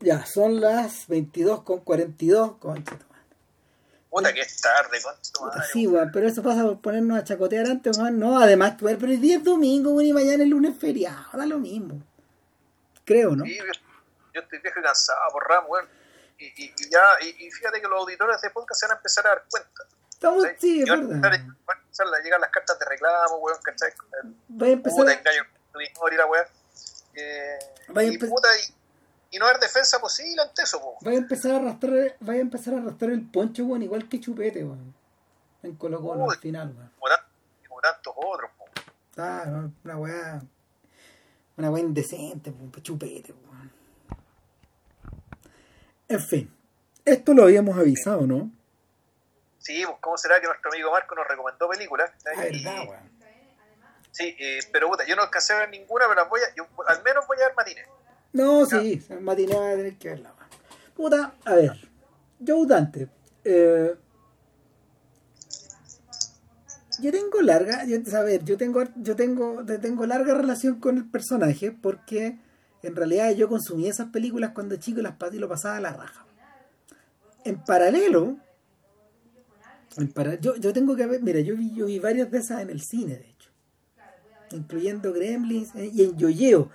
Ya, son las 22 con 42, concha. Puta que es tarde, concha. Sí, weón, pero eso pasa por ponernos a chacotear antes, weón. No, además, weón, pero el día es domingo, weón, y mañana es lunes feriado, da lo mismo. Creo, ¿no? Sí, yo, yo estoy viejo y cansado por Ram, weón. Y, y, y ya, y, y fíjate que los auditores de podcast se van a empezar a dar cuenta. Estamos, sí, es van a verdad. empezar- van a empezar a llegar las cartas de reclamo, weón, ¿cachai? Voy a empezar Puta, a... engaño, y la weá. Eh, puta, y, y no haber defensa posible ante eso, po. Voy a empezar a arrastrar, voy a empezar a arrastrar el poncho, weón, igual que Chupete, weón. En Colo Colo Uy. al final, weón. Como, tan- como tantos otros, po. Ah, no, una weá. Una weá indecente, weón, Chupete, weón. En fin. Esto lo habíamos avisado, ¿no? Sí, pues, ¿cómo será que nuestro amigo Marco nos recomendó películas? Ah, Y- verdad, weón. Sí, eh, pero puta, yo no alcancé a ver ninguna, pero las voy a, yo, al menos voy a ver matines. No, sí, el matinee va a tener que verla. Puta, a ver. Joe Dante. Eh, yo tengo larga, yo, a ver, yo tengo, yo tengo, tengo larga relación con el personaje porque en realidad yo consumí esas películas cuando chico y las y lo pasaba a la raja. En paralelo, en para- yo, yo tengo que ver, mira, yo vi, yo vi varias de esas en el cine, de hecho, incluyendo Gremlins eh, y en Yoyeo.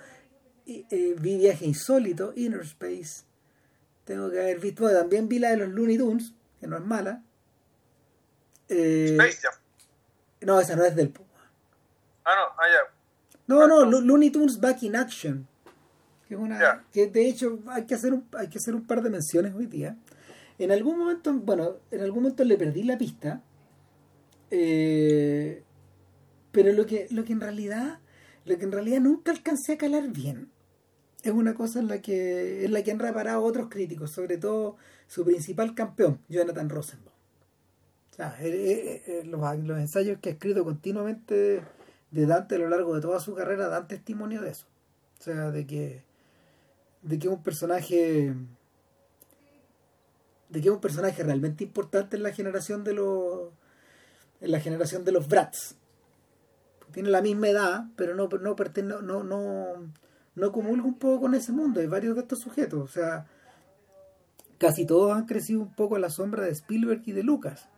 Y, eh, vi Viaje Insólito, Inner Space. Tengo que haber visto, bueno, también vi la de los Looney Tunes, que no es mala. Eh, Space Jam. no, esa no es del... Ah, no, ah, ya. No, no, Lo- Looney Tunes Back in Action. Que es una. Ya. Que de hecho hay que hacer un, hay que hacer un par de menciones hoy día. En algún momento, bueno, en algún momento le perdí la pista. eh, pero lo que, lo que en realidad, lo que en realidad nunca alcancé a calar bien. Es una cosa en la que, en la que han reparado otros críticos, sobre todo su principal campeón, Jonathan Rosenbaum. O sea, eh, eh, eh, los, los ensayos que ha escrito continuamente de Dante a lo largo de toda su carrera dan testimonio de eso. O sea, de que de que es un personaje de que es un personaje realmente importante en la generación de los en la generación de los brats. Tiene la misma edad, pero no no no no no, comulga un poco con ese mundo. Hay varios de estos sujetos, o sea, casi todos han crecido un poco a la sombra de Spielberg y de Lucas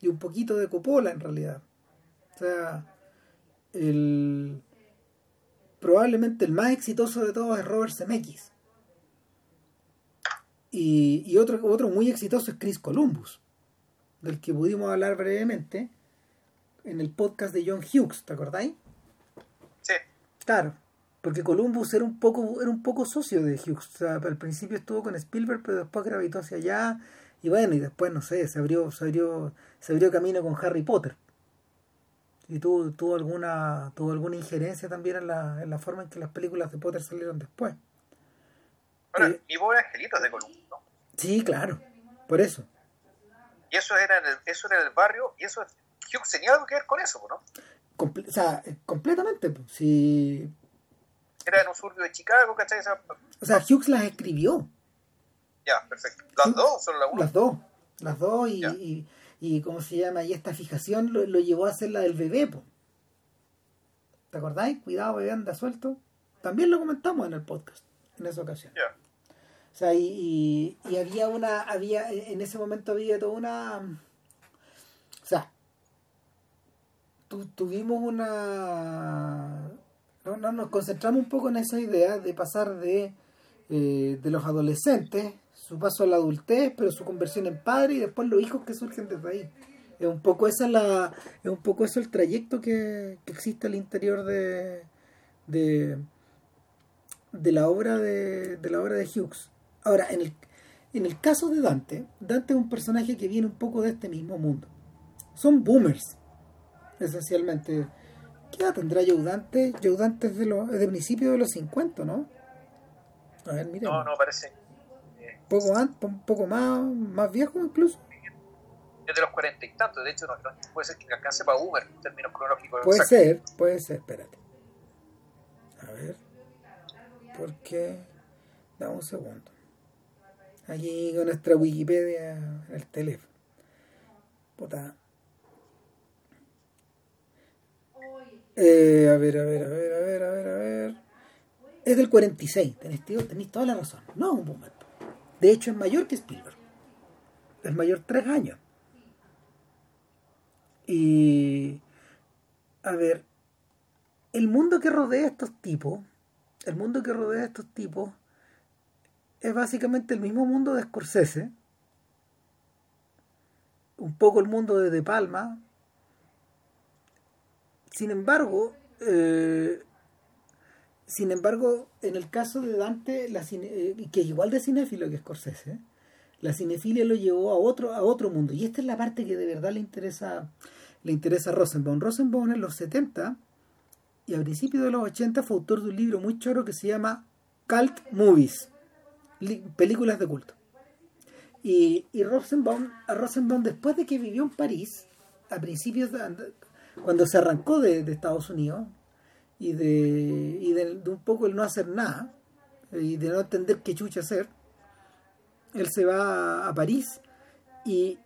y un poquito de Coppola en realidad. O sea, el probablemente el más exitoso de todos es Robert Zemeckis. Y, y otro, otro muy exitoso es Chris Columbus, del que pudimos hablar brevemente en el podcast de John Hughes, ¿te acordáis? Sí, Claro, porque Columbus era un poco, era un poco socio de Hughes. O sea, al principio estuvo con Spielberg, pero después gravitó hacia allá. Y bueno, y después, no sé, se abrió, se abrió, se abrió camino con Harry Potter. Y tuvo, tuvo alguna, tuvo alguna injerencia también en la, en la forma en que las películas de Potter salieron después. Ahora, Eh. mi pobre angelito es de Columbus, ¿no? Sí, claro, por eso. Y eso era, en el, eso era en el barrio, y eso, Hughes tenía algo que ver con eso, ¿no? Comple- o sea, eh, completamente. sí. Era en un suburbio de Chicago, ¿cachai? O sea, Hughes las escribió. Ya, perfecto. Las Sí. dos, solo la una. Las dos, las dos y, y ¿cómo se llama? Y esta fijación lo, lo llevó a hacer la del bebé, po. ¿te acordáis? Cuidado, bebé anda suelto. También lo comentamos en el podcast, en esa ocasión. Ya. O sea, y, y, y había una, había, en ese momento había toda una, o sea, tu- tuvimos una, no, no, nos concentramos un poco en esa idea de pasar de, eh, de los adolescentes, su paso a la adultez, pero su conversión en padre y después los hijos que surgen desde ahí. Es un poco esa la, es un poco eso el trayecto que, que existe al interior de, de, de la obra de, de la obra de Hughes. Ahora, en el, en el caso de Dante, Dante es un personaje que viene un poco de este mismo mundo. Son boomers, esencialmente. ¿Qué edad tendrá Joe Dante? Joe Dante es de, los, de principios de los 50, ¿no? A ver, mire. No, no, parece. eh, Poco, an- un poco más, más viejo incluso. es de los cuarenta y tantos. De hecho, no, no- puede ser que alcance para Boomer en términos cronológicos. Puede exactos. ser, puede ser, espérate. A ver. ¿Por qué? Dame un segundo. Aquí con nuestra Wikipedia en el teléfono. Puta. Eh, a ver, a ver, a ver, a ver, a ver, a ver. Es del 46, tenéis, tenéis toda la razón. No es un momento. De hecho, es mayor que Spielberg. Es mayor tres años. Y. A ver. El mundo que rodea a estos tipos. El mundo que rodea a estos tipos. Es básicamente el mismo mundo de Scorsese. Un poco el mundo de De Palma. Sin embargo. Eh, sin embargo, en el caso de Dante, eh, que es igual de cinéfilo que Scorsese, la cinefilia lo llevó a otro, a otro mundo. Y esta es la parte que de verdad le interesa, le interesa a Rosenbaum. Rosenbaum en los 70 y a principios de los 80 fue autor de un libro muy choro que se llama Cult Movies, películas de culto. Y, y Rosenbaum, Rosenbaum, después de que vivió en París, a principios de, cuando se arrancó de, Estados Unidos, y de, y de, un poco el no hacer nada y de no entender qué chucha hacer, él se va a, París y,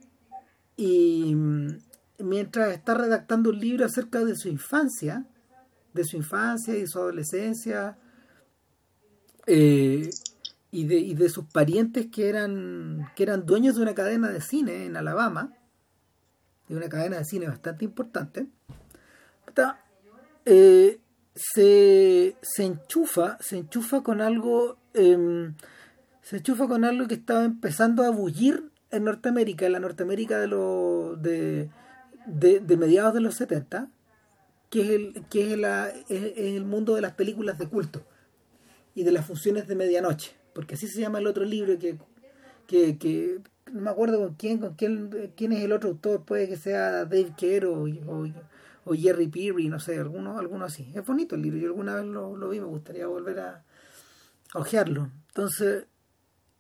y mm, mientras está redactando un libro acerca de su infancia, de su infancia y su adolescencia, eh, y, de, y de sus parientes que eran, que eran dueños de una cadena de cine en Alabama, de una cadena de cine bastante importante, eh, se, se enchufa, se enchufa con algo, em, se enchufa con algo que estaba empezando a bullir en Norteamérica, en la Norteamérica de, lo, de, de, mediados de los 70, que es el, que es, la, el mundo de las películas de culto y de las funciones de medianoche, porque así se llama el otro libro que, que no me acuerdo con quién, con quién, quién es el otro autor, puede que sea Dave Kerr o Jerry Peary, no sé, alguno, alguno así. Es bonito el libro, yo alguna vez lo, lo vi, me gustaría volver a, ojearlo. Entonces,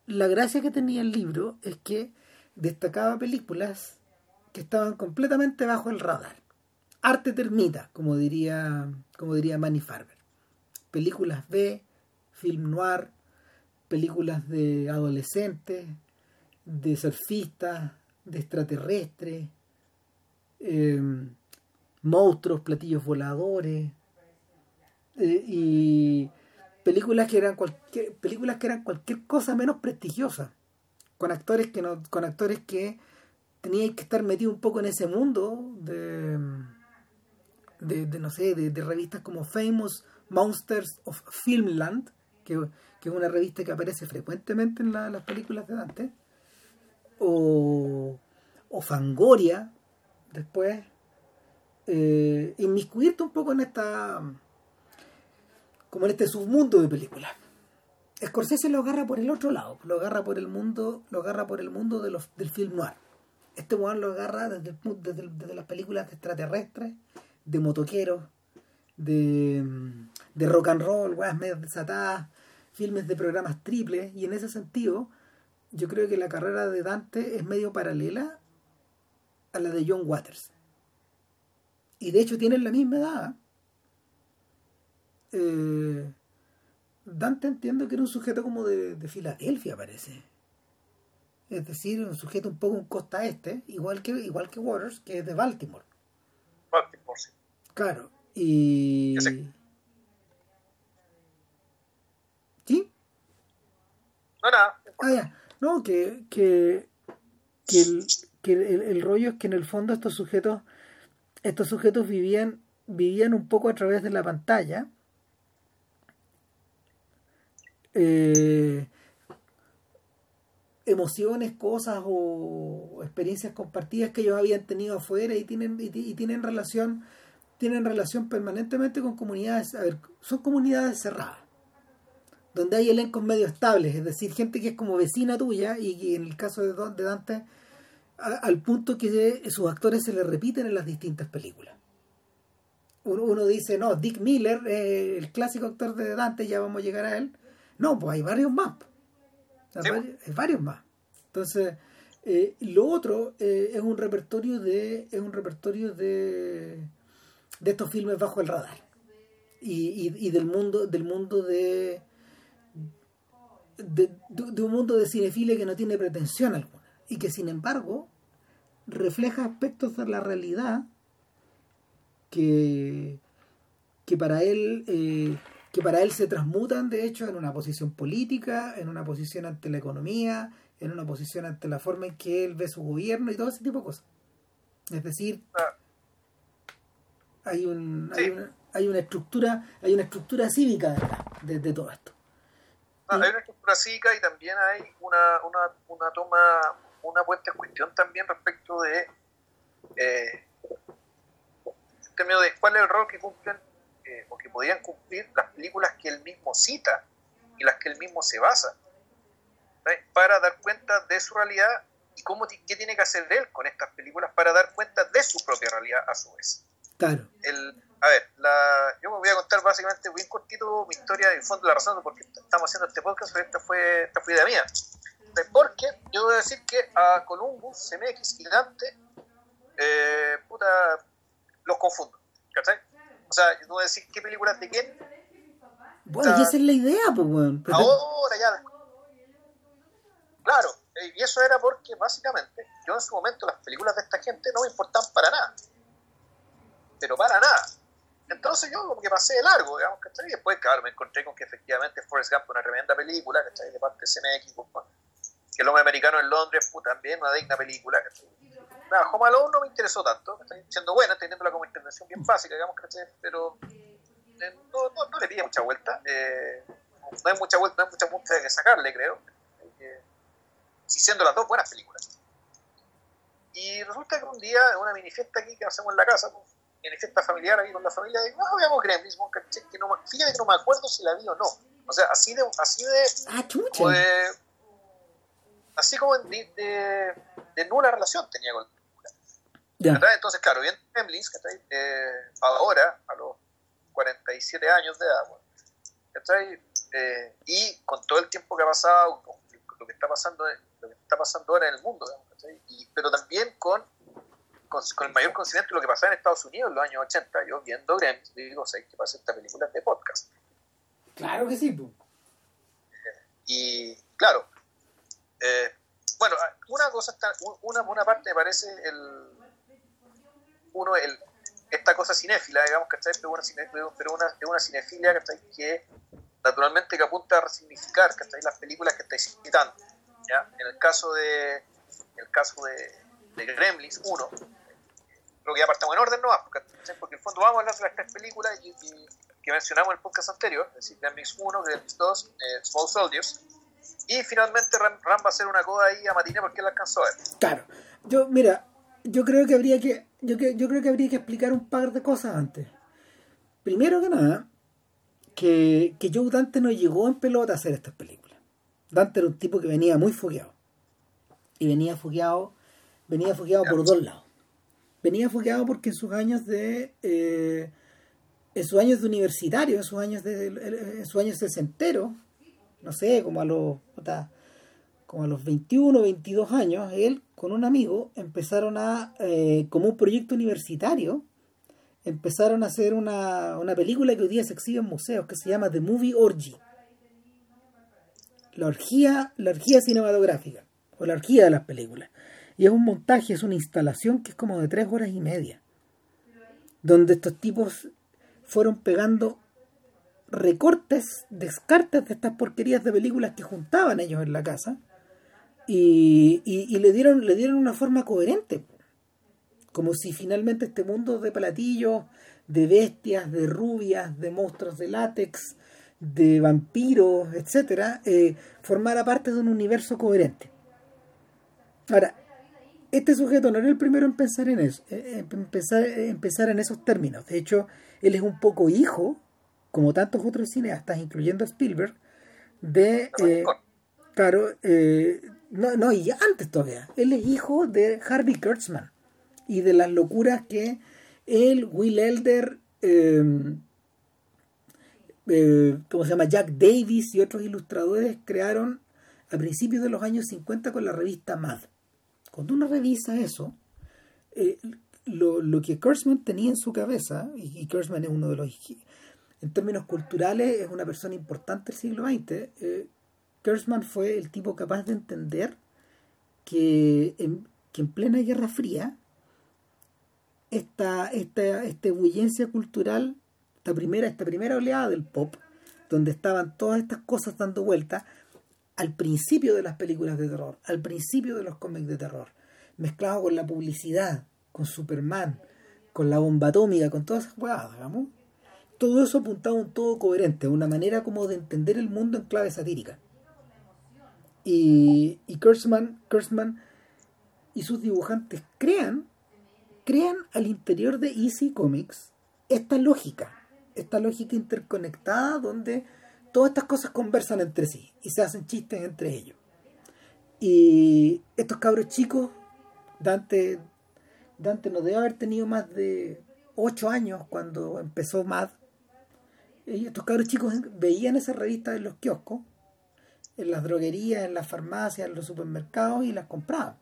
la gracia que tenía el libro es que destacaba películas que estaban completamente bajo el radar. Arte termita, como diría, como diría Manny Farber. Películas B, film noir, películas de adolescentes, de surfistas, de extraterrestres, eh, monstruos, platillos voladores eh, y películas que eran cualquier películas que eran cualquier cosa menos prestigiosa con actores que no con actores que tenían que estar metidos un poco en ese mundo de de, no sé de, revistas como Famous Monsters of Filmland que, que, es una revista que aparece frecuentemente en las películas de Dante o, o Fangoria después eh, inmiscuirte un poco en esta como en este submundo de películas. Scorsese lo agarra por el otro lado lo agarra por el mundo lo agarra por el mundo de los, del film noir. Este weón lo agarra desde, desde, las películas de extraterrestres de motoqueros de, de rock and roll weas desatadas filmes de programas triples y en ese sentido yo creo que la carrera de Dante es medio paralela a la de John Waters y de hecho tienen la misma edad. Eh, Dante entiendo que era un sujeto como de, Filadelfia, parece. Es decir, un sujeto un poco en costa este, igual que, igual que Waters, que es de Baltimore. Baltimore, sí. Claro, y... ¿Sí? No, nada. Ah, ya. No, que, que, que, el, que el rollo es que en el fondo estos sujetos estos sujetos vivían, vivían un poco a través de la pantalla. Eh, emociones, cosas o experiencias compartidas que ellos habían tenido afuera y tienen, y, tienen relación, tienen relación permanentemente con comunidades, a ver, son comunidades cerradas, donde hay elencos medio estables, es decir, gente que es como vecina tuya y que en el caso de Dante al punto que sus actores se le repiten en las distintas películas. Uno, dice, no, Dick Miller, el clásico actor de Dante, ya vamos a llegar a él. No, pues hay varios más. Hay, varios, más. Entonces, eh, lo otro eh, es un repertorio de es un repertorio de, de estos filmes bajo el radar y, y, del mundo del mundo de de, de un mundo de cinefilia que no tiene pretensión alguna y que sin embargo refleja aspectos de la realidad que, que para él eh, que para él se transmutan, de hecho, en una posición política, en una posición ante la economía, en una posición ante la forma en que él ve su gobierno y todo ese tipo de cosas. Es decir, Ah, hay, un, hay, una, hay una estructura hay una estructura cívica de todo esto. No, Y- hay una estructura cívica y también hay una, una, una toma, una puesta en cuestión también respecto de, eh, en términos de cuál es el rol que cumplen eh, o que podrían cumplir las películas que él mismo cita y las que él mismo se basa, ¿sí? para dar cuenta de su realidad y cómo, qué tiene que hacer él con estas películas para dar cuenta de su propia realidad a su vez Claro. el, a ver, la, yo me voy a contar básicamente bien cortito mi historia y el fondo de la razón de por qué estamos haciendo este podcast, porque esta fue, esta fue idea mía. De Porque yo voy a decir que a Columbus, CMX y Dante, eh, puta, los confundo. ¿Cachai? O sea, yo voy a decir qué películas de quién, Bueno, y esa es la idea, pues, weón. Pero- ahora ya. Claro, eh, y eso era porque básicamente yo en su momento las películas de esta gente no me importaban para nada. Pero para nada. Entonces yo como que pasé de largo, digamos, ¿cachai? Y después, claro, me encontré con que efectivamente Forrest Gump una tremenda película, ¿cachai? De parte de CMX, pues, que el hombre americano en Londres, pues también una digna película, ¿cachai? Nada, Home no me interesó tanto, ¿cachai? Siendo buena, teniéndola como intervención bien básica, digamos, ¿cachai? Pero eh, no, le pide mucha vuelta. eh, no hay mucha vuelta, no hay mucha vuelta que sacarle, creo. Eh, sí, siendo las dos buenas películas. Y resulta que un día, en una mini fiesta aquí que hacemos en la casa, pues, mini fiesta familiar aquí con la familia, y no, veamos Gremlins, que no, fíjate que no me acuerdo si la vi o no. O sea, así de, así de, Ah, como de- así como de, de, de nula relación tenía con ya. ¿verdad? Entonces, claro, viendo Gremlins, ¿cachai? Eh, ahora, a los 47 años de edad, bueno. Eh, y con todo el tiempo que ha pasado, con lo que está pasando, lo que está pasando ahora en el mundo. Y, pero también con, con, con el mayor conocimiento de lo que pasaba en Estados Unidos en los años 80, yo viendo Gremlins, digo, ¿sabes qué pasa esta película de podcast? Claro que sí, pues. Y claro, eh, bueno, una cosa está, una, una parte me parece el uno el esta cosa cinéfila, digamos, ¿cachai? Pero una, pero una, una cinefilia ¿cachai? que naturalmente que apunta a resignificar ¿cachai? las películas que estáis citando. ¿ya? En el caso de en el caso de, de Gremlins 1, creo que ya partamos en orden, ¿no? ¿cachai? Porque en el fondo vamos a hablar de las tres películas y, y- que mencionamos en el podcast anterior, es decir, Gremlins 1, Gremlins 2, eh, Small Soldiers, y finalmente Ram, Ram va a hacer una coda ahí a Matiné porque él la alcanzó a ver. Claro. Yo, mira, yo creo que habría que, yo, yo creo que habría que explicar un par de cosas antes. Primero que nada, que, que Joe Dante no llegó en pelota a hacer estas películas. Dante era un tipo que venía muy fogueado. Y venía fogueado, venía fogueado por dos lados. Venía fogueado porque en sus años de eh, en sus años de universitario, en sus años de en sus años sesentero, no sé, como a los como a los 21, 22 años, él con un amigo empezaron a, eh, como un proyecto universitario, empezaron a hacer una, una película que hoy día se exhibe en museos que se llama The Movie Orgy. La orgía, la orgía cinematográfica, o la orgía de las películas. Y es un montaje, es una instalación que es como de tres horas y media, donde estos tipos fueron pegando recortes, descartes de estas porquerías de películas que juntaban ellos en la casa y, le dieron le dieron una forma coherente como si finalmente este mundo de platillos de bestias de rubias de monstruos de látex de vampiros etcétera eh, formara parte de un universo coherente. Ahora este sujeto no era el primero en pensar en eso eh, en pensar, en pensar en esos términos de hecho él es un poco hijo como tantos otros cineastas incluyendo Spielberg de eh, Claro, eh, no, no, y antes todavía. Él es hijo de Harvey Kurtzman y de las locuras que él, Will Elder, eh, eh, ¿cómo se llama? Jack Davis y otros ilustradores crearon a principios de los años 50 con la revista Mad. Cuando uno revisa eso, eh, lo, que Kurtzman tenía en su cabeza, y, y es uno de los, en términos culturales, es una persona importante del siglo XX, eh, fue el tipo capaz de entender que en, que en plena Guerra Fría esta, esta, esta cultural, esta primera, esta primera oleada del pop, donde estaban todas estas cosas dando vuelta al principio de las películas de terror, al principio de los cómics de terror, mezclado con la publicidad, con Superman, con la bomba atómica, con todas esas huevadas, digamos. Todo eso apuntaba a un todo coherente, una manera como de entender el mundo en clave satírica. Y, y Kurtzman, y sus dibujantes crean, crean al interior de Easy Comics esta lógica, esta lógica interconectada donde todas estas cosas conversan entre sí y se hacen chistes entre ellos. Y estos cabros chicos, Dante, Dante no debe haber tenido más de 8 años cuando empezó Mad. Y estos cabros chicos veían esas revistas en los kioscos, en las droguerías, en las farmacias, en los supermercados y las compraban.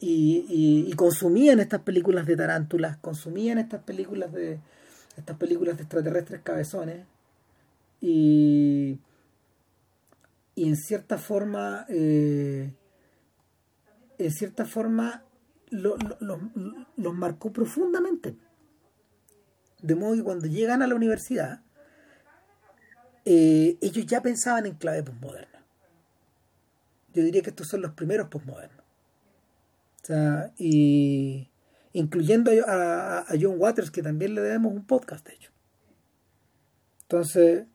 Y, y, consumían estas películas de tarántulas, consumían estas películas de estas películas de extraterrestres cabezones y, y en cierta forma eh, en cierta forma los marcó profundamente. De modo que cuando llegan a la universidad eh, ellos ya pensaban en clave postmoderna. Yo diría que estos son los primeros postmodernos. Y incluyendo a, a John Waters que también le debemos un podcast de hecho. Entonces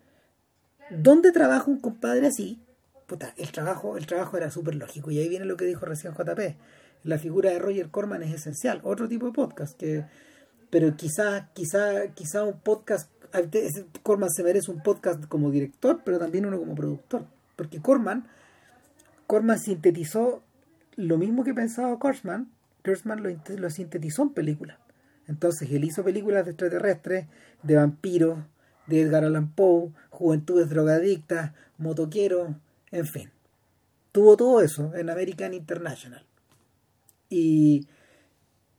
¿Dónde trabaja un compadre así? Puta, el trabajo, el trabajo era súper lógico. Y ahí viene lo que dijo recién JP. La figura de Roger Corman es esencial. Otro tipo de podcast que. Pero quizá, quizá, quizá un podcast. Corman se merece un podcast como director, pero también uno como productor. Porque Corman, Corman sintetizó lo mismo que pensaba Kurzman, Kurzman lo, lo sintetizó en películas. Entonces él hizo películas de extraterrestres, de vampiros, de Edgar Allan Poe, Juventudes Drogadictas, Motoquero, en fin. Tuvo todo eso en American International. Y,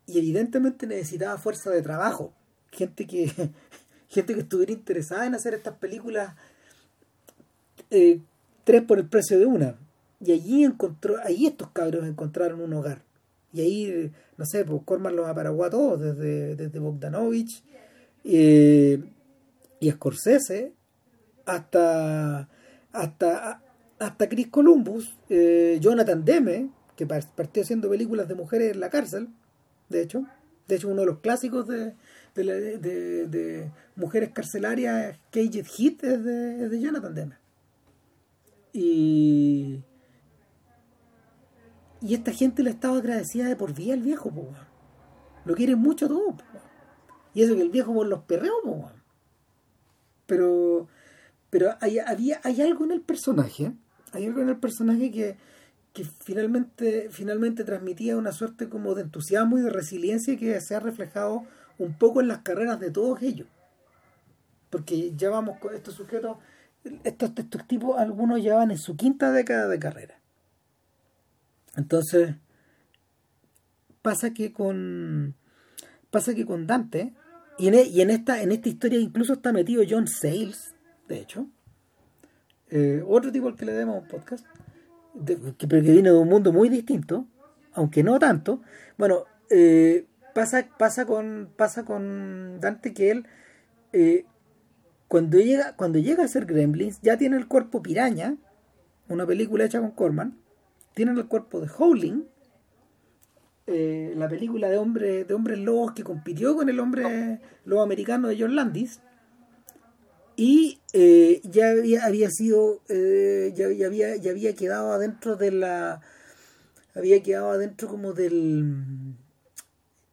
y evidentemente necesitaba fuerza de trabajo. Gente que, gente que estuviera interesada en hacer estas películas eh, tres por el precio de una. Y allí encontró, allí estos cabros encontraron un hogar. Y ahí, no sé, pues Corman los aparaguó a todos, desde, desde Bogdanovich, eh, y Scorsese hasta hasta hasta Chris Columbus, eh, Jonathan Demme, que partió haciendo películas de mujeres en la cárcel, de hecho, de hecho uno de los clásicos de, de, mujeres carcelarias, Caged Hit, es de, Jonathan Demme. Y, y esta gente le estaba agradecida de por vida al viejo, lo quieren mucho todo. Y eso que el viejo por los perreos, pero pero hay, había, hay algo en el personaje, hay algo en el personaje que, que finalmente, finalmente transmitía una suerte como de entusiasmo y de resiliencia que se ha reflejado un poco en las carreras de todos ellos. Porque ya vamos con estos sujetos, estos, estos tipos, algunos ya van en su quinta década de carrera. Entonces, pasa que con pasa que con Dante y en, e, y en esta en esta historia incluso está metido John Sayles de hecho. Eh, otro tipo al que le demos un podcast que, pero que viene de un mundo muy distinto aunque no tanto. Bueno eh, pasa pasa con pasa con Dante que él eh, cuando llega cuando llega a ser Gremlins ya tiene el cuerpo piraña una película hecha con Corman tiene el cuerpo de Howling eh, la película de hombre de hombres lobos que compitió con el hombre lobo americano de John Landis. Y eh, ya había, había sido eh, ya, había ya había quedado adentro de la había quedado adentro como del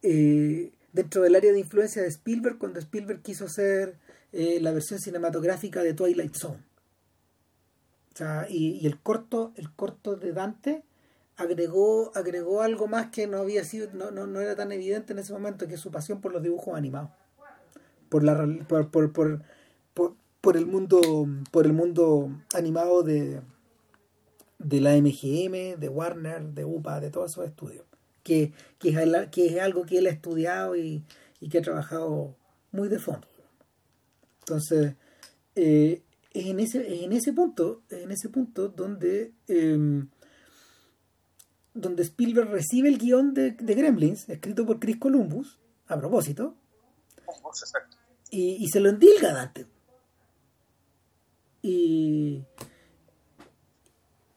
dentro del área de influencia de Spielberg cuando Spielberg quiso hacer la versión cinematográfica de Twilight Zone. O sea, y, y el corto el corto de Dante agregó, agregó algo más que no había sido, no, no, no, era tan evidente en ese momento, que es su pasión por los dibujos animados. Por la por, por, por, por, el mundo, por el mundo animado de, de la MGM, de Warner, de UPA, de todos esos estudios. Que, que, es, algo que él ha estudiado y, y que ha trabajado muy de fondo. Entonces, eh, es en ese, en ese punto, en ese punto donde eh, donde Spielberg recibe el guion de, Gremlins, escrito por Chris Columbus, a propósito, y, se lo endilga a Dante. Y,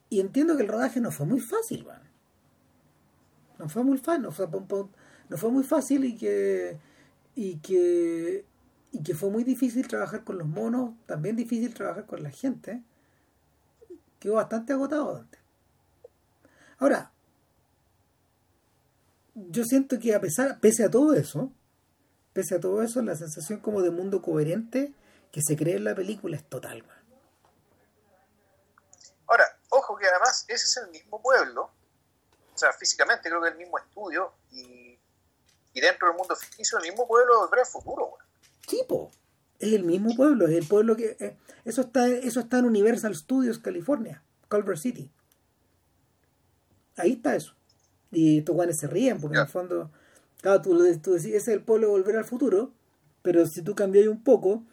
y entiendo que el rodaje no fue muy fácil, man. No fue muy fácil, no fue, no fue muy fácil y que, y que y que fue muy difícil trabajar con los monos, también difícil trabajar con la gente. Quedó bastante agotado Dante. Ahora, yo siento que a pesar, pese a todo eso, pese a todo eso, la sensación como de mundo coherente que se cree en la película es total. Ahora, ojo que además ese es el mismo pueblo, o sea, físicamente creo que es el mismo estudio y, dentro del mundo ficticio el mismo pueblo del futuro. Tipo, es el mismo pueblo, es el pueblo que... Eh, eso, está, eso está en Universal Studios, California, Culver City. Ahí está eso. Y estos guanes se ríen, porque en el fondo, claro, tú, tú decís, ese es el pueblo de Volver al Futuro, pero si tú cambias un poco,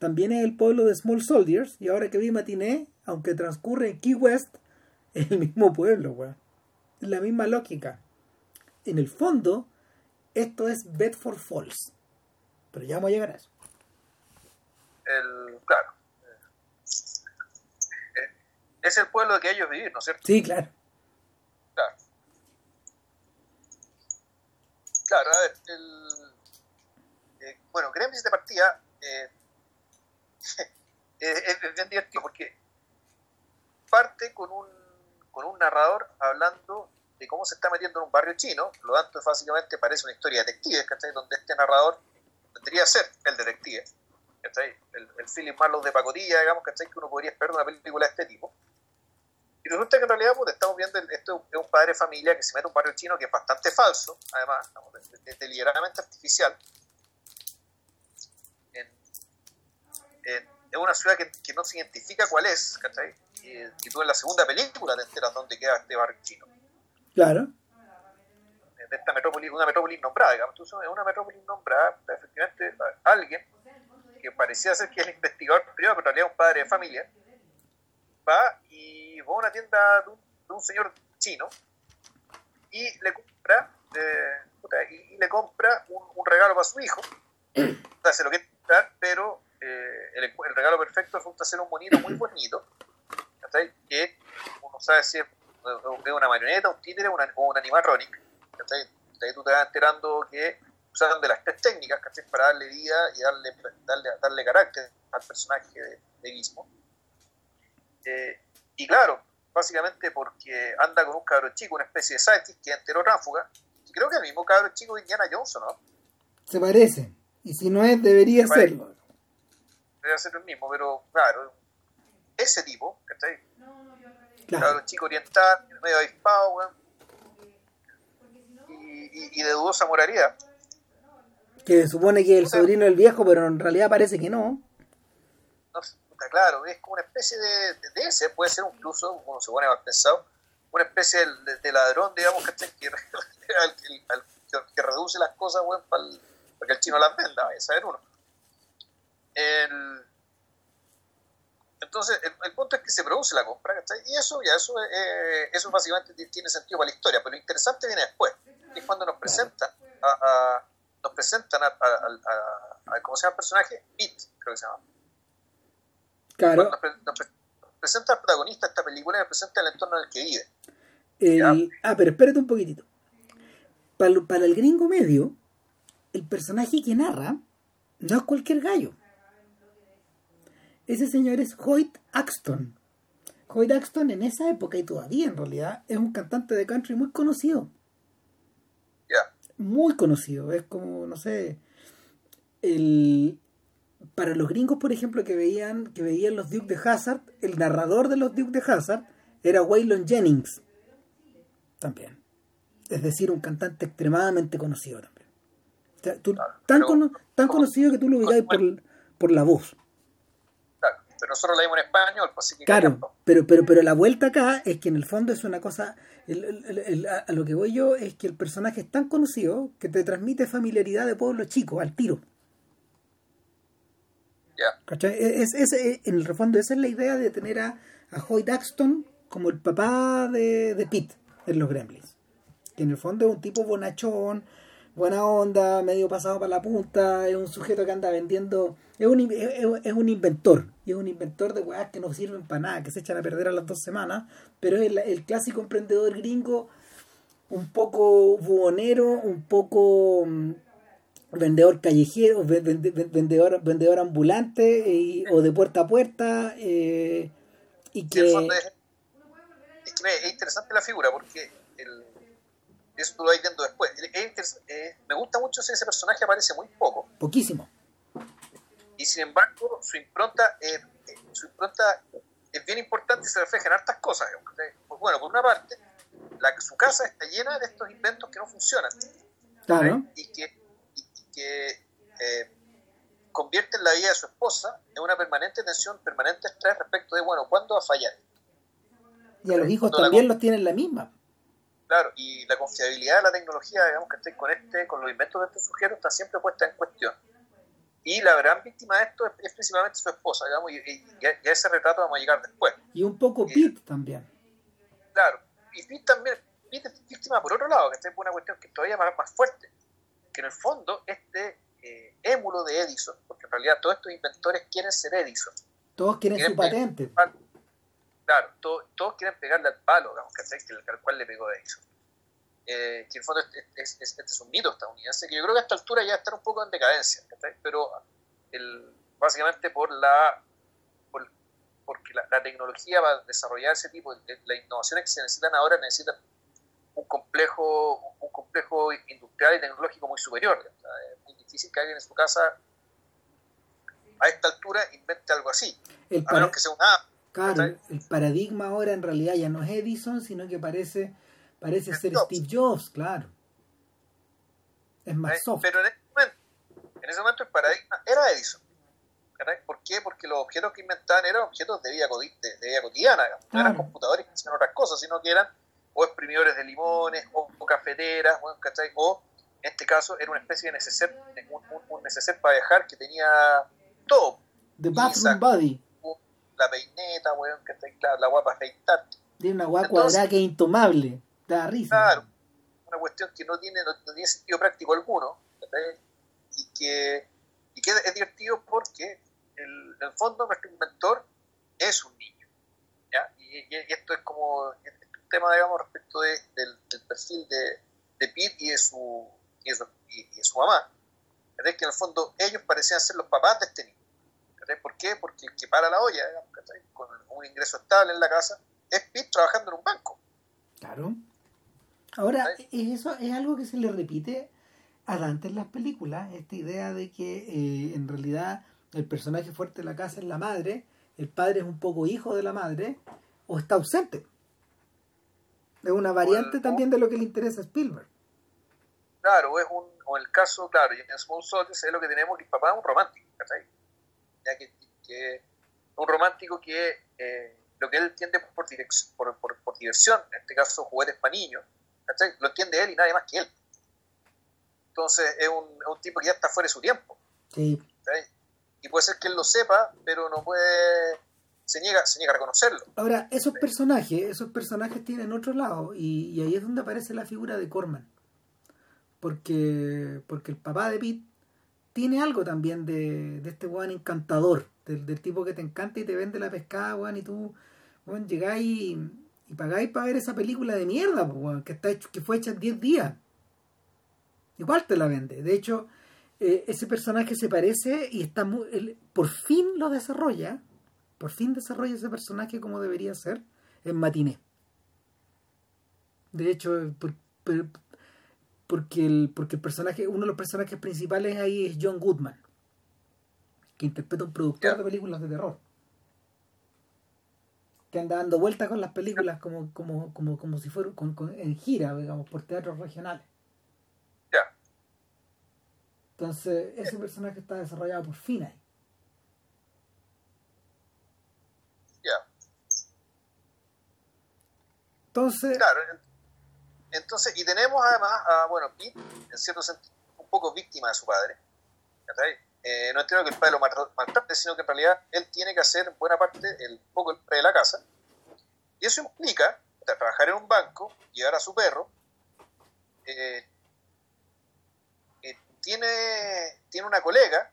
también es el pueblo de Small Soldiers, y ahora que vi Matiné, aunque transcurre en Key West, es el mismo pueblo, weón. La misma lógica. En el fondo, esto es Bedford Falls. Pero ya vamos a llegar a eso. El, claro. Es el pueblo de que ellos viven, ¿no es cierto? Sí, claro. Claro. Claro, a ver, el, eh, bueno, Gremlins de partida eh, es, bien divertido porque parte con un, con un narrador hablando de cómo se está metiendo en un barrio chino, lo tanto básicamente parece una historia de detectives, ¿cachai? Donde este narrador tendría que ser el detective, El, el Philip Marlowe de pacotilla, digamos, ¿cachai? Que uno podría esperar una película de este tipo. Y resulta que en realidad pues, estamos viendo, esto es un padre de familia que se mete a un barrio chino que es bastante falso, además, deliberadamente artificial. En, una ciudad que, que, no se identifica cuál es, ¿cachai? Y, y, tú en la segunda película te enteras dónde queda este barrio chino. Claro de esta metrópoli, una metrópoli nombrada, digamos. Entonces, es una metrópoli nombrada, efectivamente, alguien que parecía ser que es el investigador privado, pero en realidad es un padre de familia, va y va a una tienda de un, señor chino y le compra, eh, y, le compra un, regalo para su hijo. O sea, se lo quiere pero eh, el, regalo perfecto resulta ser un monito muy bonito, que uno sabe si es, una marioneta, un títere o un animal Ronic de ahí tú te vas enterando que usaron de las tres técnicas para darle vida y darle, darle, darle carácter al personaje de, de eh, y claro, básicamente porque anda con un cabro chico, una especie de sidekick que es entero y creo que el mismo cabro chico de Indiana Jones, ¿no? Se parece, y si no es, debería serlo. Debería ser el mismo, pero claro, ese tipo, ¿cachai? Claro. Cabro chico oriental, medio avispado, bueno, y, de dudosa moralidad. Que supone que es el sobrino del viejo, pero en realidad parece que no. No, claro, es como una especie de, de, ese, puede ser incluso, como se pone mal pensado, una especie de, ladrón, digamos, que, que, que, reduce las cosas bueno, para, que el chino las venda, vaya a saber uno. El, entonces, el, punto es que se produce la compra, Y eso, ya eso, eh, eso básicamente tiene sentido para la historia, pero lo interesante viene después es cuando nos presentan a, nos presentan a, ¿cómo se llama personaje? Pete, creo que se llama. Claro. Nos, presenta al protagonista esta película y nos presenta el entorno en el que vive. ah, pero espérate un poquitito. Para, para el gringo medio, el personaje que narra no es cualquier gallo. Ese señor es Hoyt Axton. Hoyt Axton en esa época y todavía en realidad es un cantante de country muy conocido muy conocido. Es como, no sé, el para los gringos, por ejemplo, que veían que veían los Duke de Hazard, el narrador de los Duke de Hazard era Waylon Jennings. También. Es decir, un cantante extremadamente conocido también. tan, tan conocido que tú lo ubicáis por, por la voz. Claro, pero nosotros lo vimos en español, pues Claro, pero, pero, pero la vuelta acá es que en el fondo es una cosa a lo que voy yo es que el personaje es tan conocido que te transmite familiaridad de pueblo chico, al tiro. E, es, e, en el fondo esa es la idea de tener a, a Hoyt Axton como el papá de, de Pete en los Gremlins. Que en el fondo es un tipo bonachón, buena onda, medio pasado para la punta, es un sujeto que anda vendiendo, es un, es, un inventor, y es un inventor de weas que no sirven para nada, que se echan a perder a las dos semanas, pero es el, clásico emprendedor gringo, un poco buhonero, un poco mm, vendedor callejero, vendedor, vendedor ambulante o de puerta a puerta, eh, y que... es, que es interesante la figura porque el eso tú lo vas viendo después. me gusta mucho ese personaje, aparece muy poco. Poquísimo. Y sin embargo, su impronta, eh, su impronta es bien importante y se refleja en hartas cosas. Pues bueno, por una parte, la, su casa está llena de estos inventos que no funcionan. Claro. Y que, que eh, convierten la vida de su esposa en una permanente tensión, permanente estrés respecto de, bueno, ¿cuándo va a fallar? Y a los hijos también los tienen la misma. Claro, y la confiabilidad de la tecnología, digamos que esté con este, con los inventos de este sujeto, está siempre puesta en cuestión. Y la gran víctima de esto es, principalmente su esposa, digamos, y, y, a, ese retrato vamos a llegar después. Y un poco Pete también. Claro, y Pete también, Pete es víctima por otro lado, que está por una cuestión que todavía más, más fuerte, que en el fondo este eh, émulo de Edison, porque en realidad todos estos inventores quieren ser Edison. Todos quieren, su patente claro, todos quieren pegarle al palo, digamos, que al cual le pegó Edison. Eh, que en el fondo es, este es un mito estadounidense, que yo creo que a esta altura ya está un poco en decadencia, pero el, básicamente por la porque la, tecnología va a desarrollar ese tipo, de, las innovaciones que se necesitan ahora necesitan un complejo, un complejo industrial y tecnológico muy superior. es muy difícil que alguien en su casa a esta altura invente algo así, a menos que sea una Claro, el paradigma ahora en realidad ya no es Edison, sino que parece, parece ser Steve Jobs, claro. Es más Pero en ese, momento, en ese momento el paradigma era Edison. ¿Por qué? Porque los objetos que inventaban eran objetos de vida, de, vida cotidiana, no eran computadores que hacían otras cosas, sino que eran o exprimidores de limones, o, cafeteras, o, o en este caso era una especie de neceser, un, un, neceser para viajar que tenía todo. The bathroom body la peineta, weón, que está claro, la guapa afeitar. Tiene una guapa cuadrada que es intomable, da risa. Claro, una cuestión que no tiene, no, tiene sentido práctico alguno, y que, y que es divertido porque el, en el fondo nuestro inventor es un niño. ¿ya? Y, esto es como un tema, digamos, respecto de, del, perfil de, de Pete y de su, y de su, y de su mamá. Es que en el fondo ellos parecían ser los papás de este niño. ¿Por qué? Porque el que para la olla, con un ingreso estable en la casa, es Pete trabajando en un banco. Claro. Ahora, eso es algo que se le repite a Dante en las películas, esta idea de que eh, en realidad el personaje fuerte de la casa es la madre, el padre es un poco hijo de la madre, o está ausente. Es una variante también de lo que le interesa a Spielberg. Claro, es un, o el caso, claro, en Small Soldiers es lo que tenemos, que el papá es un romántico, ¿cachai? ya que, que un romántico que eh, lo que él entiende por, por, por, diversión, en este caso juguetes para niños, lo entiende él y nadie más que él. Entonces es un, un tipo que ya está fuera de su tiempo. Sí. Y puede ser que él lo sepa, pero no puede se niega, se niega a reconocerlo. Ahora, esos personajes, esos personajes tienen otro lado, y, y, ahí es donde aparece la figura de Corman. Porque, porque el papá de Pete tiene algo también de, de este weón encantador, del, tipo que te encanta y te vende la pescada, weón, y tú, weón, llegáis y, y, pagáis para ver esa película de mierda, weón, que, está hecho, que fue hecha en 10 días. Igual te la vende. De hecho, eh, ese personaje se parece y está muy, por fin lo desarrolla, por fin desarrolla ese personaje como debería ser en Matiné. De hecho, por, porque el, porque el personaje, uno de los personajes principales ahí es John Goodman, que interpreta a un productor de películas de terror. Que anda dando vueltas con las películas como, como, como, como si fuera en gira, digamos, por teatros regionales. Entonces, ese personaje está desarrollado por fin ahí. Entonces, claro, entonces, y tenemos además a, bueno, Pete, en cierto sentido, un poco víctima de su padre. Eh, no entiendo que el padre lo maltrate, sino que en realidad él tiene que hacer buena parte, el poco el padre de la casa. Y eso implica trabajar en un banco, llevar a su perro, eh, tiene, tiene una colega,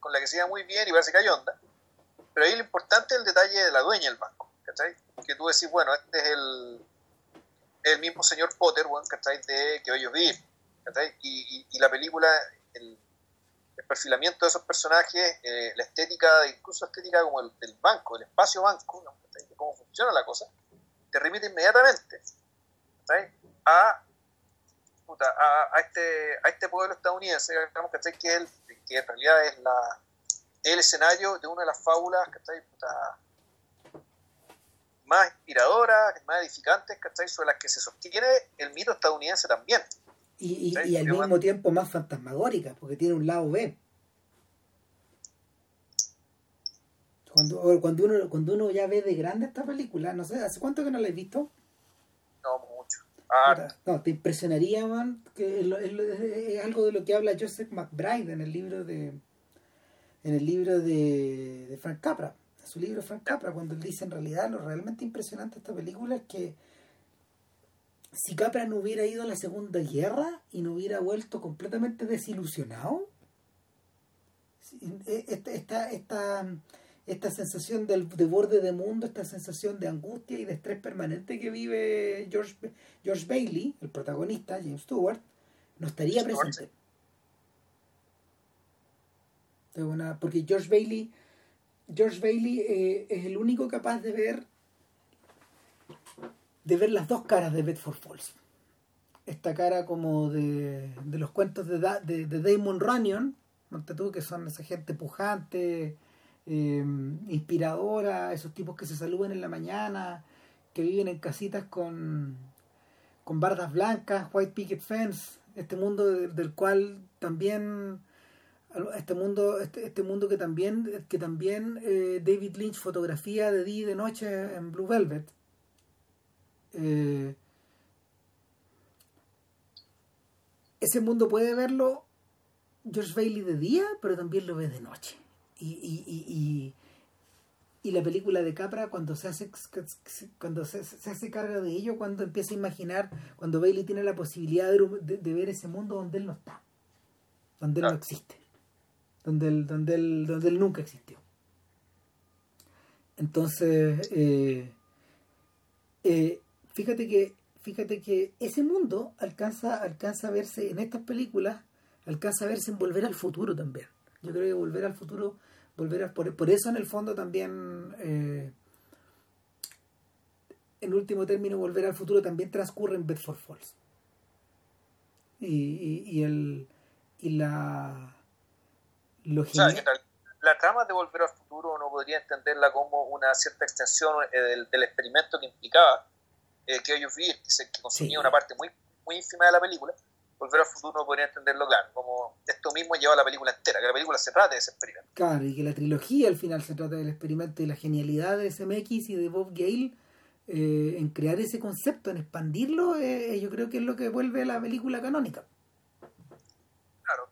Con la que se lleva muy bien y parece que hay onda. Pero ahí lo importante es el detalle de la dueña del banco, Que tú decís, bueno, este es el, el mismo señor Potter, ¿cachai? De que ellos vivir, Y, y, la película, el, perfilamiento de esos personajes, eh, la estética, incluso estética como el, del banco, el espacio banco, de cómo funciona la cosa, te remite inmediatamente a, a, este, a este pueblo estadounidense, digamos, que, el, que en realidad es la, el escenario de una de las fábulas más inspiradoras, más edificantes, sobre las que se sostiene el mito estadounidense también. Y, y, al mismo tiempo más fantasmagórica, porque tiene un lado B. Cuando, cuando, uno, cuando uno ya ve de grande esta película, no sé, ¿hace cuánto que no la he visto? No, mucho. Ah. No, te impresionaría, man, que es, algo de lo que habla Joseph McBride en el libro de en el libro de, de Frank Capra, su libro Frank Capra, cuando él dice en realidad lo realmente impresionante de esta película es que si Capra no hubiera ido a la Segunda Guerra y no hubiera vuelto completamente desilusionado, e, esta, esta, esta sensación del, de borde de mundo, esta sensación de angustia y de estrés permanente que vive George, George Bailey, el protagonista, James Stewart, no estaría presente. porque George Bailey, George Bailey eh, es el único capaz de ver de ver las dos caras de Bedford Falls. Esta cara como de, de los cuentos de, de, de Damon Runyon, tú, que son esa gente pujante, Em, inspiradora, esos tipos que se saludan en la mañana, que viven en casitas con, con bardas blancas, white picket fence, este mundo del cual también este mundo este, este, mundo que también que también eh, David Lynch fotografía de día y de noche en Blue Velvet. Eh, ese mundo puede verlo George Bailey de día pero también lo ve de noche. Y, y, y, y, la película de Capra cuando se hace cuando se, hace carga de ello cuando empieza a imaginar cuando Bailey tiene la posibilidad de, ver ese mundo donde él no está donde él no existe donde él, donde él, donde él nunca existió. Entonces eh, eh, fíjate que fíjate que ese mundo alcanza alcanza a verse en estas películas alcanza a verse en volver al futuro también. Yo creo que volver al futuro volver por, por, eso en el fondo también eh, en último término volver al futuro también transcurre en Bedford Falls. Y, y, el y la lo la trama de volver al futuro uno podría entenderla como una cierta extensión eh, del, experimento que implicaba eh, que ellos vivir que, que consumía una parte muy muy ínfima de la película Volver al futuro podría entenderlo claro, como esto mismo lleva a la película entera, que la película se trata de ese experimento. Claro, y que la trilogía al final se trata del experimento y la genialidad de SMX y de Bob Gale eh, en crear ese concepto, en expandirlo, eh, yo creo que es lo que vuelve la película canónica.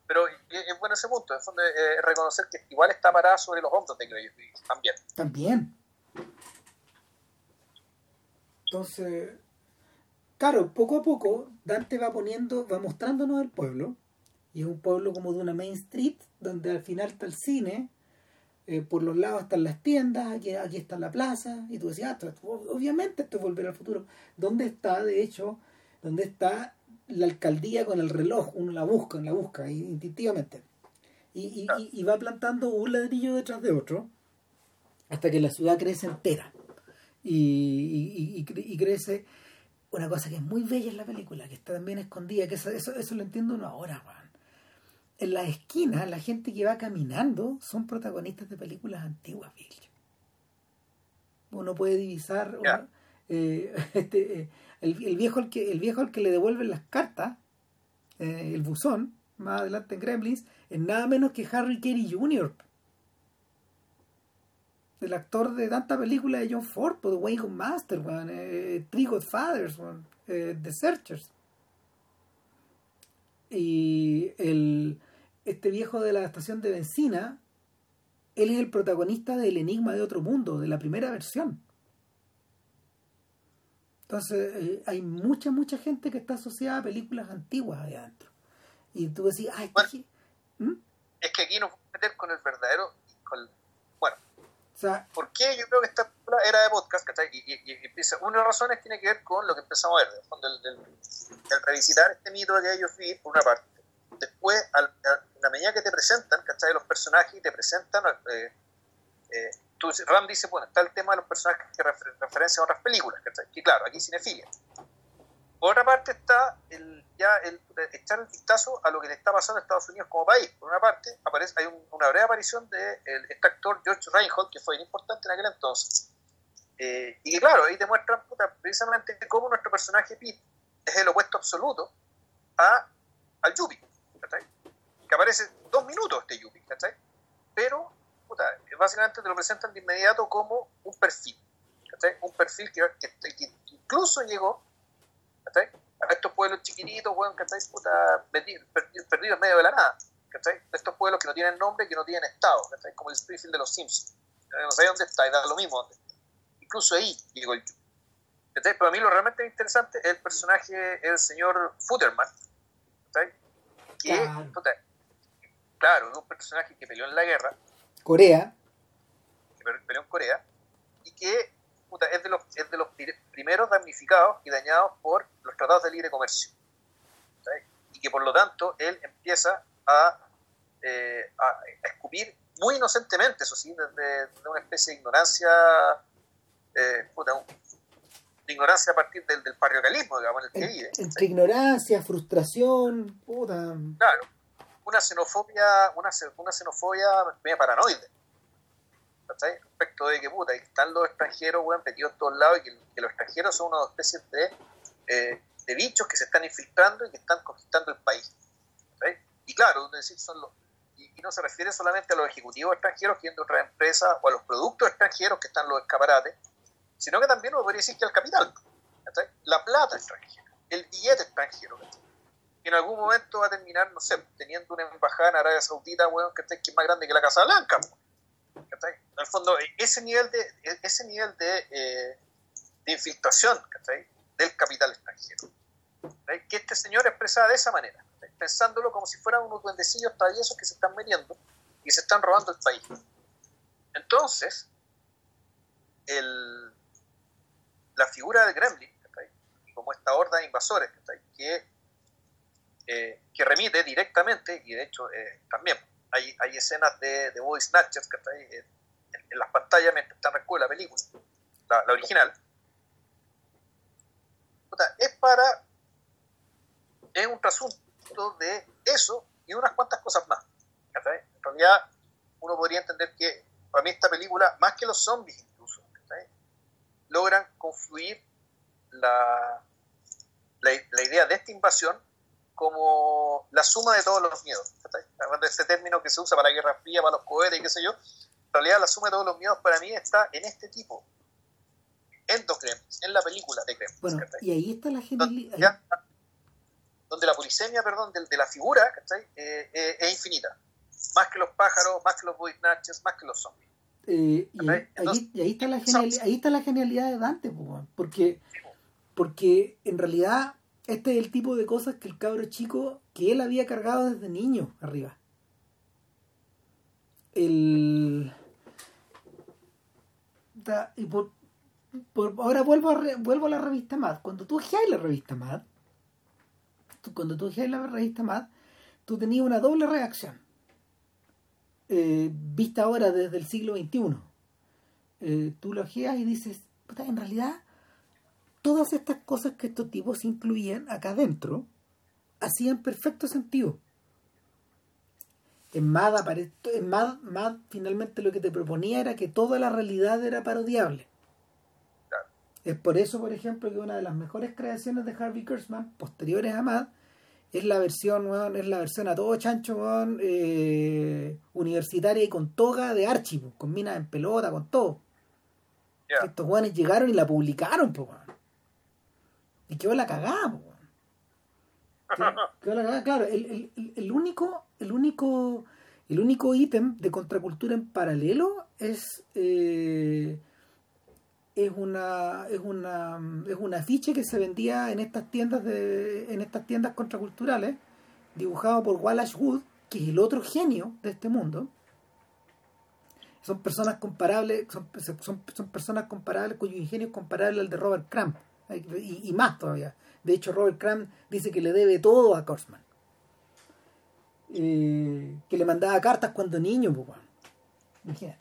Pero es bueno ese punto, es eh, reconocer que igual está parada sobre los hombros de Grey también. También. Entonces, Claro, poco a poco Dante va poniendo, va mostrándonos el pueblo, y es un pueblo como de una main street, donde al final está el cine, eh, por los lados están las tiendas, aquí, aquí está la plaza, y tú decías, ah, obviamente esto es volver al futuro. ¿Dónde está, de hecho, dónde está la alcaldía con el reloj? Uno la busca, la busca, instintivamente. Y, y, va plantando un ladrillo detrás de otro, hasta que la ciudad crece entera. y, y crece una cosa que es muy bella en la película, que está también escondida, que eso, eso, lo entiendo uno ahora, En la esquina, la gente que va caminando son protagonistas de películas antiguas, Uno puede divisar eh, este, eh, el, viejo al que, el viejo al que le devuelven las cartas, eh, el buzón, más adelante en Gremlins, es nada menos que Harry Carey Jr el actor de tanta película de John Ford, pues, de Wayne Master, eh, Three Godfathers, eh, The Searchers. Y el, este viejo de la estación de benzina, él es el protagonista del Enigma de Otro Mundo, de la primera versión. Entonces, eh, hay mucha, mucha gente que está asociada a películas antiguas ahí adentro. Y tú decís, ay, Bueno. ¿qué? ¿Mm? Es que aquí nos vamos a meter con el verdadero. Con, bueno, O sea, ¿por qué yo creo que esta película era de podcast? ¿cachai? Y, y- y empieza, una de las razones tiene que ver con lo que empezamos a ver, del fondo, el, del- el revisitar este mito de ellos viven, por una parte. Después, al, a la medida que te presentan, ¿cachai? Los personajes y te presentan. eh, eh, Ram dice, bueno, está el tema de los personajes que refer, referencian a otras películas, ¿cachai? Que claro, aquí cinefilia. Por otra parte está el, ya el, echar el vistazo a lo que le está pasando a Estados Unidos como país. Por una parte, aparece, hay un- una breve aparición de el, este actor George Reinhold, que fue importante en aquel entonces. Eh, y claro, ahí te muestran puta, precisamente cómo nuestro personaje Pete es el opuesto absoluto a, al Yuppie, ¿cachai? Que aparece dos minutos este Yuppie, ¿cachai? Pero, puta, básicamente te lo presentan de inmediato como un perfil, ¿cachai? Un perfil que, que- que incluso llegó ¿cachai? A estos pueblos chiquititos, weón, ¿cachai? Puta, perdi- perdi- perdidos en medio de la nada, ¿cachai? Estos pueblos que no tienen nombre, que no tienen estado, ¿cachai? Como el Springfield de los Simpsons. No sé dónde está y da lo mismo dónde está. Incluso ahí llegó el. ¿cachai? Pero a mí lo realmente interesante es el personaje, el señor Futterman, ¿cachai? Que, Claro. puta, claro, es un personaje que peleó en la guerra, Corea, que peleó en Corea, y que puta, es de los, es de los pri- primeros damnificados y dañados por los tratados de libre comercio. ¿sabes? Y que por lo tanto él empieza a, eh, a, a escupir muy inocentemente, eso sí, desde, desde una especie de ignorancia, eh, puta, un- de ignorancia a partir del, del patriarcalismo, digamos, en el que vive. entre ¿sabes? ignorancia, frustración, puta. Claro, una xenofobia, una, una xenofobia media paranoide. Respecto de que puta, que están los extranjeros, weón, metidos en todos lados y que, los extranjeros son una especie de, eh, de bichos que se están infiltrando y que están conquistando el país. Y claro, decir, son los, y, no se refiere solamente a los ejecutivos extranjeros que vienen de otras empresas o a los productos extranjeros que están los escaparates, sino que también uno podría decir que al capital, la plata extranjera, el billete extranjero. Que en algún momento va a terminar, no sé, teniendo una embajada en Arabia Saudita, weón, que es más grande que la Casa Blanca. weón. En el fondo, e- ese nivel de, e- ese nivel de, eh, infiltración del capital extranjero. Que este señor expresaba de esa manera, pensándolo como si fueran unos duendecillos traviesos que se están metiendo y se están robando el país. Entonces, la figura de y como esta horda de invasores, que eh, que remite directamente, y de hecho eh, también hay, hay escenas de, de body snatchers que en, en las pantallas mientras están recuerdo la película, la, la original. Puta, es para. Es un trasunto de eso y unas cuantas cosas más. ¿cachai? En realidad, uno podría entender que para mí esta película, más que los zombies incluso, logran confluir la, la, la idea de esta invasión como la suma de todos los miedos. este término que se usa para la Guerra Fría, para los cohetes y qué sé yo, en realidad la suma de todos los miedos para mí está en este tipo, en Dos Gremlins, en la película de Gremlins. Bueno, y ahí está la donde, ya- donde la polisemia, perdón, de, de la figura ¿cachai? Eh, eh, es infinita. Más que los pájaros, más que los body snatchers, más que los zombies. Eh, y, ahí, Entonces, ahí- y ahí está la genialidad, ahí está la genialidad de Dante, porque, porque en realidad este es el tipo de cosas que el cabro chico que él había cargado desde niño arriba. El y por, ahora vuelvo a a la revista Mad. Cuando tú ojeas la revista Mad, cuando tú ojeas la revista Mad, tú tenías una doble reacción eh, vista ahora desde el siglo XXI. Eh, tú lo ojeas y dices, "Puta, en realidad, todas estas cosas que estos tipos incluían acá adentro hacían perfecto sentido. En Mad, apare- en Mad, Mad finalmente lo que te proponía era que toda la realidad era parodiable. Es por eso, por ejemplo, que una de las mejores creaciones de Harvey Kurtzman, posteriores a Mad, es la versión, weón, es la versión a todo chancho, weón, eh, universitaria y con toga de Archie, con minas en pelota, con todo. Estos weones llegaron y la publicaron, weón. Y quedó la cagada. Quedó- quedó la cagada, claro, el, el- el- el único, el único, el único ítem de contracultura en paralelo es eh, es una es una es un afiche que se vendía en estas tiendas de en estas tiendas contraculturales dibujado por Wallace Wood, que es el otro genio de este mundo. Son personas comparables, son, son, son personas comparables cuyo ingenio es comparable al de Robert Crumb, y, y, más todavía. De hecho, Robert Crumb dice que le debe todo a Korsman. Eh, que le mandaba cartas cuando niño, pues, imagínate.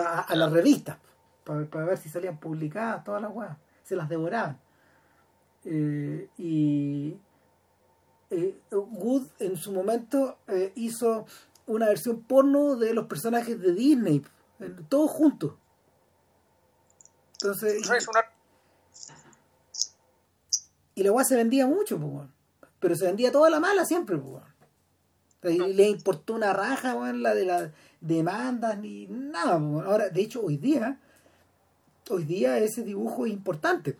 A, a las revistas, para, ver si salían publicadas todas las weas. Se las devoraban. Eh, y eh, Wood en su momento hizo una versión porno de los personajes de Disney, todos juntos. Entonces. Y, la weá se vendía mucho, pues, pero se vendía toda la mala siempre, pues. Le importó una raja, la de las demandas ni nada. Ahora, de hecho, hoy día, hoy día ese dibujo es importante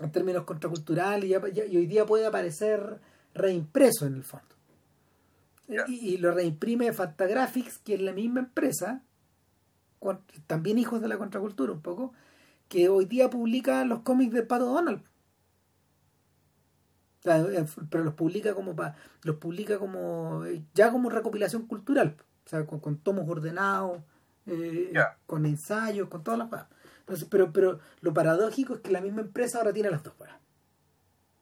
en términos contraculturales y, hoy día puede aparecer reimpreso en el fondo. Y, lo reimprime Fantagraphics, que es la misma empresa, también hijos de la contracultura un poco, que hoy día publica los cómics de Pato Donald. Pero los publica como los publica como ya como recopilación cultural, o sea, con, tomos ordenados, eh, con ensayos, con todas las cosas pero, pero lo paradójico es que la misma empresa ahora tiene las dos para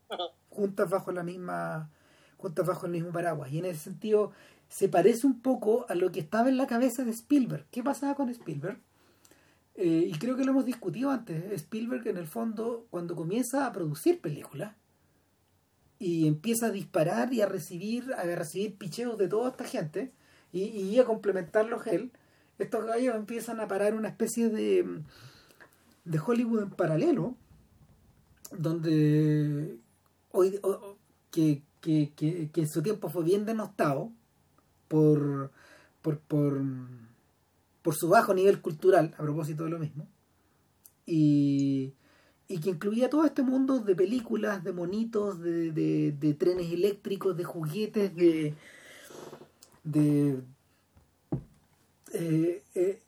juntas bajo la misma juntas bajo el mismo paraguas. Y en ese sentido se parece un poco a lo que estaba en la cabeza de Spielberg. ¿qué pasaba con Spielberg? Eh, y creo que lo hemos discutido antes. Spielberg en el fondo cuando comienza a producir películas y empieza a disparar y a recibir a recibir picheos de toda esta gente y, y a complementarlos él. Estos gallos empiezan a parar una especie de de Hollywood en paralelo, donde hoy que, que, que, en su tiempo fue bien denostado por, por, por, por su bajo nivel cultural, a propósito de lo mismo, y, y que incluía todo este mundo de películas, de monitos, de, de, de trenes eléctricos, de juguetes, de, de eh, eh,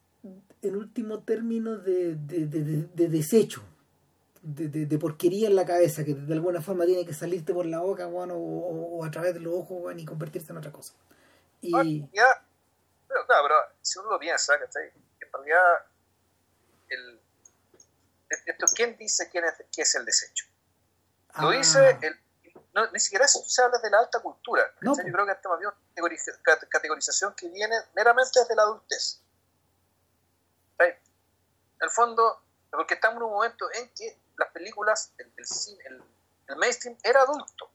en último término de, de, de, desecho, de, porquería en la cabeza, que de alguna forma tiene que salirte por la boca bueno, o, a través de los ojos y convertirse en otra cosa. Y... Ah, pero, pero si uno lo piensa, que en realidad, el, esto, ¿quién dice quién es, qué es el desecho? Lo ah. dice el, no, ni siquiera se habla de la alta cultura. Yo creo que esta es una categorización que viene meramente desde la adultez. En el fondo, porque estamos en un momento en que las películas, el, el, el, mainstream era adulto.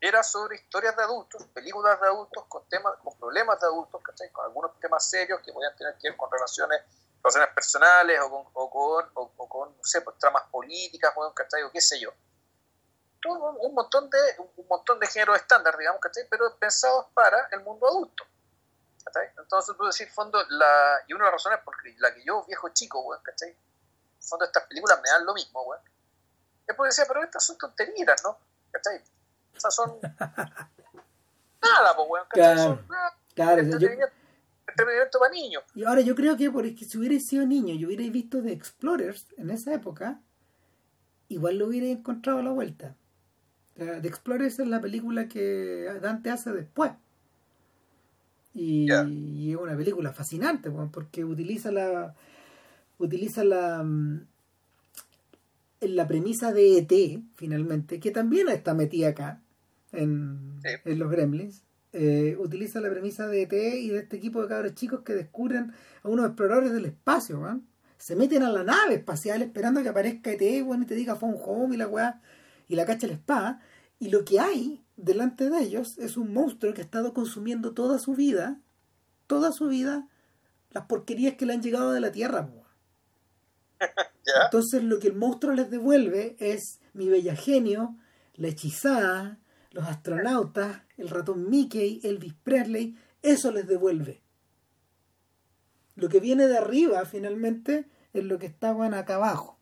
Era sobre historias de adultos, películas de adultos con temas, con problemas de adultos, con algunos temas serios que podían tener que ver con relaciones, relaciones personales o con, o con, o, con no sé, pues, tramas políticas, o qué sé yo. Todo un, montón de un montón de géneros estándar, digamos, pero pensados para el mundo adulto. Entonces tú decís, fondo, la, y una de las razones por la que yo, viejo chico, weón, ¿cachai? En fondo estas películas me dan lo mismo, weón. Es porque decía, pero estas son tonterías, ¿no? ¿Cachai? Esas son... Nada, pues, weón, ¿cachai? Claro, son, claro, entretenimiento, entretenimiento para niños. Y ahora yo creo que porque si hubierais sido niño y hubierais visto The Explorers en esa época, igual lo hubierais encontrado a la vuelta. The Explorers es la película que Dante hace después. Y, es una película fascinante, porque utiliza la utiliza la mm, la premisa de ET, finalmente, que también está metida acá, en, los Gremlins. Eh, utiliza la premisa de ET y de este equipo de cabros chicos que descubren a unos exploradores del espacio, Se meten a la nave espacial esperando que aparezca ET, y te diga phone home y la weá, y la cacha la espada. Y lo que hay delante de ellos es un monstruo que ha estado consumiendo toda su vida, toda su vida, las porquerías que le han llegado de la Tierra. Entonces lo que el monstruo les devuelve es mi bella genio, la hechizada, los astronautas, el ratón Mickey, Elvis Presley, eso les devuelve. Lo que viene de arriba finalmente es lo que estaban acá abajo.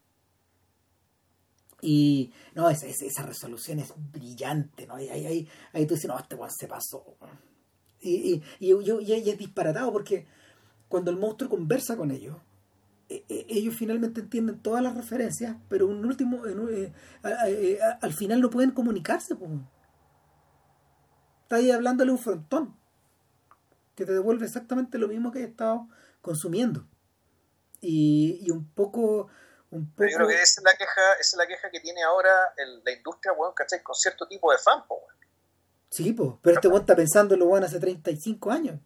Y no, esa, esa, resolución es brillante, ¿no? Ahí, ahí, ahí, tú dices, no, este se pasó. Y, y, y, y, es disparatado porque cuando el monstruo conversa con ellos, e, e, ellos finalmente entienden todas las referencias, pero un último, eh, al final no pueden comunicarse. Pues. Está ahí hablándole un frontón que te devuelve exactamente lo mismo que he estado consumiendo. Y, y un poco... Un poco... Yo creo que esa es la queja, es la queja que tiene ahora la industria, bueno, ¿cachai? Con cierto tipo de fan, pues. Sí, pues, pero este weón está pensando en lo bueno hace 35 años.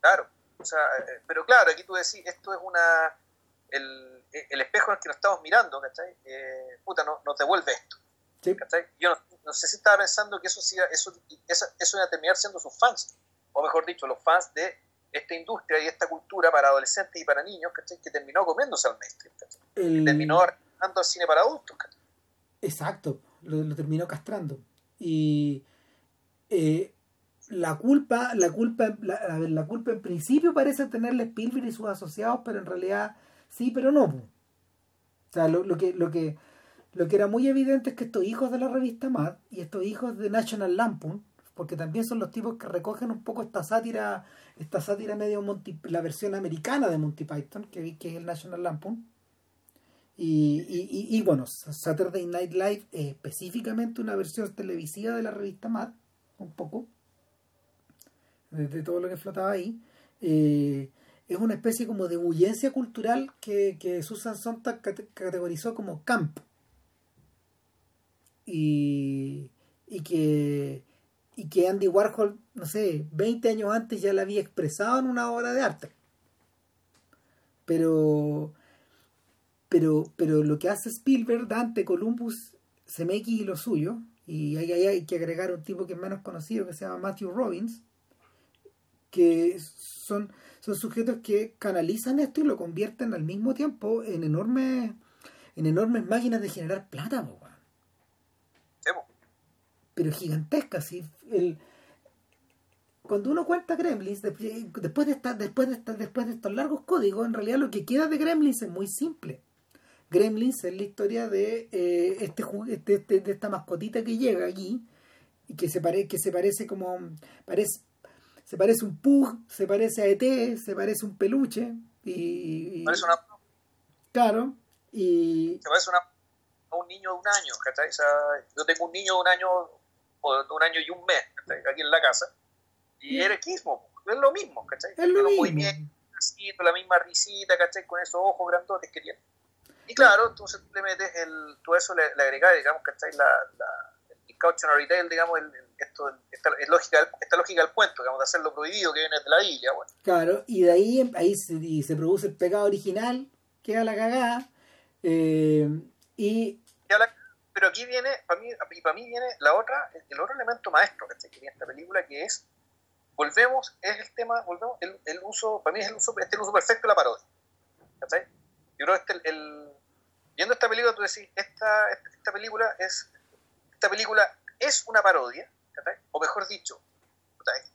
Claro, o sea, eh, pero claro, aquí tú decís, esto es una. El, el espejo en el que nos estamos mirando, ¿cachai? Eh, puta, no, nos devuelve esto. Sí. Yo no, sé si estaba pensando que eso, eso, eso, eso iba a terminar siendo sus fans, o mejor dicho, los fans de esta industria y esta cultura para adolescentes y para niños, ¿cachai? Que terminó comiéndose al mainstream, ¿cachai? terminó dando al cine para adultos, ¿cachai? Exacto, lo, terminó castrando. Y eh, la culpa, la culpa, la, la, culpa en principio parece tenerle Spielberg y sus asociados, pero en realidad sí, pero no. O sea, lo, lo, que, lo, que, lo que era muy evidente es que estos hijos de la revista Mad y estos hijos de National Lampoon, porque también son los tipos que recogen un poco esta sátira, esta sátira medio la versión americana de Monty Python, que, que es el National Lampoon. Y, bueno, Saturday Night Live es específicamente una versión televisiva de la revista Mad, un poco de, todo lo que flotaba ahí, eh, es una especie como de bullencia cultural que, que Susan Sontag categorizó como camp. Y, y, que, y que Andy Warhol, no sé, 20 años antes ya la había expresado en una obra de arte. Pero, pero, pero lo que hace Spielberg, Dante, Columbus, Zemeckis y lo suyo, y hay, hay que agregar un tipo que es menos conocido que se llama Matthew Robbins, que son, son sujetos que canalizan esto y lo convierten al mismo tiempo en enormes en enormes máquinas de generar plata, pero gigantescas. El, cuando uno cuenta Gremlins, después de, estar, después, de después de estos largos códigos, en realidad lo que queda de Gremlins es muy simple. Gremlins es la historia de eh, este, este, este, de esta mascotita que llega aquí y que se, pare, que se parece como parece, se parece un pug, se parece a ET, se parece un peluche. Y, parece una... Claro. Y... Se parece una... a un niño de un año, ¿cachai? O sea, yo tengo un niño de un año, o de un año y un mes, ¿cachai? Aquí en la casa. Y era equismo, es lo mismo, ¿cachai? Es lo mismo. la misma risita, ¿cachai? Con esos ojos grandotes que tiene. Y claro, entonces tú le metes el, todo eso le, le agregas, digamos, ¿cachai? La, la, el cautionary tale, digamos, el esto, esta, es lógica, esta lógica del cuento, digamos, de hacerlo prohibido que viene de la isla. Bueno. Claro, y de ahí, ahí se, se produce el pecado original, queda la cagada. Eh, y... pero aquí viene, y para mí viene la otra, el otro elemento maestro que tiene esta película, que es, volvemos, es el tema, volvemos, el, uso, para mí es el uso, este el uso perfecto de la parodia. ¿cachai? Yo creo que este, el, viendo esta película, tú decís, esta, esta película es, esta película es una parodia, o mejor dicho,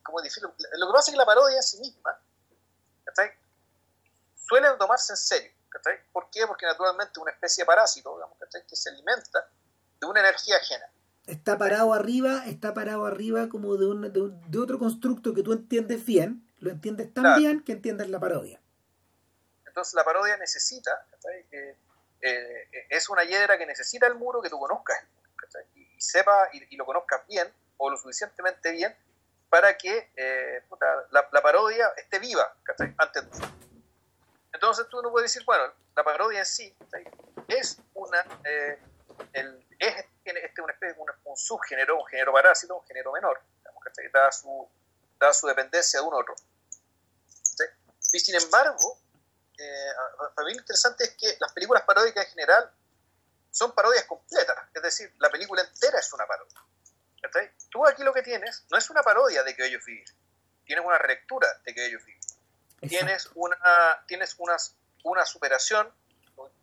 como lo que pasa es que la parodia en sí misma suele tomarse en serio. ¿Por qué? Porque naturalmente una especie de parásito digamos, que se alimenta de una energía ajena. Está parado arriba, está parado arriba como de, un, de, otro constructo que tú entiendes bien, lo entiendes tan bien que entiendes la parodia. Entonces la parodia necesita, eh, eh, es una hiedra que necesita el muro que tú conozcas y, sepa y, lo conozcas bien o lo suficientemente bien para que eh, la, parodia esté viva antes Entonces tú no puedes decir, bueno, la parodia en sí es una eh, el, es este, una especie, un, un, subgénero, un género parásito, un género menor, que da su, da su dependencia de un otro. Y sin embargo, eh, para mí lo interesante es que las películas paródicas en general son parodias completas, es decir, la película entera es una parodia. Tú aquí lo que tienes no es una parodia de que ellos vivir, tienes una relectura de que ellos vivir. Tienes una, tienes unas, una superación,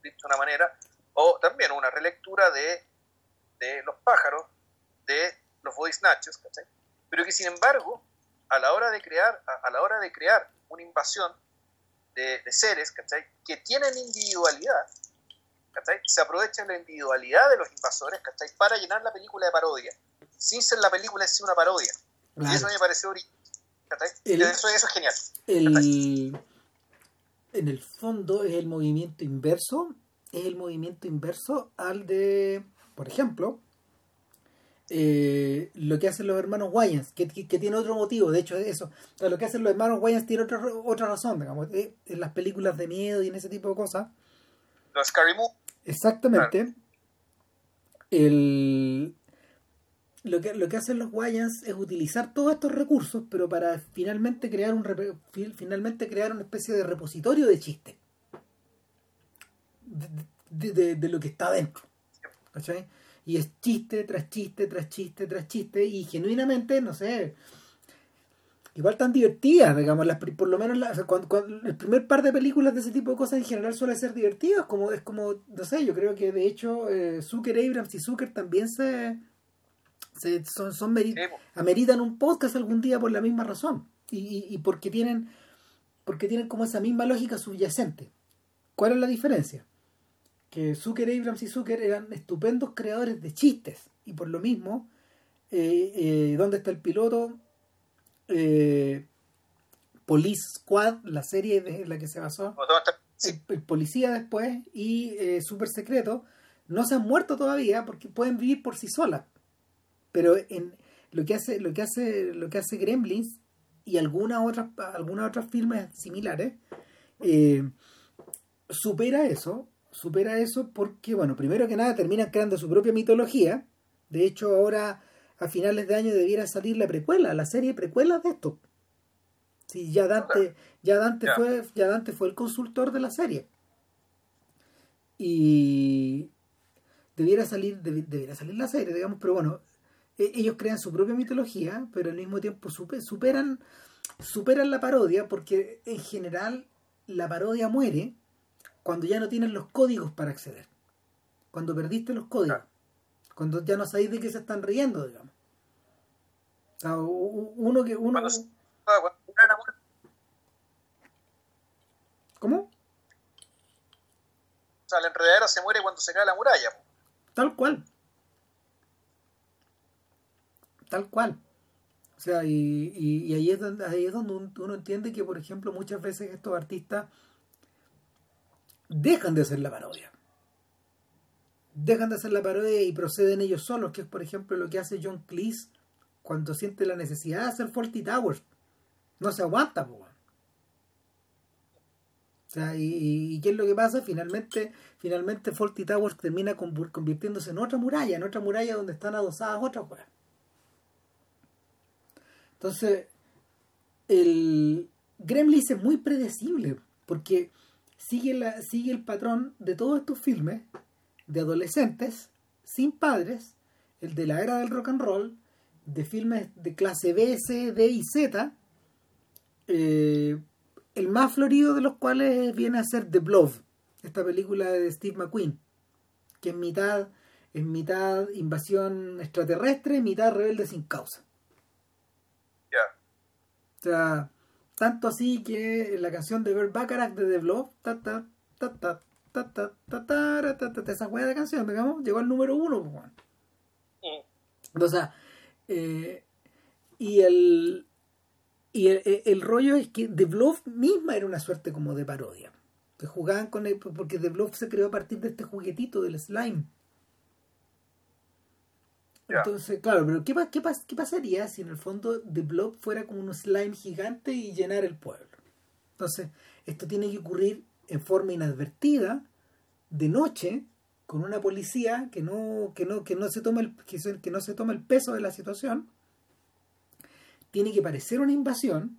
de una manera, o también una relectura de, de los pájaros, de los body snatchers, Pero que sin embargo, a la hora de crear, a, la hora de crear una invasión de, seres, Que tienen individualidad, Se aprovecha la individualidad de los invasores, Para llenar la película de parodia sin ser la película en sí una parodia. Y eso me pareció eso, eso, es genial. El, en el fondo es el movimiento inverso, es el movimiento inverso al de, por ejemplo, eh, lo que hacen los hermanos Wayans, que, que, tiene otro motivo, de hecho eso, lo que hacen los hermanos Wayans tiene otra, otra razón, digamos, eh, en las películas de miedo y en ese tipo de cosas. Los Scary Exactamente. El, lo que, lo que hacen los Wayans es utilizar todos estos recursos, pero para finalmente crear un finalmente crear una especie de repositorio de chistes. De, de, de, lo que está dentro. ¿Cachai? y es chiste tras chiste tras chiste tras chiste y genuinamente, no sé, igual tan divertidas, digamos, las, por lo menos el primer par de películas de ese tipo de cosas en general suele ser divertidas, como es como, no sé, yo creo que de hecho eh, Zucker, Abrams y Zucker también se, se son, son ameritan un podcast algún día por la misma razón y, y, porque tienen porque tienen como esa misma lógica subyacente. ¿Cuál es la diferencia? Que Zucker, Abrams y Zucker eran estupendos creadores de chistes. Y por lo mismo eh, eh, ¿dónde está el piloto? Eh, Police Squad, la serie de la que se basó. El, policía después y Super Secreto. No se han muerto todavía porque pueden vivir por sí solas. Pero en lo que hace lo que hace lo que hace Gremlins y algunas otras algunas otras filmes similares supera eso supera eso porque, bueno, primero que nada terminan creando su propia mitología. De hecho, ahora a finales de año debiera salir la precuela, la serie precuela de esto. Sí, ya Dante, ya Dante fue, ya Dante fue el consultor de la serie. Y debiera salir, debiera salir la serie, digamos, pero bueno, e, ellos crean su propia mitología, pero al mismo tiempo superan, superan la parodia, porque en general la parodia muere cuando ya no tienen los códigos para acceder. Cuando perdiste los códigos. Cuando ya no sabéis de qué se están riendo, digamos. uno que uno ¿Cómo? O sea, el enredadero se muere cuando se cae la muralla. Tal cual. Tal cual. O sea, y, y, ahí, es donde, ahí es donde uno entiende que, por ejemplo, muchas veces estos artistas dejan de hacer la parodia. Dejan de hacer la parodia y proceden ellos solos, que es por ejemplo lo que hace John Cleese cuando siente la necesidad de hacer Faulty Towers. No se aguanta, O sea, y, qué es lo que pasa? Finalmente, finalmente Faulty Towers termina convirtiéndose en otra muralla, en otra muralla donde están adosadas otras cosas. Entonces, el Gremlins es muy predecible, porque sigue, la, sigue el patrón de todos estos filmes de adolescentes sin padres, el de la era del rock and roll, de filmes de clase B, C, D y Z, eh, el más florido de los cuales viene a ser The Blob, esta película de Steve McQueen, que es mitad, es mitad invasión extraterrestre, mitad rebelde sin causa. Ya. O sea, tanto así que la canción de Bert Bacharach de The Blob, ta ta ta ta ta ta ta ta ta ta esa hueá de canción, digamos, llegó al número uno, pues, O sea, eh, y el y el, el, rollo es que The Blob misma era una suerte como de parodia. Que jugaban con él, porque The Blob se creó a partir de este juguetito del slime. Entonces, claro, pero ¿qué, qué, ¿qué pasaría si en el fondo The Blob fuera como un slime gigante y llenar el pueblo? Entonces, esto tiene que ocurrir en forma inadvertida, de noche, con una policía que no, que no, que no se toma el, que, no se toma el peso de la situación. Tiene que parecer una invasión,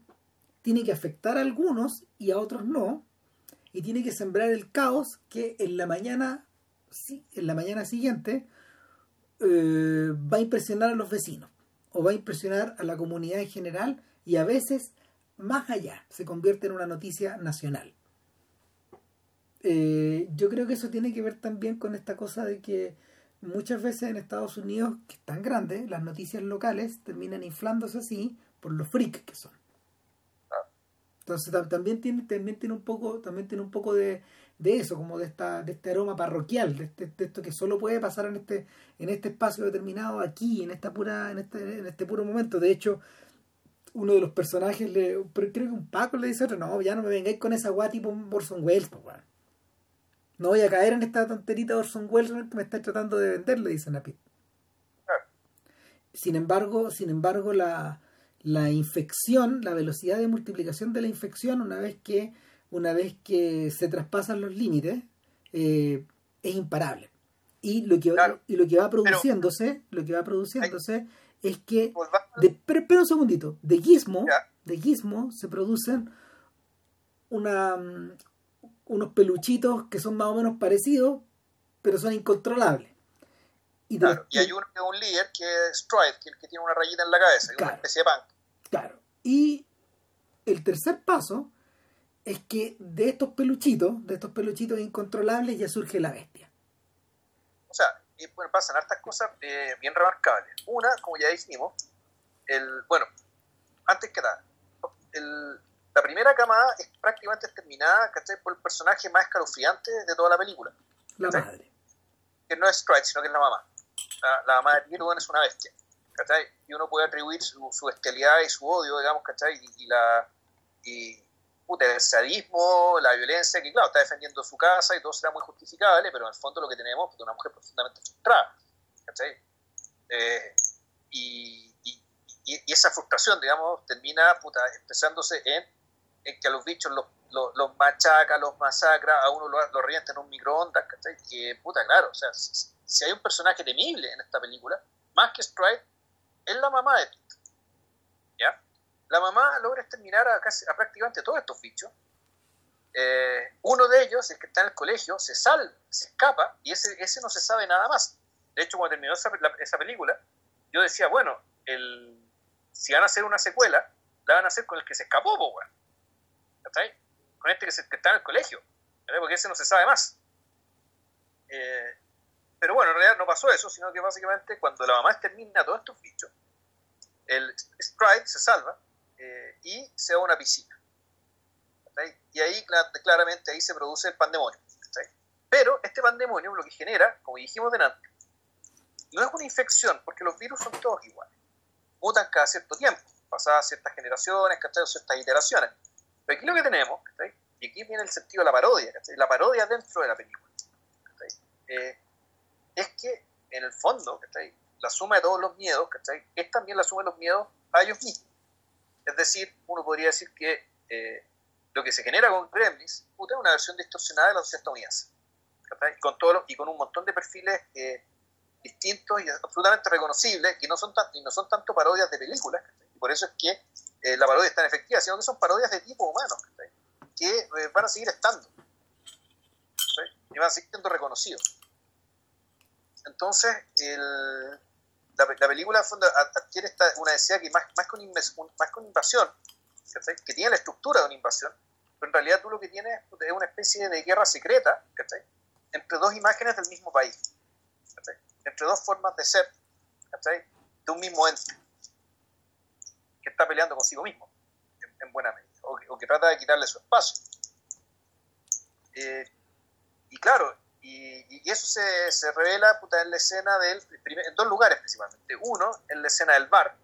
tiene que afectar a algunos y a otros no, y tiene que sembrar el caos que en la mañana, en la mañana siguiente eh, va a impresionar a los vecinos o va a impresionar a la comunidad en general y a veces más allá se convierte en una noticia nacional. Eh, yo creo que eso tiene que ver también con esta cosa de que muchas veces en Estados Unidos, que es tan grande, las noticias locales terminan inflándose así por los freaks que son. Entonces también tiene, también tiene un poco, también tiene un poco de, de eso, como de esta, de este aroma parroquial, de, este, de, esto que solo puede pasar en este, en este espacio determinado, aquí, en esta pura, en este, en este puro momento. De hecho, uno de los personajes le creo que un Paco le dice otro no ya no me vengáis con esa guay tipo Orson Welles no voy a caer en esta tonterita de Orson Welles que me está tratando de vender le dicen a Pete sin embargo sin embargo la la infección la velocidad de multiplicación de la infección una vez que una vez que se traspasan los límites eh, es imparable. Y lo que y lo que va produciéndose lo que va produciéndose es que pues de, un segundito de Gizmo de Gizmo se producen una mm, unos peluchitos que son más o menos parecidos pero son incontrolables. Y, y hay uno que es un líder que es Stride que, que tiene una rayita en la cabeza una especie de punk claro. Y el tercer paso es que de estos peluchitos de estos peluchitos incontrolables ya surge la bestia o sea y bueno, pasan hartas cosas eh, bien remarcables. Una, como ya dijimos, el, bueno, antes que nada, la primera camada es prácticamente terminada por el personaje más escalofriante de toda la película. La madre. Que no es Strike, sino que es la mamá. La, mamá de Peter es una bestia. ¿cachai? Y uno puede atribuir su, su bestialidad y su odio, digamos, ¿cachai? Y, la, y, el sadismo, la violencia, que claro, está defendiendo su casa y todo será muy justificable, pero en el fondo lo que tenemos es una mujer profundamente frustrada. ¿cachai? Eh, y, esa frustración, digamos, termina puta, expresándose en, que a los bichos los, machaca, los masacra, a uno los, los revienta en un microondas, ¿cachai? Que, puta, claro, o sea, si, hay un personaje temible en esta película, más que Stride, es la mamá de. ¿Ya? La mamá logra exterminar a, casi, a prácticamente todos estos bichos. Eh, uno de ellos, el que está en el colegio, se sale, se escapa y ese, no se sabe nada más. De hecho, cuando terminó esa, película, yo decía, bueno, si van a hacer una secuela, la van a hacer con el que se escapó, pues, Con este que, está en el colegio, porque ese no se sabe más. Eh, pero bueno, en realidad no pasó eso, sino que básicamente cuando la mamá extermina a todos estos bichos, el Stride se salva y se va a una piscina. Y ahí claramente ahí se produce el pandemonio. Pero este pandemonio lo que genera, como dijimos delante, no es una infección, porque los virus son todos iguales. Mutan cada cierto tiempo, pasadas ciertas generaciones, ciertas iteraciones. Pero aquí lo que tenemos, y aquí viene el sentido de la parodia, la parodia dentro de la película, eh, es que en el fondo, la suma de todos los miedos, es también la suma de los miedos a ellos mismos. Es decir, uno podría decir que eh, lo que se genera con Gremlins es una versión distorsionada de la sociedad estadounidense. Con todo y con un montón de perfiles eh, distintos y absolutamente reconocibles, que no son, y no son tanto parodias de películas, y por eso es que eh, la parodia es tan efectiva, sino que son parodias de tipo humano, que van a seguir estando, y van a seguir siendo reconocidos. Entonces, el, la, película adquiere esta, una necesidad que más, más, con más con invasión, que tiene la estructura de una invasión, pero en realidad tú lo que tienes es una especie de guerra secreta entre dos imágenes del mismo país, entre dos formas de ser de un mismo ente que está peleando consigo mismo, en, buena medida, o, que trata de quitarle su espacio. Eh, y claro, y, eso se, se revela puta, en la escena del. en dos lugares principalmente. Uno, en la escena del bar,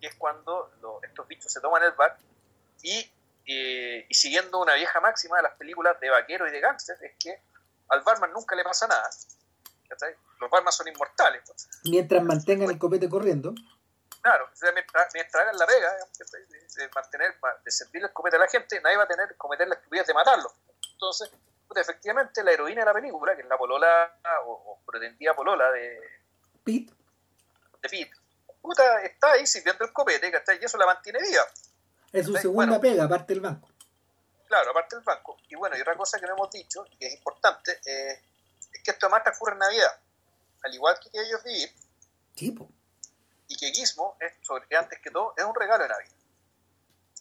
que es cuando estos bichos se toman el bar, y, y, siguiendo una vieja máxima de las películas de vaqueros y de gángsters, es que al barman nunca le pasa nada. Los barman son inmortales. Pues. Mientras mantengan el copete corriendo. Claro, mientras, mientras hagan la pega de, mantener, de servir el copete a la gente, nadie va a tener cometer la estupidez de matarlo. Entonces, efectivamente la heroína de la película, que es la polola o, pretendía polola de Pete, de Pete, puta, está ahí sirviendo el copete, ¿cachai? Y eso la mantiene viva. Es su segunda pega, aparte del banco. Claro, aparte del banco. Y bueno, y otra cosa que no hemos dicho, y que es importante, eh, es que esto además transcurre en Navidad. Al igual que, ellos vivir. Tipo. Y que Gizmo, es, sobre, antes que todo, es un regalo de Navidad.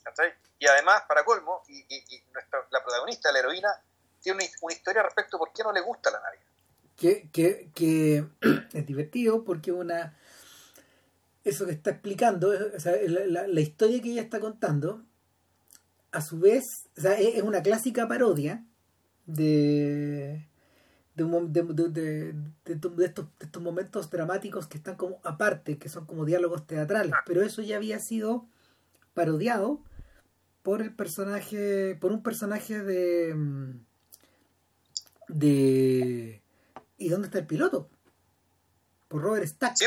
¿cachai? Y además, para colmo, y, y nuestra, la protagonista, la heroína, tiene una, historia respecto a por qué no le gusta la Navidad. Que, es divertido porque una eso que está explicando, la, historia que ella está contando, a su vez, es, una clásica parodia de, de, estos, de estos momentos dramáticos que están como aparte, que son como diálogos teatrales, pero eso ya había sido parodiado por el personaje, por un personaje de mm, de ¿y dónde está el piloto? Por Robert Stack.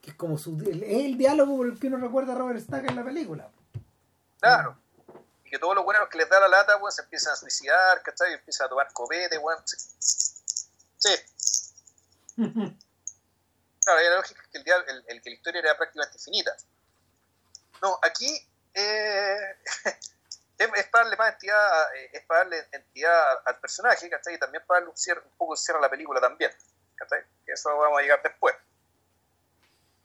Que es como su, el, el diálogo por el que uno recuerda a Robert Stack en la película. Claro. Y que todos los buenos que les da la lata, pues, se empiezan a suicidar, ¿cachai? Y empiezan a tomar copete, weón. Sí. claro, la lógica es que, el, el, el, que la historia era prácticamente infinita. No, aquí eh, es, para darle más entidad, eh, es para darle entidad al personaje, ¿cachai? Y también para darle un, cierre, un poco de cierre a la película también, ¿cachai? Eso vamos a llegar después.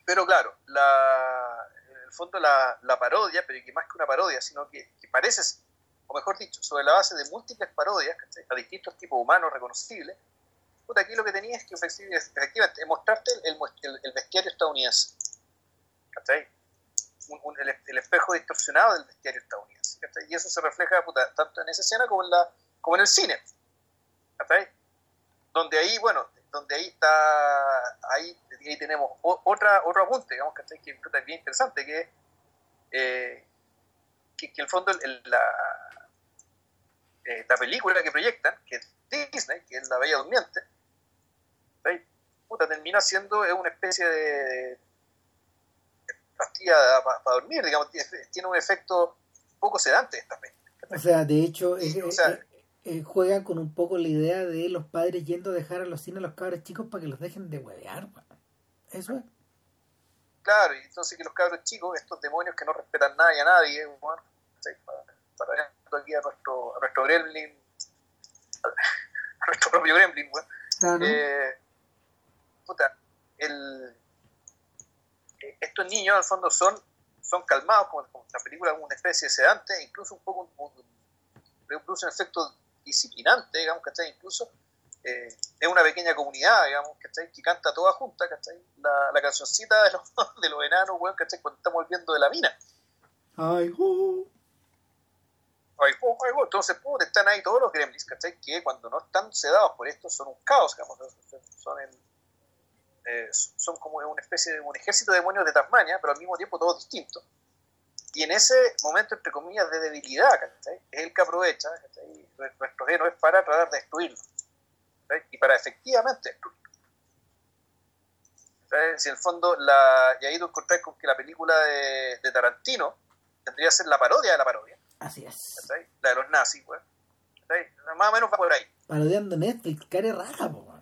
Pero claro, la, en el fondo la, parodia, pero que más que una parodia, sino que, que, parece, o mejor dicho, sobre la base de múltiples parodias ¿cachai? a distintos tipos humanos reconocibles, puta, aquí lo que tenía es que efectivamente mostrarte el, el, el bestiario estadounidense. ¿cachai? El, el, espejo distorsionado del bestiario estadounidense. ¿Cachai? Y eso se refleja puta, tanto en esa escena como en, la, como en el cine. ¿cachai? Donde ahí, bueno, donde ahí está, ahí, ahí tenemos otra, otro apunte, digamos, ¿cachai? que es bien interesante, que, eh, que, el fondo la, eh, la película que proyectan, que es Disney, que es La Bella Durmiente, puta, termina siendo una especie de pastilla para pa dormir, digamos, tiene un efecto poco sedante esta película. O sea, de hecho, es, o sea, eh, eh, juega con un poco la idea de los padres yendo a dejar a los cines a los cabros chicos para que los dejen de huevear. Eso es. Claro, y entonces que los cabros chicos, estos demonios que no respetan nada y a nadie, bueno, para, para aquí a nuestro, a nuestro gremlin, a nuestro propio gremlin, bueno, claro. eh, puta, el, estos niños al fondo son, son calmados, como, como la película, como una especie de sedante, incluso un poco un, produce un efecto disciplinante, digamos, ¿cachai? Incluso eh, es una pequeña comunidad, digamos, ¿cachai? Que canta toda junta, ¿cachai? La, la cancioncita de los, de los enanos, weón, ¿cachai? Cuando estamos volviendo de la mina. Ay, oh. Ay, oh, ay, oh. Entonces, están ahí todos los gremlins, ¿cachai? Que cuando no están sedados por esto son un caos, digamos, son el, eh, son como una especie de un ejército de demonios de Tasmania, pero al mismo tiempo todos distintos. Y en ese momento, entre comillas, de debilidad, ¿cachai? es el que aprovecha ¿cachai? nuestro geno es para tratar de destruirlo. ¿cachai? Y para efectivamente destruirlo. Si en el fondo, la, y ahí tú encontrás con que la película de, de Tarantino tendría que ser la parodia de la parodia. Así es. La de los nazis, güey. Más o menos va por ahí. Parodiando Netflix, care raja, po, man.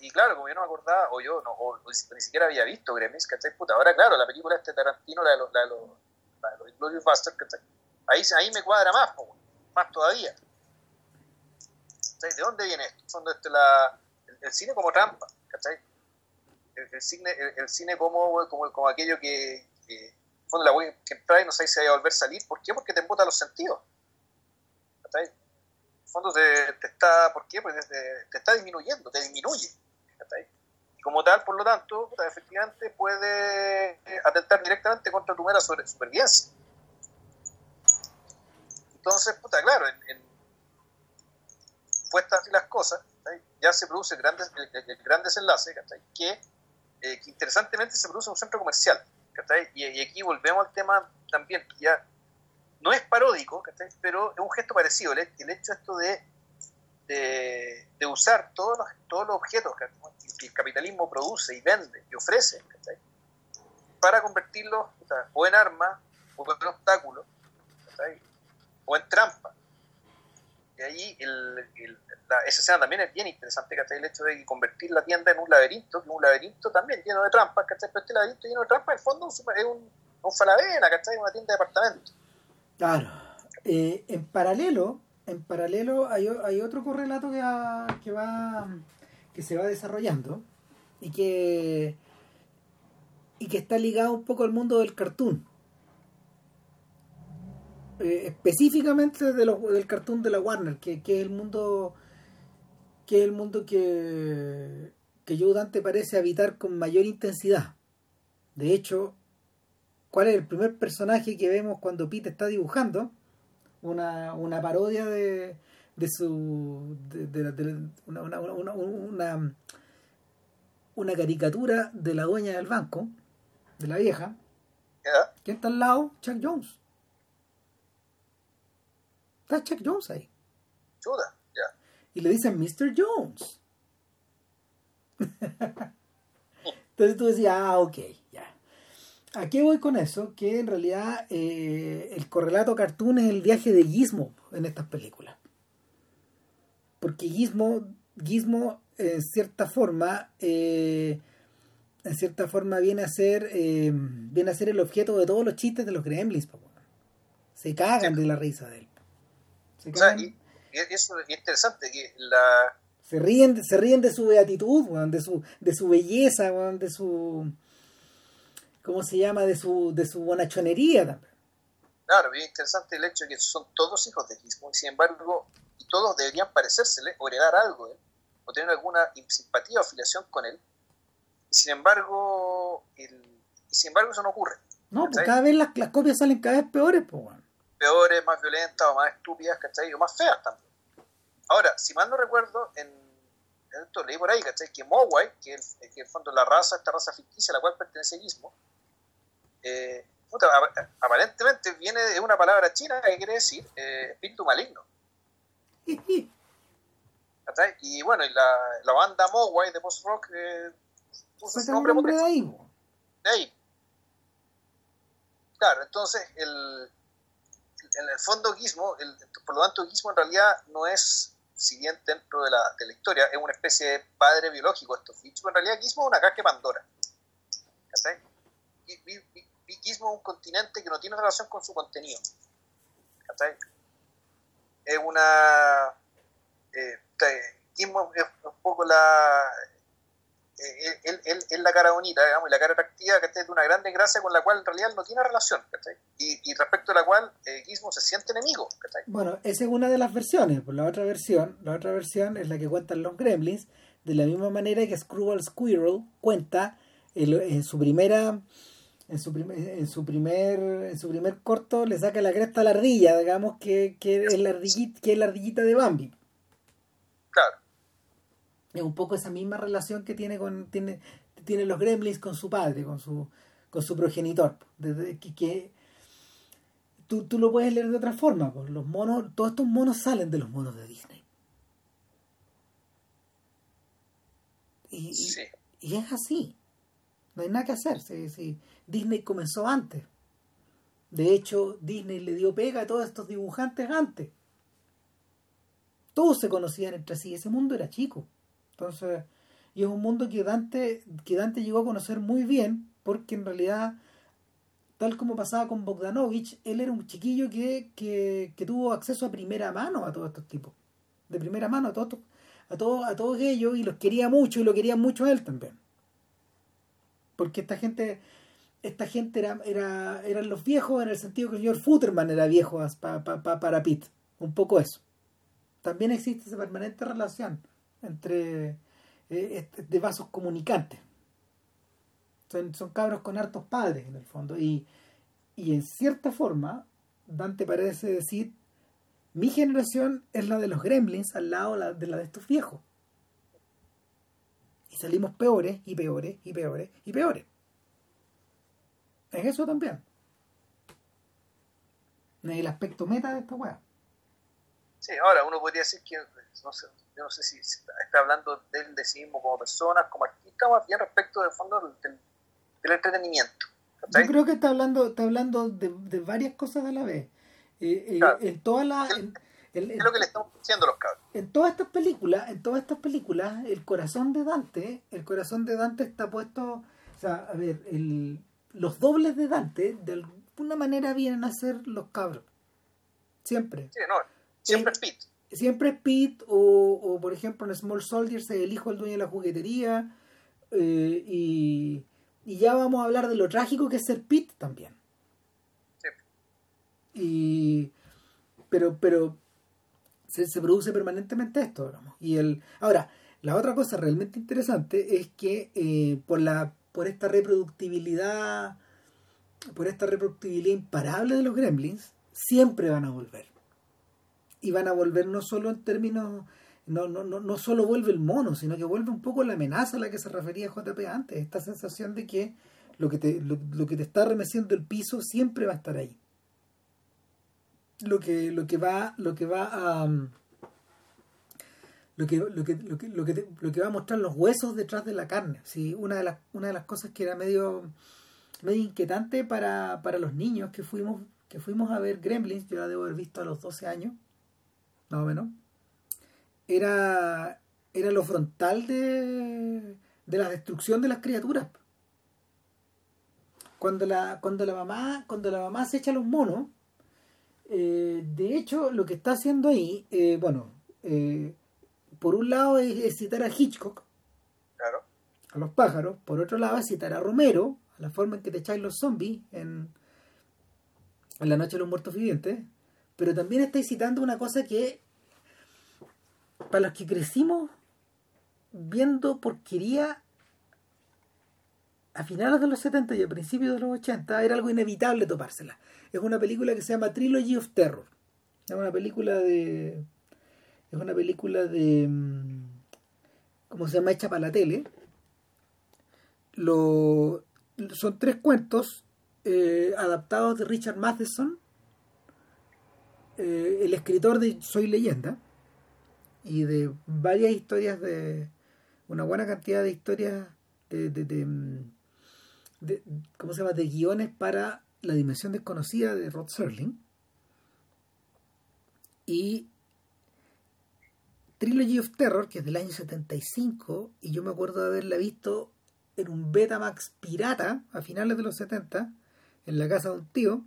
Y claro, como yo no me acordaba, o yo no, o, ni siquiera había visto Gremlins, ¿cachai? Puta, ahora claro, la película este Tarantino, la de los, la la los Glorious Bastards, ¿cachai? Ahí, ahí me cuadra más, más todavía. ¿De dónde viene esto? Este, la, el, cine como trampa, ¿cachai? El, cine, el, cine como, como, como aquello que, que fondo la web que entra y no sabes si va a volver a salir. ¿Por qué? Porque te embota los sentidos. ¿Cachai? Fondo te, está. Porque te, te, está disminuyendo, te disminuye. como tal, por lo tanto, efectivamente puede atentar directamente contra tu mera supervivencia. Entonces, puta, claro, en, puestas las cosas, ya se produce el gran, el, el gran desenlace, eh, que interesantemente se produce en un centro comercial. Y, y, aquí volvemos al tema también, ya no es paródico, pero es un gesto parecido, el, hecho esto de, de, usar todos los, todos los objetos que, el capitalismo produce y vende y ofrece, para convertirlos o, en armas, o en obstáculos, o en trampa. Y ahí la, esa escena también es bien interesante, ¿cachai? El hecho de convertir la tienda en un laberinto, que es un laberinto también lleno de trampas, ¿cachai? Pero este laberinto lleno de trampas, en fondo es un, un falavena, ¿cachai? Una tienda de departamento. Claro. Eh, en paralelo, en paralelo hay, otro correlato que va, que se va desarrollando y que y que está ligado un poco al mundo del cartoon. Eh, específicamente del cartoon de la Warner, que, que, es el mundo que es el mundo que, que Joe Dante parece habitar con mayor intensidad. De hecho, ¿cuál es el primer personaje que vemos cuando Pete está dibujando? Una, una parodia de de su de, de, de una, una, una, una, caricatura de la dueña del banco de la vieja ¿Ya? ¿quién está al lado? Chuck Jones está Chuck Jones ahí Chuda, ya. y le dicen Mr. Jones entonces tú decías ah ok ¿A qué voy con eso? Que en realidad eh, el correlato cartoon es el viaje de Gizmo en estas películas. Porque Gizmo, Gizmo en cierta forma, eh, en cierta forma viene a ser, eh, viene a ser el objeto de todos los chistes de los gremlins. po. Se cagan de la risa de él. Se, O sea, cagan- y, y eso es interesante, que la, se ríen, de- se ríen de su beatitud, de su, de su belleza, de su ¿cómo se llama? de su, de su bonachonería también. claro, bien interesante el hecho de que son todos hijos de Gizmo, y sin embargo, y todos deberían parecérsele o heredar algo él, o tener alguna simpatía o afiliación con él. Y sin embargo, el, y sin embargo eso no ocurre. No, pues ¿Cachai? cada vez las, las copias salen cada vez peores, pues, peores, más violentas o más estúpidas, ¿cachai? O más feas también. Ahora, si mal no recuerdo, en, en esto leí por ahí, ¿cachai? Que Mogwai, que es que en el fondo la raza, esta raza ficticia a la cual pertenece Gizmo, eh, puta, aparentemente viene de una palabra china que quiere decir eh, espíritu maligno. Y bueno, y la, la banda Mogwai de post-rock eh, puso su nombre nombre de ahí, de ahí. Claro, entonces el, en el fondo Gizmo, el, por lo tanto Gizmo en realidad no es, si bien dentro de la, de la historia, es una especie de padre biológico estos bichos, en realidad Gizmo es una caja de Pandora. Gizmo es un continente que no tiene relación con su contenido. ¿Cachai? Es una... Eh, Gizmo es un poco la eh, él- él la cara bonita, digamos, y la cara atractiva, que de una gran desgracia con la cual en realidad no tiene relación, ¿cachai? Y, respecto a la cual eh, Gizmo se siente enemigo, ¿cachai? Bueno, esa es una de las versiones. Pues la otra versión, la otra versión es la que cuentan los Gremlins, de la misma manera que Screwball Squirrel cuenta en su primera en su primer en su primer en su primer corto le saca la cresta a la ardilla, digamos que, que es la ardillita, que es la ardillita de Bambi. Claro, es un poco esa misma relación que tiene con tiene tiene los gremlins con su padre con su con su progenitor desde que, que tú, tú lo puedes leer de otra forma pues los monos todos estos monos salen de los monos de Disney y, y- sí. y es así no hay nada que hacer sí, sí. Disney comenzó antes de hecho Disney le dio pega a todos estos dibujantes antes todos se conocían entre sí ese mundo era chico entonces, y es un mundo que Dante, que Dante llegó a conocer muy bien, porque en realidad, tal como pasaba con Bogdanovich, él era un chiquillo que, que, que tuvo acceso a primera mano a todos estos tipos. De primera mano a todos, a todos, a todos ellos, y los quería mucho, y lo quería mucho a él también. Porque esta gente, esta gente era, era, eran los viejos en el sentido que el señor Futterman era viejo pa- pa- pa- para Pitt. Un poco eso. También existe esa permanente relación entre eh, de vasos comunicantes. Son, son cabros con hartos padres en el fondo. Y, y en cierta forma, Dante parece decir, mi generación es la de los gremlins al lado la- de la de estos viejos. Y salimos peores y peores y peores y peores. Es eso también. Es el aspecto meta de esta weá. Sí, ahora uno podría decir que, no sé, yo no sé si está hablando del de sí mismo como personas, como artista, más bien respecto del fondo del, del- entretenimiento. ¿cachai? Yo creo que está hablando, está hablando de, de varias cosas a la vez. Eh, eh, Claro. En todas las Es lo que le estamos diciendo a los cabros. en todas estas películas, en todas estas películas, el corazón de Dante, el corazón de Dante está puesto, o sea, a ver, el, los dobles de Dante de alguna manera vienen a ser los cabros. Siempre. Sí, no, siempre es Pete. Siempre es Pete o, o, por ejemplo en Small Soldiers el hijo del dueño de la juguetería eh, y, y ya vamos a hablar de lo trágico que es ser Pete también. Sí. Y pero pero se, se produce permanentemente esto, digamos. Y el ahora la otra cosa realmente interesante es que eh, por la por esta reproductibilidad por esta reproductibilidad imparable de los gremlins siempre van a volver y van a volver no solo en términos no, no, no, no solo vuelve el mono, sino que vuelve un poco la amenaza a la que se refería JP antes, esta sensación de que lo que te, lo, que te está remeciendo el piso siempre va a estar ahí. Lo que, lo que va, lo que va a lo que, lo que, lo que, lo que, va a mostrar los huesos detrás de la carne. ¿sí? Una, de las, una de las cosas que era medio, medio inquietante para, para los niños que fuimos, que fuimos a ver Gremlins, yo la debo haber visto a los 12 años, más o menos era, era lo frontal de, de la destrucción de las criaturas. Cuando la, cuando la mamá, cuando la mamá se echa los monos, eh, de hecho, lo que está haciendo ahí, eh, bueno, eh, por un lado es, citar a Hitchcock, a los pájaros, por otro lado es citar a Romero, a la forma en que te echáis los zombies en, en La Noche de los Muertos Vivientes, pero también estáis citando una cosa que para los que crecimos viendo porquería a finales de los 70 y a principios de los 80 era algo inevitable topársela. Es una película que se llama Trilogy of Terror. Es una película de. Es una película de. Mm, ¿Cómo se llama? Hecha para la tele. Lo, son tres cuentos eh, adaptados de Richard Matheson, eh, el escritor de Soy Leyenda y de varias historias de una buena cantidad de historias de, de, mm, de, ¿cómo se llama? de guiones para la dimensión desconocida de Rod Serling y Trilogy of Terror que es del año 75 y yo me acuerdo de haberla visto en un Betamax pirata a finales de los 70 en la casa de un tío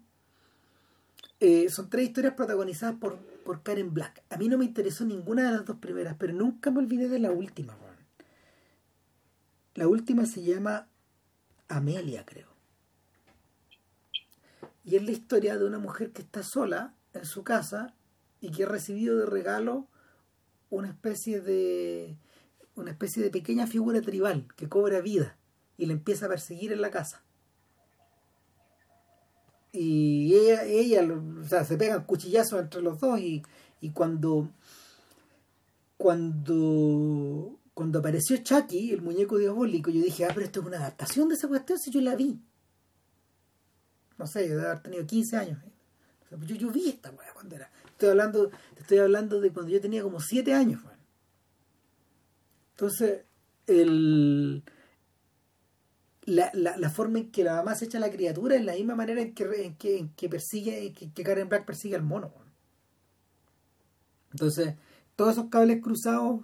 eh, son tres historias protagonizadas por por Karen Black. A mí no me interesó ninguna de las dos primeras, pero nunca me olvidé de la última. La última se llama Amelia, creo. Y es la historia de una mujer que está sola en su casa y que ha recibido de regalo una especie de una especie de pequeña figura tribal que cobra vida y le empieza a perseguir en la casa y ella, ella o sea, se pegan cuchillazos entre los dos y, y cuando cuando cuando apareció Chucky, el muñeco diabólico, yo dije, ah, pero esto es una adaptación de esa cuestión, si yo la vi. No sé, yo debe haber tenido 15 años. Yo, yo vi esta weá cuando era. Estoy hablando, estoy hablando de cuando yo tenía como 7 años. Entonces, el, la, la, forma en que la mamá se echa a la criatura es la misma manera en que, que, persigue, que, Karen Black persigue al mono. Entonces, todos esos cables cruzados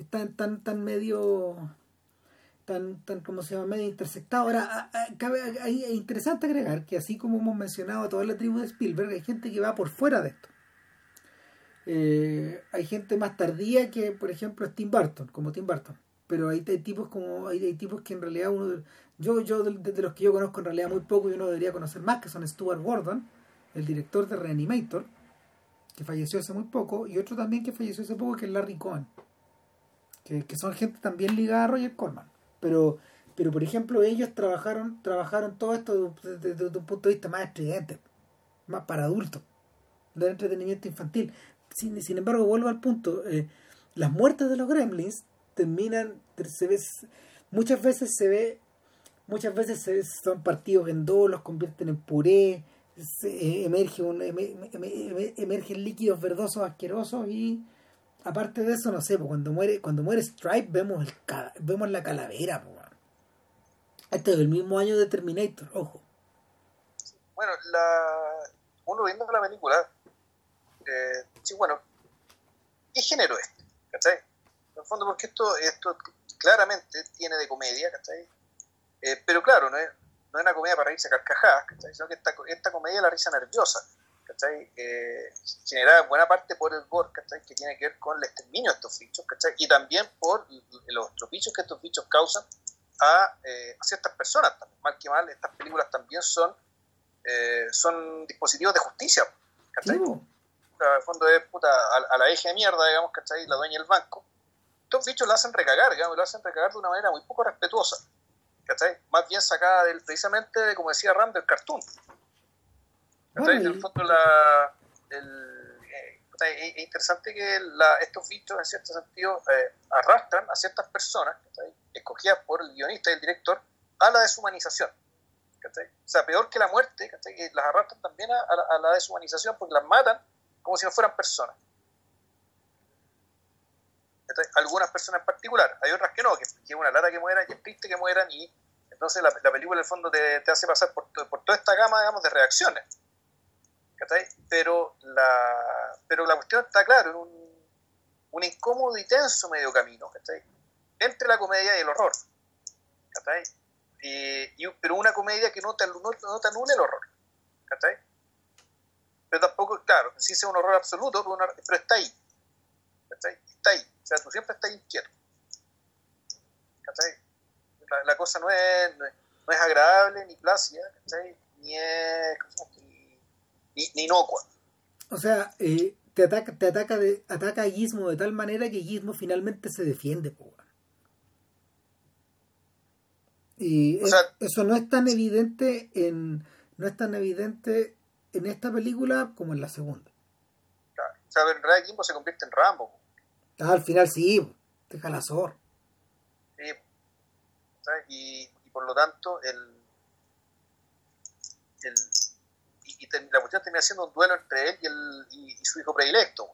están tan, tan medio, tan, tan, como se llama, medio intersectados. Ahora, es interesante agregar que así como hemos mencionado a toda la tribu de Spielberg, hay gente que va por fuera de esto. Eh, hay gente más tardía que, por ejemplo, Tim Burton, como Tim Burton. Pero hay, tipos como hay, tipos que en realidad uno yo yo de, los que yo conozco en realidad muy poco y uno debería conocer más que son Stuart Gordon el director de Reanimator que falleció hace muy poco y otro también que falleció hace poco que es Larry Cohen que, son gente también ligada a Roger Corman. Pero pero por ejemplo ellos trabajaron trabajaron todo esto desde, un punto de vista más estridente más para adultos del entretenimiento infantil sin, sin embargo vuelvo al punto eh, las muertes de los gremlins terminan, se ve, muchas veces se ve, muchas veces se, son partidos en dos, los convierten en puré, se, emerge un, emergen líquidos verdosos asquerosos y aparte de eso, no sé, pues cuando muere, cuando muere Stripe vemos el vemos la calavera, pues. Este es el mismo año de Terminator, ojo. Bueno, la, uno viendo la película, eh, sí, bueno, ¿qué género este? ¿Cachai? En el fondo, porque esto, esto claramente tiene de comedia, ¿cachai? Eh, pero claro, no es, no es una comedia para reírse a carcajadas, ¿cachai? Sino que esta, esta comedia es la risa nerviosa, ¿cachai? Eh, generada en buena parte por el gore, ¿cachai? Que tiene que ver con el exterminio de estos bichos, ¿cachai? Y también por los bichos que estos bichos causan a, eh, ciertas personas. Mal que mal, estas películas también son, eh, son dispositivos de justicia, ¿cachai? En el fondo es puta, a, a, la eje de mierda, digamos, ¿cachai? La dueña del banco estos bichos lo hacen recagar, digamos, lo hacen recagar de una manera muy poco respetuosa. ¿Cachai? Más bien sacada del, precisamente, como decía Ram, del cartoon. ¿Cachai? En el fondo, la, el, eh, es interesante que estos bichos, en cierto sentido, eh, arrastran a ciertas personas, escogidas por el guionista y el director, a la deshumanización. O sea, peor que la muerte, las arrastran también a, la, deshumanización porque las matan como si no fueran personas. Algunas personas en particular, hay otras que no, que, es una lata que mueran y es triste que mueran y entonces la, película en el fondo te, hace pasar por, toda esta gama, digamos, de reacciones. Pero la, pero la cuestión está claro, un, incómodo y tenso medio camino, Entre la comedia y el horror. Y, pero una comedia que no te, no, te anule el horror. Pero tampoco, claro, sí sea un horror absoluto, pero, está ahí. Está ahí. O sea, tú siempre estás inquieto. La, la, cosa no es, no es, agradable, ni plácida, ni es ni, inocua. O sea, eh, te ataca, te ataca, de, ataca a Gizmo de tal manera que Gizmo finalmente se defiende, Y eso no es tan evidente en no es tan evidente en esta película como en la segunda. Claro. O sea, en realidad Gizmo se convierte en Rambo. Ah, al final sí, deja la zor. Sí. Y, y por lo tanto, el, el y, la cuestión termina siendo un duelo entre él y, el, y, su hijo predilecto,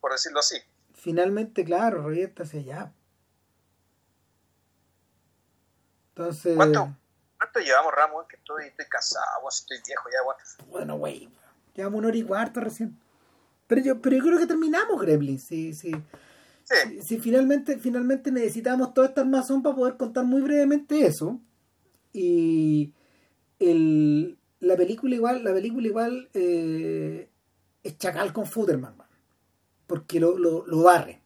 por decirlo así. Finalmente, claro, proyecta hacia allá. Entonces... ¿Cuánto, ¿Cuánto llevamos, Ramos? Que estoy, estoy cansado, estoy viejo ya, bueno. Bueno, güey, llevamos una hora y cuarto recién. Pero yo, pero yo creo que terminamos, Gremlin, sí, sí. Sí. Si, finalmente, finalmente necesitamos toda esta armazón para poder contar muy brevemente eso. Y el, la película igual, la película igual eh, es chacal con Futterman, porque lo, lo, lo, barre.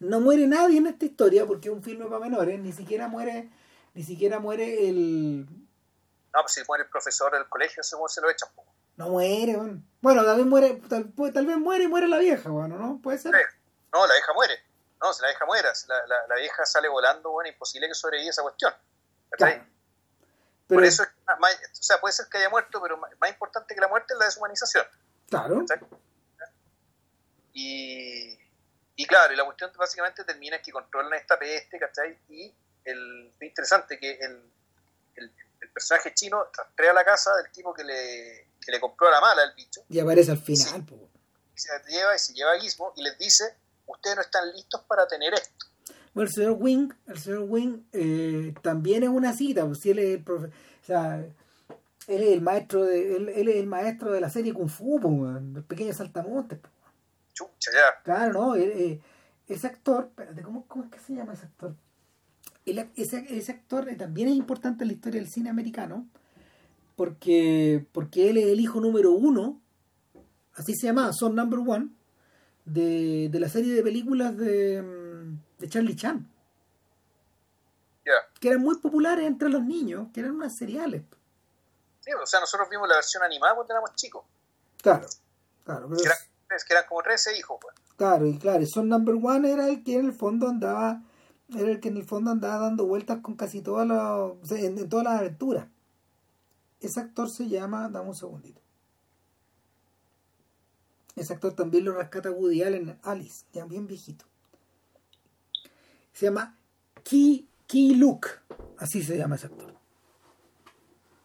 No muere nadie en esta historia porque es un filme para menores, ni siquiera muere, ni siquiera muere el. No, pues si muere el profesor del colegio, se, se lo echan. No muere, bueno, bueno tal vez muere, tal, tal, vez muere y muere la vieja, bueno, ¿no? Puede ser. No, la vieja muere. No, si la vieja muere, la, la, la vieja sale volando, bueno, imposible que sobreviva esa cuestión. Por eso, o sea, puede ser que haya muerto, pero más, importante que la muerte es la deshumanización. Claro. Y, y claro, y la cuestión básicamente termina es que controlan esta peste, ¿cachai? Y el, es interesante que el, el, personaje chino rastrea la casa del tipo que le, que le compró a la mala el bicho. Y aparece al final. se lleva y se lleva a Gizmo y les dice, ustedes no están listos para tener esto el señor Wing, el señor Wing eh, también es una cita, pues si él es el profe, o sea, él es el maestro de, él, es el maestro de la serie Kung Fu, pues, el pequeño saltamontes. Chucha, ya. Claro, no, eh, ese actor, espérate, ¿cómo, ¿cómo, es que se llama ese actor? Ese, ese, actor también es importante en la historia del cine americano, porque, porque él es el hijo número uno, así se llama, Son Number One, de, de la serie de películas de de Charlie Chan. Que eran muy populares entre los niños, que eran unas seriales. Sí, o sea, nosotros vimos la versión animada cuando éramos chicos. Claro, claro. que, eran, como 13 hijos, pues. Claro, y claro, Son Number One era el que en el fondo andaba, era el que en el fondo andaba dando vueltas con casi todas las, en, todas las aventuras. Ese actor se llama, dame un segundito. Ese actor también lo rescata Woody Allen en Alice, ya bien viejito se llama Ki, Ki Luke, así se llama ese actor.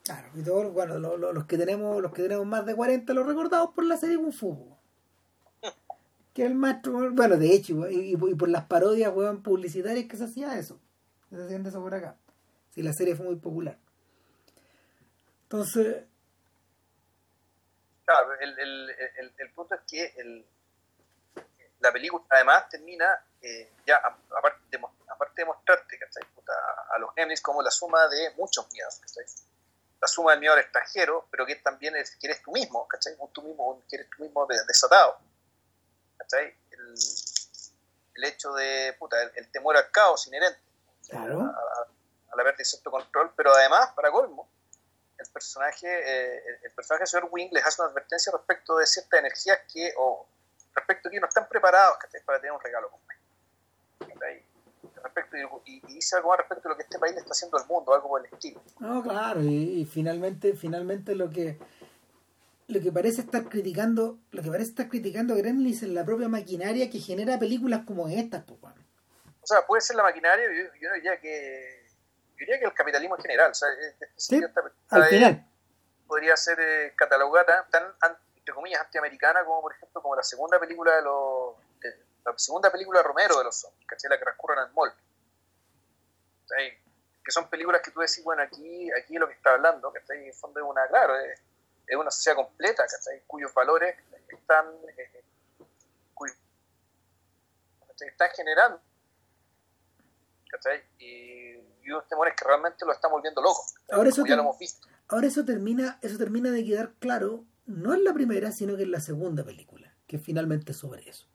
Claro, y todos, bueno, los que tenemos, los que tenemos más de 40 los recordamos por la serie Kung Fu. Que el maestro, bueno, de hecho, y, por las parodias publicitarias que se hacía eso. Se hacían de eso por acá. Si la serie fue muy popular. Entonces. Claro, el, el, el, punto es que el, la película además termina eh, ya aparte de, aparte de mostrarte a los Gremlins como la suma de muchos miedos la suma del miedo al extranjero pero que también es que eres tú mismo ¿cachai? tú mismo que tú mismo desatado ¿cachai? El, el hecho de puta, el, temor al caos inherente claro. a, la pérdida de cierto control pero además para colmo el personaje eh, el, personaje del señor Wing les hace una advertencia respecto de ciertas energías que o respecto a que no están preparados para tener un regalo como Respecto, y, dice algo más respecto a lo que este país le está haciendo al mundo, algo por el estilo. No, claro, y, finalmente, finalmente lo que lo que parece estar criticando, lo que parece estar criticando a Gremlins es la propia maquinaria que genera películas como estas, pues, bueno. O sea, puede ser la maquinaria, yo, yo no diría que yo diría que el capitalismo en general, o sea, este sí, al final. podría ser eh, catalogada tan, entre comillas, antiamericana como, por ejemplo, como la segunda película de los la segunda película de Romero de los zombies, ¿cachai? La que transcurre en el mall. Que son películas que tú decís, bueno, aquí, aquí lo que está hablando, que está en el fondo es una, claro, es, una sociedad completa, ¿cachai? Cuyos valores están, eh, están generando, ¿cachai? Y, y unos temores que realmente lo están volviendo loco, ahora eso ya lo hemos visto. Ahora eso termina, eso termina de quedar claro, no en la primera, sino que en la segunda película, que finalmente es sobre eso.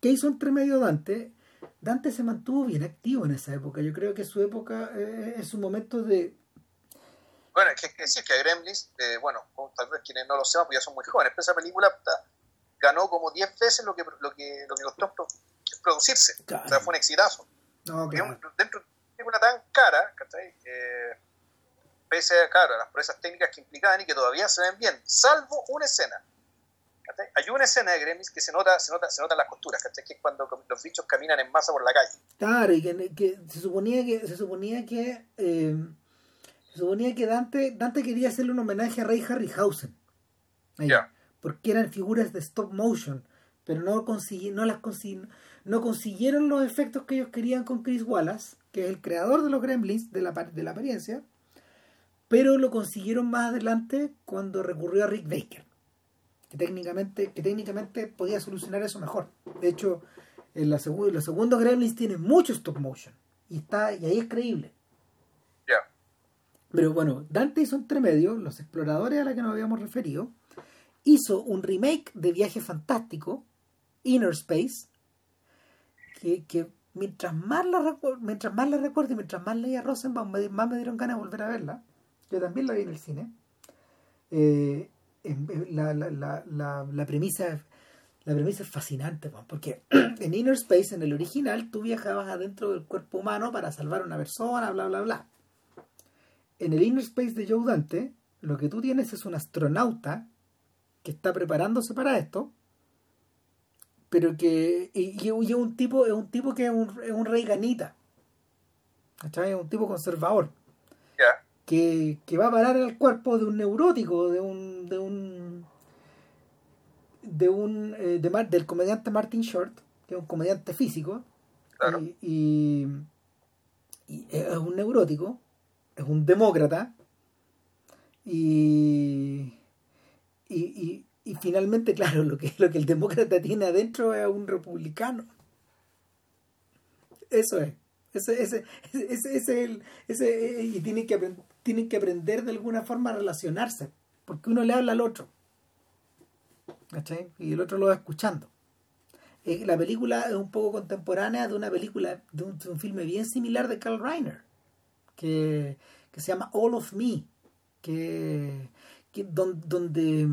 ¿Qué hizo entre medio Dante? Dante se mantuvo bien activo en esa época. Yo creo que su época eh, es un momento de... Bueno, es que, que decir que Gremlins, eh, bueno, tal vez quienes no lo sepan, pues ya son muy jóvenes, pero esa película ganó como 10 veces lo que, lo que, lo que costó producirse. O sea, fue un exitazo. No, claro. Dentro de una tan cara, ¿cachai? Eh, pese a, claro, las proezas técnicas que implicaban y que todavía se ven bien, salvo una escena hay una escena de Gremlins que se nota, se nota, se notan las costuras, ¿cachai? Que es cuando los bichos caminan en masa por la calle. Claro, y que, se suponía que, se suponía que eh, se suponía que Dante, Dante quería hacerle un homenaje a Ray Harryhausen. Ya. Porque eran figuras de stop motion, pero no no las no consiguieron los efectos que ellos querían con Chris Wallace, que es el creador de los Gremlins, de la, de la apariencia, pero lo consiguieron más adelante cuando recurrió a Rick Baker que técnicamente, que técnicamente podía solucionar eso mejor. De hecho, en la los segundos Gremlins tienen mucho stop motion. Y está, y ahí es creíble. Pero bueno, Dante hizo entre medio, los exploradores a los que nos habíamos referido, hizo un remake de Viaje Fantástico, Inner Space, que, que mientras más la mientras más la recuerdo y mientras más leía Rosenbaum, más me dieron ganas de volver a verla. Yo también la vi en el cine. Eh, la, la, la, la, premisa la premisa es fascinante porque en Inner Space en el original tú viajabas adentro del cuerpo humano para salvar a una persona bla bla bla en el Inner Space de Joe Dante lo que tú tienes es un astronauta que está preparándose para esto pero que y, y un tipo es un tipo que es un, es un rey ganita es un tipo conservador que, va a parar al cuerpo de un neurótico, de un. de un. de un. Eh, del comediante Martin Short, que es un comediante físico. Y, es un neurótico, es un demócrata. Y. Y, y, finalmente, claro, lo que, lo que el demócrata tiene adentro es un republicano. Eso es. Ese, ese, ese, ese, el, ese, y tienen que, tienen que aprender de alguna forma a relacionarse, porque uno le habla al otro. Y el otro lo va escuchando. Eh, la película es un poco contemporánea de una película, de un, filme bien similar de Carl Reiner, que, que se llama All of Me, que, que donde,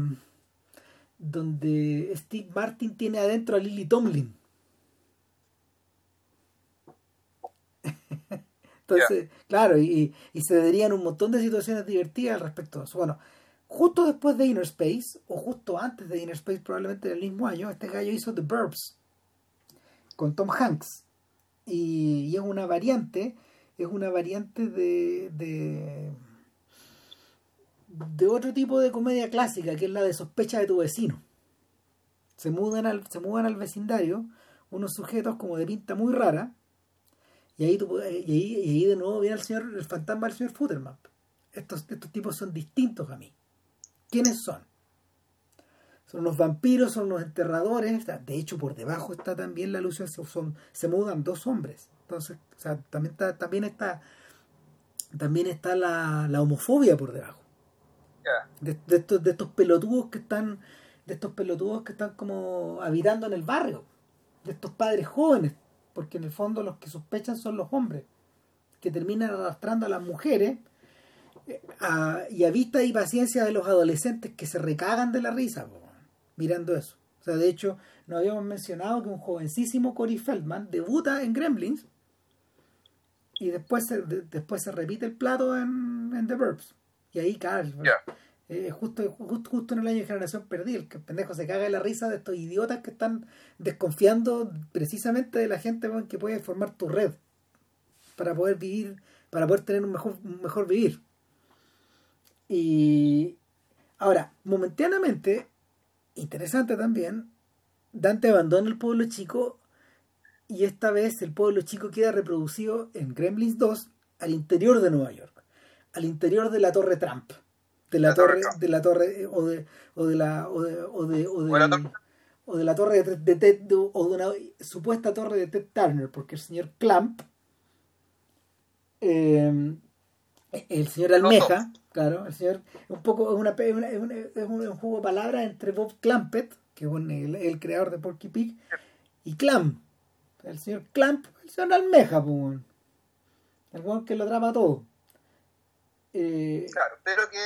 donde Steve Martin tiene adentro a Lily Tomlin Entonces, claro, y, y, se darían un montón de situaciones divertidas al respecto de eso. Bueno, justo después de Inner Space, o justo antes de Inner Space, probablemente del mismo año, este gallo hizo The Burbs con Tom Hanks. Y, es una variante, es una variante de, de, de otro tipo de comedia clásica, que es la de sospecha de tu vecino. Se mudan al, se mudan al vecindario unos sujetos como de pinta muy rara y ahí, y ahí, y ahí de nuevo viene el señor, el fantasma del señor Futterman. Estos, estos tipos son distintos a mí. ¿Quiénes son? Son los vampiros, son los enterradores. De hecho, por debajo está también la alusión, son, se mudan dos hombres. Entonces, o sea, también está, también está, también está la, la homofobia por debajo. De, de, estos, de estos pelotudos que están, de estos pelotudos que están como habitando en el barrio, de estos padres jóvenes porque en el fondo los que sospechan son los hombres, que terminan arrastrando a las mujeres eh, y a vista y paciencia de los adolescentes que se recagan de la risa mirando eso. O sea, de hecho, nos habíamos mencionado que un jovencísimo Cory Feldman debuta en Gremlins y después se, después se repite el plato en, The Burbs. Y ahí, claro, Eh, justo, justo, justo en el año de generación perdida, el que el pendejo se caga de la risa de estos idiotas que están desconfiando precisamente de la gente que puede formar tu red para poder vivir, para poder tener un mejor, un mejor vivir. Y ahora, momentáneamente, interesante también, Dante abandona el pueblo chico y esta vez el pueblo chico queda reproducido en Gremlins 2 al interior de Nueva York, al interior de la Torre Trump de la, torre, de la torre o de o de la o de o de, o de, o de la torre de, de Ted o de una supuesta torre de Ted Turner porque el señor Clamp eh, el señor Almeja claro el señor un poco es una, un juego de palabras entre Bob Clampett que es el, el, creador de Porky Pig y Clamp el señor Clamp el señor Almeja pues, el buen que lo trama todo eh, claro, pero que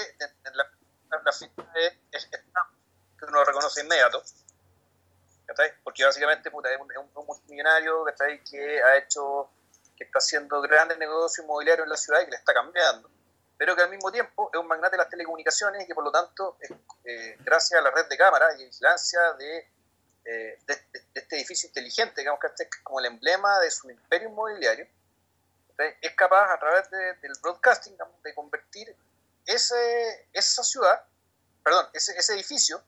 la, la es, es, que uno lo reconoce inmediato. Porque básicamente puta, es, un, es un multimillonario que ha hecho, que está haciendo grandes negocios inmobiliarios en la ciudad y que le está cambiando. Pero que al mismo tiempo es un magnate de las telecomunicaciones y que por lo tanto, eh, gracias a la red de cámaras y vigilancia de, eh, de, de, este edificio inteligente, digamos que este es como el emblema de su imperio inmobiliario, es capaz a través del broadcasting de convertir ese, esa ciudad, perdón, ese, ese edificio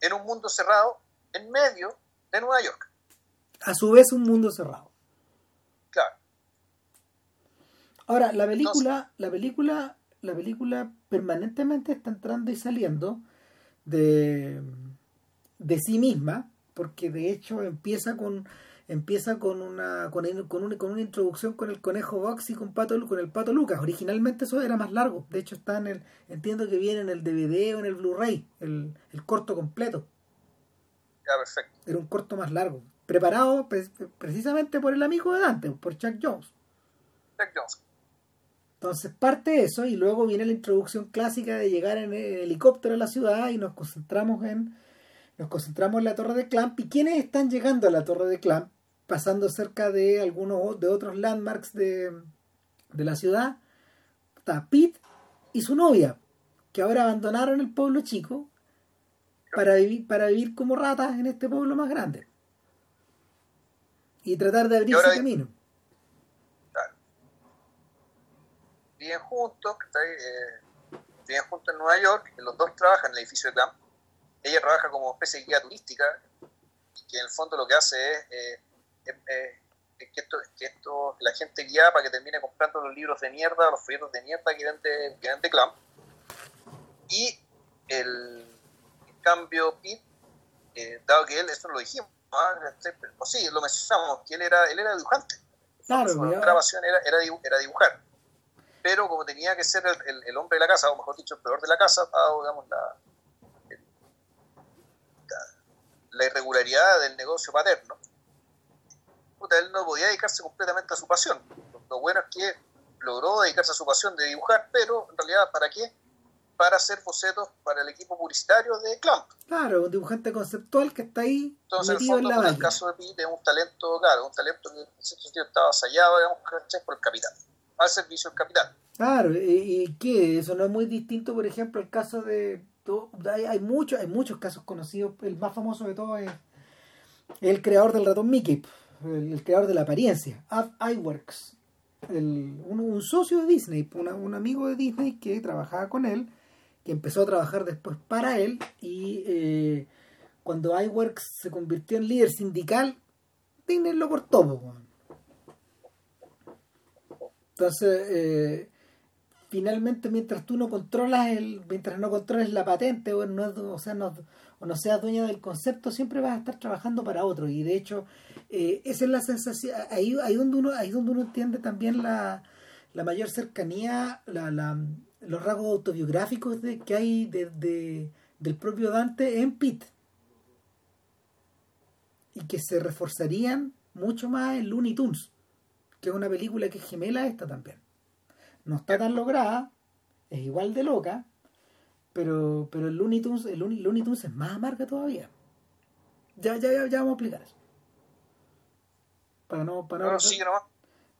en un mundo cerrado en medio de Nueva York. A su vez un mundo cerrado. Claro. Ahora, la película, la película, la película permanentemente está entrando y saliendo de, de sí misma, porque de hecho empieza con empieza con una con, con, una, con una introducción con el conejo Box y con pato con el pato Lucas. Originalmente eso era más largo. De hecho está en el entiendo que viene en el DVD o en el Blu-ray el, el, corto completo. Ya perfecto. Era un corto más largo. Preparado precisamente por el amigo de Dante por Chuck Jones. Chuck Jones. Entonces parte eso y luego viene la introducción clásica de llegar en el helicóptero a la ciudad y nos concentramos en nos concentramos en la torre de Clamp y quiénes están llegando a la torre de Clamp pasando cerca de algunos de otros landmarks de, de la ciudad, está Pete y su novia, que ahora abandonaron el pueblo chico para vivir, para vivir como ratas en este pueblo más grande. Y tratar de abrirse camino. Claro. Viven juntos, eh, viven juntos en Nueva York, los dos trabajan en el edificio de Clamp. Ella trabaja como especie de guía turística, que en el fondo lo que hace es eh, eh, que, esto, que esto la gente guía para que termine comprando los libros de mierda, los folletos de mierda que vende, que vende Clam. Y el, cambio, Pete, eh, dado que él, eso lo dijimos, ¿ah? este, pues sí, lo mencionamos, que él era, él era dibujante. Claro, su grabación era, era, era, dibujar. Pero como tenía que ser el, el, hombre de la casa, o mejor dicho, el peor de la casa, dado digamos, la, la irregularidad del negocio paterno, él no podía dedicarse completamente a su pasión. Lo bueno es que logró dedicarse a su pasión de dibujar, pero en realidad, ¿para qué? Para hacer bocetos para el equipo publicitario de Clamp. Claro, un dibujante conceptual que está ahí. Entonces, en, fondo, en, el caso de Pete, es un talento, claro, un talento que en ese sentido estaba ensayado, digamos, por el capital, al servicio del capital. Claro, y, que eso no es muy distinto, por ejemplo, el caso de. Hay, hay, muchos, hay muchos casos conocidos, el más famoso de todos es el creador del ratón Mickey el, creador de la apariencia, iWorks, el, un, socio de Disney, un amigo de Disney que trabajaba con él, que empezó a trabajar después para él y eh, cuando iWorks se convirtió en líder sindical, Disney lo cortó. Entonces, eh, finalmente mientras tú no controlas el, mientras no controles la patente o no, o sea, no, o no seas dueña del concepto, siempre vas a estar trabajando para otro. Y de hecho, eh, esa es la sensación, ahí, ahí, donde uno, ahí donde uno entiende también la, la mayor cercanía, la, la, los rasgos autobiográficos de, que hay de, de, del propio Dante en Pitt. Y que se reforzarían mucho más en Looney Tunes, que es una película que es gemela esta también. No está tan lograda, es igual de loca, pero, pero el Looney Tunes, el Looney Tunes es más amarga todavía. Ya, ya, ya, ya vamos a explicar eso. Para no, para no. no sigue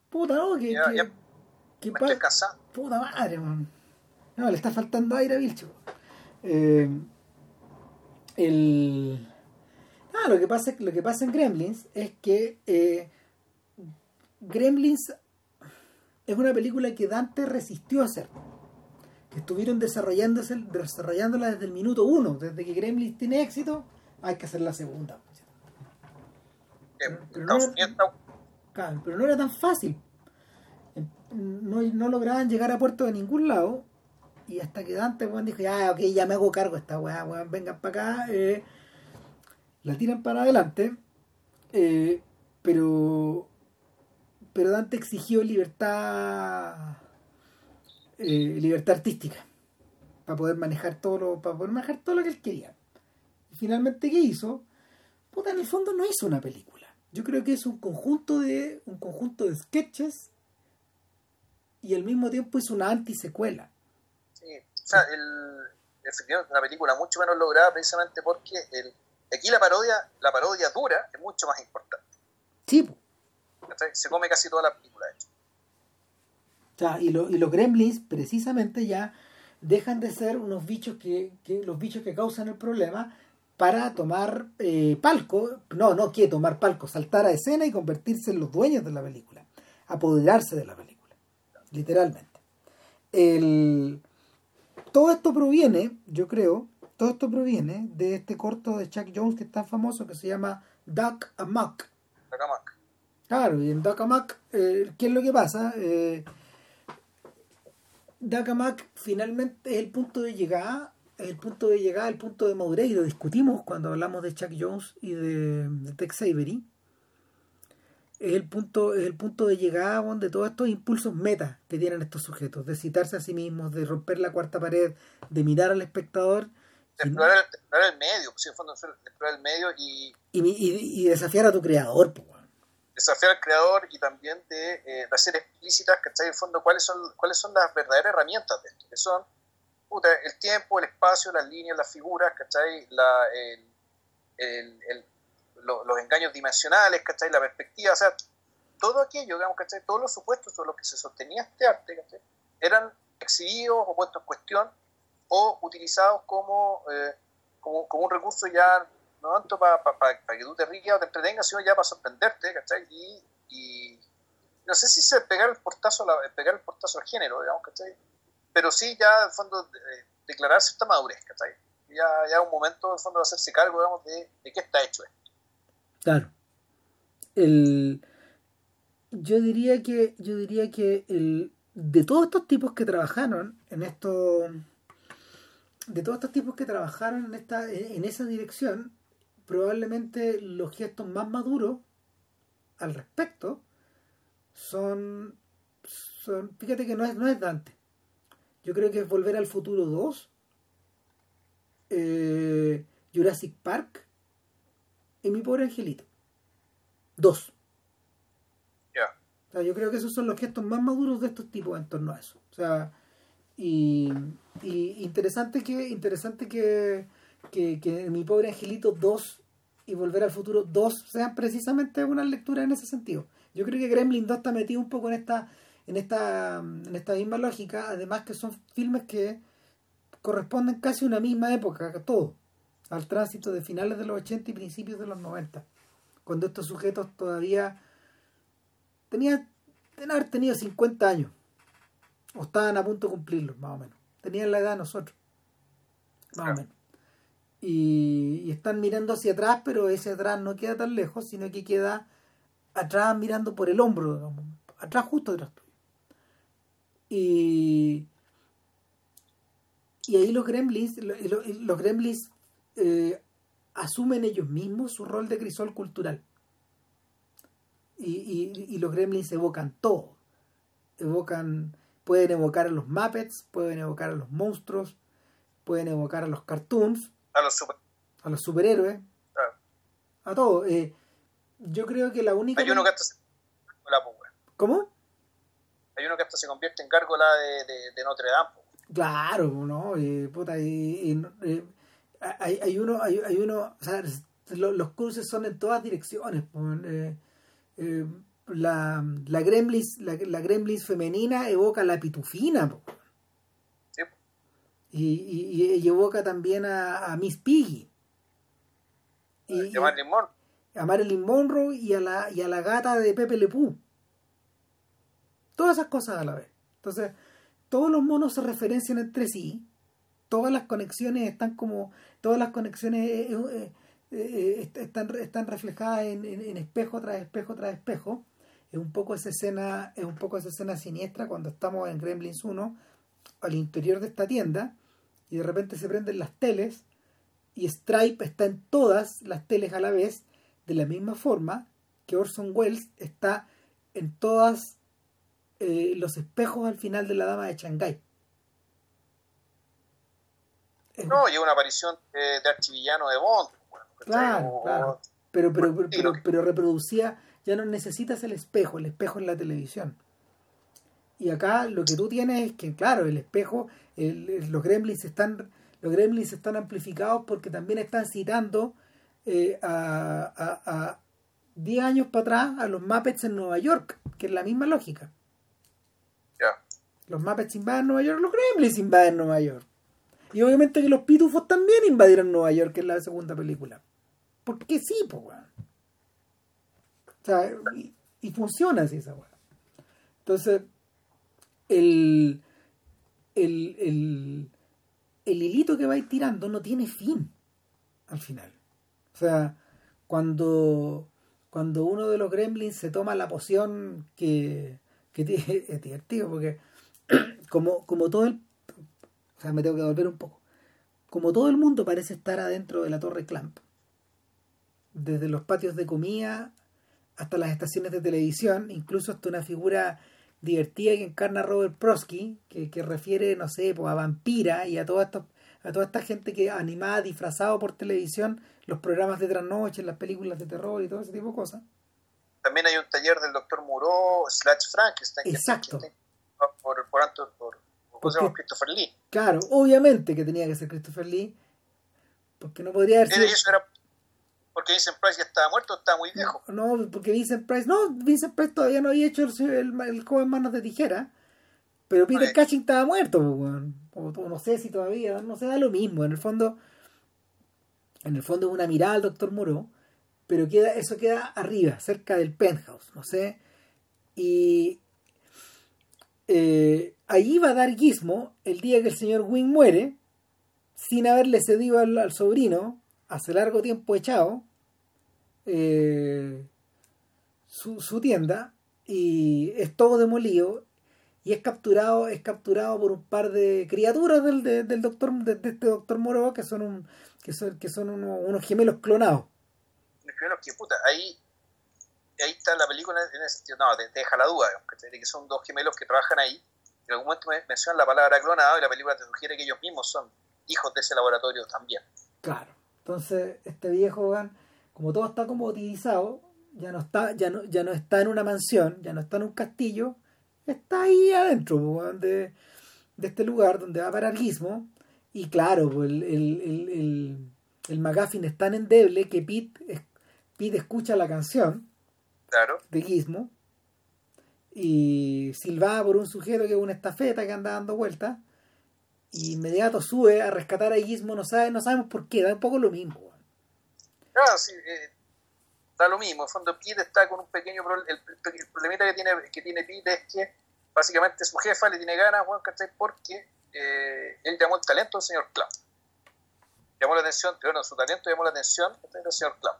Puta, no, que. Ya, que, ya. que me estoy cansado. Puta madre, man. No, le está faltando aire a Vilcho. Eh, el... Ah, lo que pasa, lo que pasa en Gremlins es que eh, Gremlins es una película que Dante resistió a hacer. Que estuvieron desarrollándose, desarrollándola desde el minuto uno. Desde que Gremlins tiene éxito, hay que hacer la segunda. Pero no, era, pero no era tan fácil. No, no lograban llegar a puerto de ningún lado y hasta que Dante dijo, ah, ok, ya me hago cargo de esta weá, vengan para acá, eh, la tiran para adelante, eh, pero pero Dante exigió libertad eh, libertad artística para poder manejar todo lo, para poder manejar todo lo que él quería. Y finalmente, ¿qué hizo? Puta, en el fondo no hizo una película. Yo creo que es un conjunto de un conjunto de sketches y al mismo tiempo hizo una antisecuela o sea, el, efectivamente una película mucho menos lograda precisamente porque el, aquí la parodia, la parodia dura es mucho más importante. Sí. Se come casi toda la película, de hecho. Y, y los gremlins precisamente ya dejan de ser unos bichos que, que los bichos que causan el problema para tomar eh, palco, no, no quiere tomar palco, saltar a escena y convertirse en los dueños de la película, apoderarse de la película, literalmente. El, todo esto proviene, yo creo, todo esto proviene de este corto de Chuck Jones que es tan famoso que se llama Duck Amuck. Duck Amuck. Claro, y en Duck Amuck, eh, ¿qué es lo que pasa? Eh, finalmente es el punto de llegada, el punto de llegada, el punto de madurez, y lo discutimos cuando hablamos de Chuck Jones y de, de Tex Avery es el punto, es el punto de llegada de todos estos impulsos meta que tienen estos sujetos, de citarse a sí mismos, de romper la cuarta pared, de mirar al espectador. De explorar, el, medio, pues, en fondo, explorar el medio y, y, desafiar a tu creador. Pues, desafiar al creador y también de, eh, hacer explícitas, ¿cachai? En fondo, cuáles son, cuáles son las verdaderas herramientas de esto, que son el tiempo, el espacio, las líneas, las figuras, ¿cachai? La, el, el los engaños dimensionales, ¿cachai? La perspectiva, o sea, todo aquello, digamos, ¿cachai? Todos los supuestos sobre los que se sostenía este arte, ¿cachai? Eran exhibidos o puestos en cuestión o utilizados como, eh, como, como, un recurso ya no tanto para que tú te rías o te entretengas, sino ya para sorprenderte, ¿cachai? Y, no sé si se pegar el portazo, la, pegar el portazo al género, digamos, ¿cachai? Pero sí ya, en fondo, eh, declarar cierta madurez, ¿cachai? Ya, ya un momento, en fondo, de hacerse cargo, digamos, de, de qué está hecho esto. Claro. El, yo diría que, yo diría que el, de todos estos tipos que trabajaron en esto, de todos estos tipos que trabajaron en esta, en esa dirección, probablemente los gestos más maduros al respecto son, son fíjate que no es, no es Dante. Yo creo que es Volver al Futuro 2, eh, Jurassic Park y mi pobre angelito. Dos. Ya. yo creo que esos son los gestos más maduros de estos tipos en torno a eso. O sea, y, interesante que interesante que, que, mi pobre angelito 2 y Volver al Futuro 2 sean precisamente una lectura en ese sentido. Yo creo que Gremlin 2 está metido un poco en esta en esta en esta misma lógica, además que son filmes que corresponden casi a una misma época, todo al tránsito de finales de los 80 y principios de los 90, cuando estos sujetos todavía tenían, tenían haber tenido 50 años, o estaban a punto de cumplirlos, más o menos. Tenían la edad de nosotros, más o menos. Y, están mirando hacia atrás, pero ese atrás no queda tan lejos, sino que queda atrás mirando por el hombro, atrás justo detrás tuyo. Y, y ahí los gremlins, los, los gremlins eh, asumen ellos mismos su rol de crisol cultural. Y, los gremlins evocan todo. Evocan, pueden evocar a los Muppets, pueden evocar a los monstruos, pueden evocar a los cartoons, a los, a los superhéroes, a todo. Eh, yo creo que la única. Hay uno que hasta se... ¿Cómo? Hay uno que hasta se convierte en gárgola de, de, Notre Dame. Claro, ¿no? Eh, puta, y, hay, hay uno, hay, hay uno, o sea, los, cruces son en todas direcciones. Eh, eh, la, la, gremlins, la, la femenina evoca la pitufina. Y, y, evoca también a, Miss Piggy. Y, a Marilyn Monroe. A Marilyn Monroe y a la, y a la gata de Pepe Le Pew. Todas esas cosas a la vez. Entonces, todos los monos se referencian entre sí. Todas las conexiones están como. Todas las conexiones eh, eh, eh, están, están reflejadas en, en, espejo tras espejo tras espejo. Es un poco esa escena, es un poco esa escena siniestra cuando estamos en Gremlins 1 al interior de esta tienda y de repente se prenden las teles y Stripe está en todas las teles a la vez de la misma forma que Orson Welles está en todas eh, los espejos al final de la dama de Shanghái. No, y una aparición de, archivillano de Bond. claro, claro. Pero, pero, pero, pero, reproducía, ya no necesitas el espejo, el espejo en la televisión. Y acá lo que tú tienes es que, claro, el espejo, los gremlins están los gremlins están amplificados porque también están citando eh, a, a, a 10 años para atrás a los Muppets en Nueva York, que es la misma lógica. Los Muppets invaden Nueva York, los Gremlins invaden Nueva York. Y obviamente que los pitufos también invadieron Nueva York, que es la segunda película. Porque sí, pues, weón. O sea, y, funciona así esa weón. Entonces, el, el, el, el hilito que vais tirando no tiene fin al final. O sea, cuando, cuando uno de los gremlins se toma la poción que, que es divertido porque como, como todo el... O sea, me tengo que volver un poco. Como todo el mundo parece estar adentro de la torre Clamp, desde los patios de comida hasta las estaciones de televisión, incluso hasta una figura divertida que encarna Robert Prosky, que, que refiere, no sé, pues, a Vampira y a toda esta, a toda esta gente que animada, disfrazado por televisión, los programas de trasnoche, las películas de terror y todo ese tipo de cosas. También hay un taller del doctor Moreau slash Frankenstein. Exacto. Que, por, por, por, por Christopher Lee. Claro, obviamente que tenía que ser Christopher Lee, porque no podría haber sido... Eso era porque Vincent Price ya estaba muerto, estaba muy viejo. No, porque Vincent Price, no, Vincent Price todavía no había hecho el, el, joven manos de tijera, pero Peter Cushing estaba muerto, o, no sé si todavía, no se da lo mismo, en el fondo, en el fondo es una mirada al doctor Moreau, pero queda, eso queda arriba, cerca del penthouse, no sé, y eh, ahí va a dar Gizmo el día que el señor Wing muere, sin haberle cedido al, sobrino, hace largo tiempo echado, eh, su, tienda, y es todo demolido, y es capturado, es capturado por un par de criaturas del, del doctor, de, este doctor Moro, que son un, que son, que son unos, gemelos clonados. Gemelos que puta, ahí ahí está la película en ese sentido, no, te, deja la duda, que son dos gemelos que trabajan ahí, en algún momento mencionan la palabra clonado y la película te sugiere que ellos mismos son hijos de ese laboratorio también. Claro, entonces este viejo, como todo está como utilizado, ya no está, ya no, ya no está en una mansión, ya no está en un castillo, está ahí adentro de, de este lugar donde va a parar Gizmo, y claro, el, el, el, el, McGuffin es tan endeble que Pete, Pete escucha la canción de Gizmo. Y silbaba por un sujeto que es una estafeta que anda dando vueltas. Y inmediato sube a rescatar a Gizmo, no, sabe, no sabemos por qué, da un poco lo mismo. Claro, sí, eh, da lo mismo. En fondo, Pete está con un pequeño problema. El, problemita que tiene, que tiene Pete es que básicamente su jefa le tiene ganas, bueno, Porque eh, él llamó el talento del señor Clown. Llamó la atención, bueno, su talento llamó la atención del señor Clown.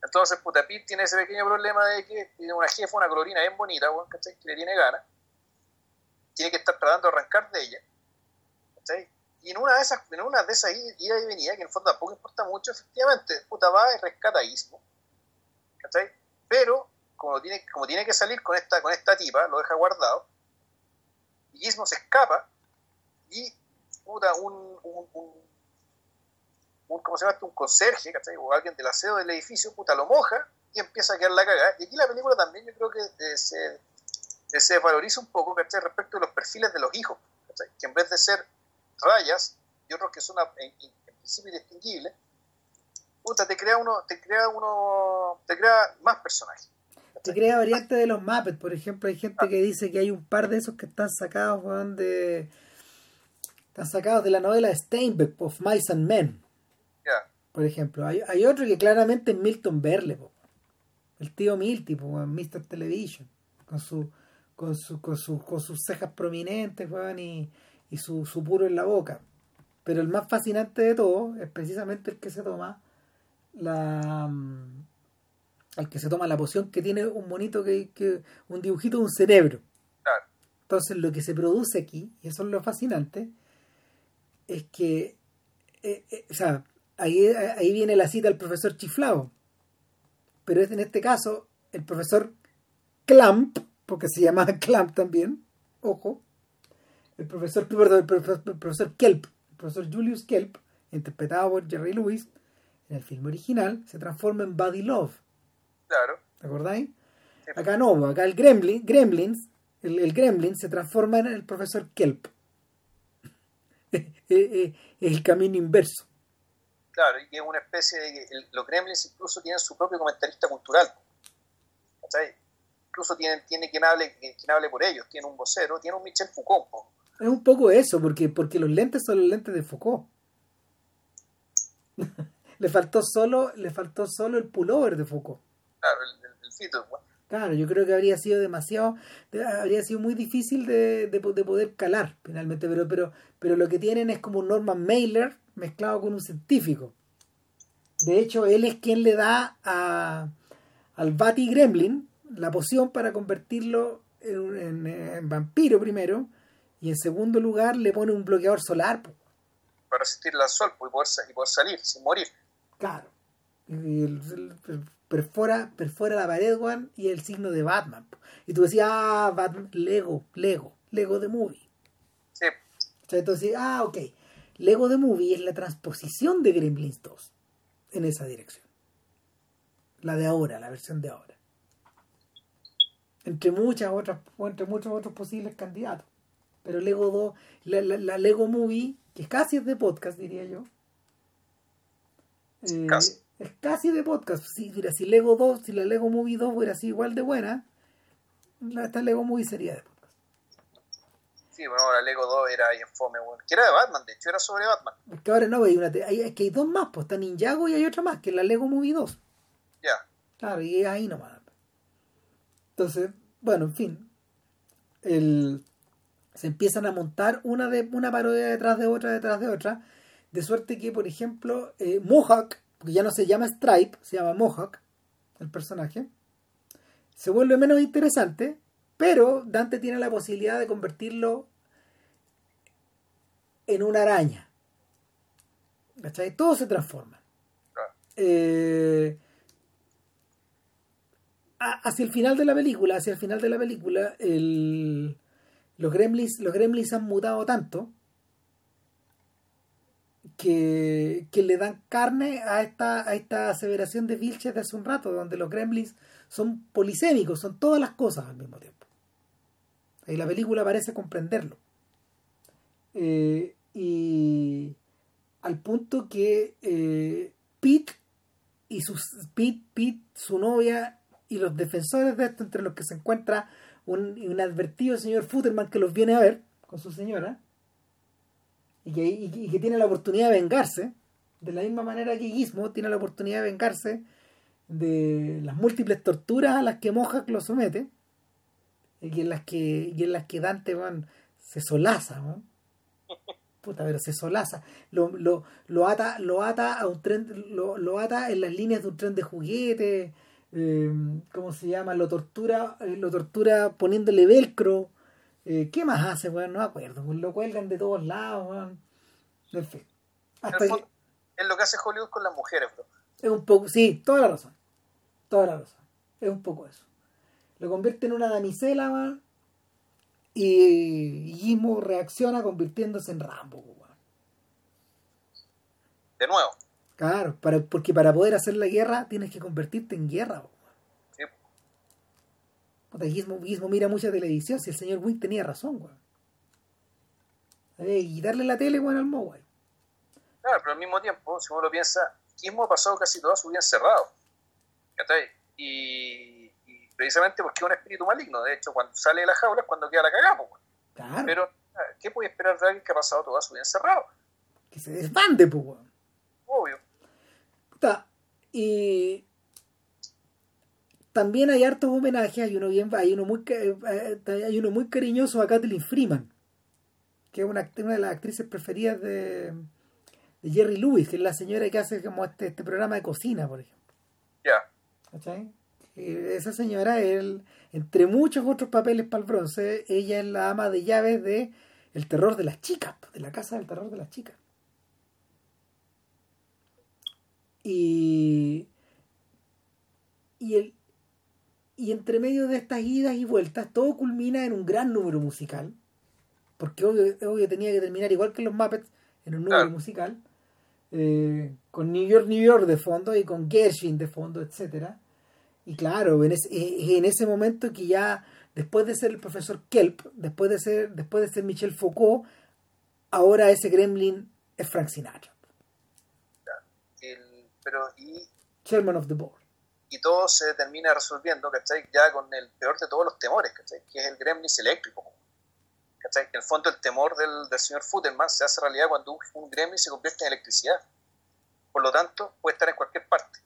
Entonces, puta, Pete tiene ese pequeño problema de que tiene una jefa, una colorina bien bonita, ¿cachai? Que le tiene ganas. Tiene que estar tratando de arrancar de ella. ¿Cachai? Y en una de esas, en una de esas ida y venida, que en el fondo tampoco importa mucho, efectivamente, puta, va y rescata Ismo. ¿cachai? Pero, como tiene, como tiene que salir con esta, con esta tipa, lo deja guardado. Y Ismo se escapa y, puta, un, un un, ¿cómo se llama? un conserje, ¿cachai? O alguien del aseo del edificio, puta, lo moja y empieza a quedar la cagada. Y aquí la película también yo creo que eh, se, se valoriza un poco, ¿cachai? Respecto a los perfiles de los hijos, ¿cachai? Que en vez de ser rayas y otros que son en, principio indistinguibles, puta, te crea uno, te crea uno, te crea más personajes. Te crea variantes de los Muppets, por ejemplo, hay gente ah. que dice que hay un par de esos que están sacados, de están sacados de la novela Steinbeck of Mice and Men. Por ejemplo, hay, hay, otro que claramente es Milton Berle, el tío Milty, tipo Mr. Television, con su con, su, con, con sus cejas prominentes y, y su, su puro en la boca. Pero el más fascinante de todo es precisamente el que se toma la mm, el que se toma la poción que tiene un monito que, que un dibujito de un cerebro. Entonces lo que se produce aquí, y eso es lo fascinante, es que eh, eh, o sea, ahí, ahí viene la cita del profesor Chiflao. Pero es en este caso el profesor Clamp, porque se llama Clamp también, ojo, el profesor, perdón, el profesor, Kelp, el profesor Julius Kelp, interpretado por Jerry Lewis, en el film original, se transforma en Buddy Love. Claro. ¿Te acordáis? Acá no, acá el Gremlin, Gremlins, el, el Gremlin se transforma en el profesor Kelp. es el camino inverso. Claro, y es una especie de... los Gremlins incluso tienen su propio comentarista cultural. Incluso tienen, tiene quien hable, quien hable por ellos, tiene un vocero, tiene un Michel Foucault. Es un poco eso, porque, porque los lentes son los lentes de Foucault. le faltó solo, le faltó solo el pullover de Foucault. Claro, el, fito. Claro, yo creo que habría sido demasiado, habría sido muy difícil de, de, poder calar finalmente, pero, pero, pero lo que tienen es como un Norman Mailer mezclado con un científico. De hecho, él es quien le da a, al Bati Gremlin la poción para convertirlo en vampiro primero y en segundo lugar le pone un bloqueador solar. Para resistir al sol y poder, salir sin morir. Claro. Y perfora, perfora la pared, Juan, y el signo de Batman. Y tú decías, ah, Batman, Lego, Lego, Lego de Movie. Sí. entonces, ah, ok. Lego de Movie es la transposición de Gremlins 2 en esa dirección. La de ahora, la versión de ahora. Entre muchas otras, entre muchos otros posibles candidatos. Pero Lego 2, la, la, Lego Movie, que casi es de podcast, diría yo. Eh, es casi de podcast. Si, si Lego 2, si la Lego Movie 2 fuera así igual de buena, esta Lego Movie sería de podcast. Sí, bueno, la Lego 2 era ahí en fome, bueno. que era de Batman, de hecho era sobre Batman. Es que ahora no, hay, una, hay, es que hay dos más, pues está Ninjago y hay otra más, que es la Lego Movie 2. Ya. Claro, y ahí nomás. Entonces, bueno, en fin. El, se empiezan a montar una, de, una parodia detrás de otra, detrás de otra, de suerte que, por ejemplo, eh, Mohawk, porque ya no se llama Stripe, se llama Mohawk, el personaje, se vuelve menos interesante, pero Dante tiene la posibilidad de convertirlo en una araña. ¿Cachai? Todo se transforma. Eh, hacia el final de la película, hacia el final de la película, el los gremlins, los gremlins han mutado tanto que, le dan carne a esta, a esta aseveración de Vilches de hace un rato, donde los gremlins son polisémicos, son todas las cosas al mismo tiempo. Y la película parece comprenderlo. Eh, y al punto que eh, Pete y sus Pete, Pete, su novia y los defensores de esto, entre los que se encuentra un, advertido señor Futterman que los viene a ver con su señora y que, que, tiene la oportunidad de vengarse, de la misma manera que Gizmo tiene la oportunidad de vengarse de las múltiples torturas a las que Mohawk lo somete y en las que, y en las que Dante van, se solaza, ¿no? Puta, pero se solaza. Lo, lo, lo, ata, lo ata a un tren, lo, lo ata en las líneas de un tren de juguete eh, ¿cómo se llama? Lo tortura, eh, lo tortura poniéndole velcro. Eh, ¿Qué más hace, weón? No me acuerdo. Pues lo cuelgan de todos lados, weón. En fin. es lo que hace Hollywood con las mujeres, bro. Es un poco, sí, toda la razón. Toda la razón. Es un poco eso. Lo convierte en una damisela, weón. Y Gizmo reacciona convirtiéndose en Rambo, weón. De nuevo. Claro, para, porque para poder hacer la guerra tienes que convertirte en guerra. Sí. Gizmo, Gizmo, mira mucha televisión, si el señor Wing tenía razón, güey. Y darle la tele, güey, al mobile. Claro, pero al mismo tiempo, si uno lo piensa, Gizmo ha pasado casi toda su vida encerrado. Y, y precisamente porque es un espíritu maligno. De hecho, cuando sale de la jaula es cuando queda la cagada, Claro. Pero, ¿qué puede esperar de alguien que ha pasado toda su vida encerrado? Que se desbande, pues. Obvio. Y también hay hartos homenajes, hay uno bien, hay uno muy eh, hay uno muy cariñoso a Kathleen Freeman, que es una, una de las actrices preferidas de, de, Jerry Lewis, que es la señora que hace como este, este programa de cocina, por ejemplo. Ya. Esa señora, él, entre muchos otros papeles para el bronce, ella es la ama de llaves de El terror de las chicas, de la casa del terror de las chicas. Y, y, el, y entre medio de estas idas y vueltas, todo culmina en un gran número musical. Porque obvio, tenía que terminar igual que los Muppets, en un número musical. Eh, con New York, New York de fondo y con Gershwin de fondo, etcétera y claro, en ese, en ese momento que ya, después de ser el profesor Kelp, después de ser, después de ser Michel Foucault, ahora ese gremlin es Frank Sinatra. Pero y, Chairman of the Board. Y todo se termina resolviendo, ¿cachai? Ya con el peor de todos los temores, ¿cachai? Que es el gremlin eléctrico. ¿cachai? En el fondo el temor del, del señor Futterman se hace realidad cuando un, un gremlin se convierte en electricidad. Por lo tanto, puede estar en cualquier parte.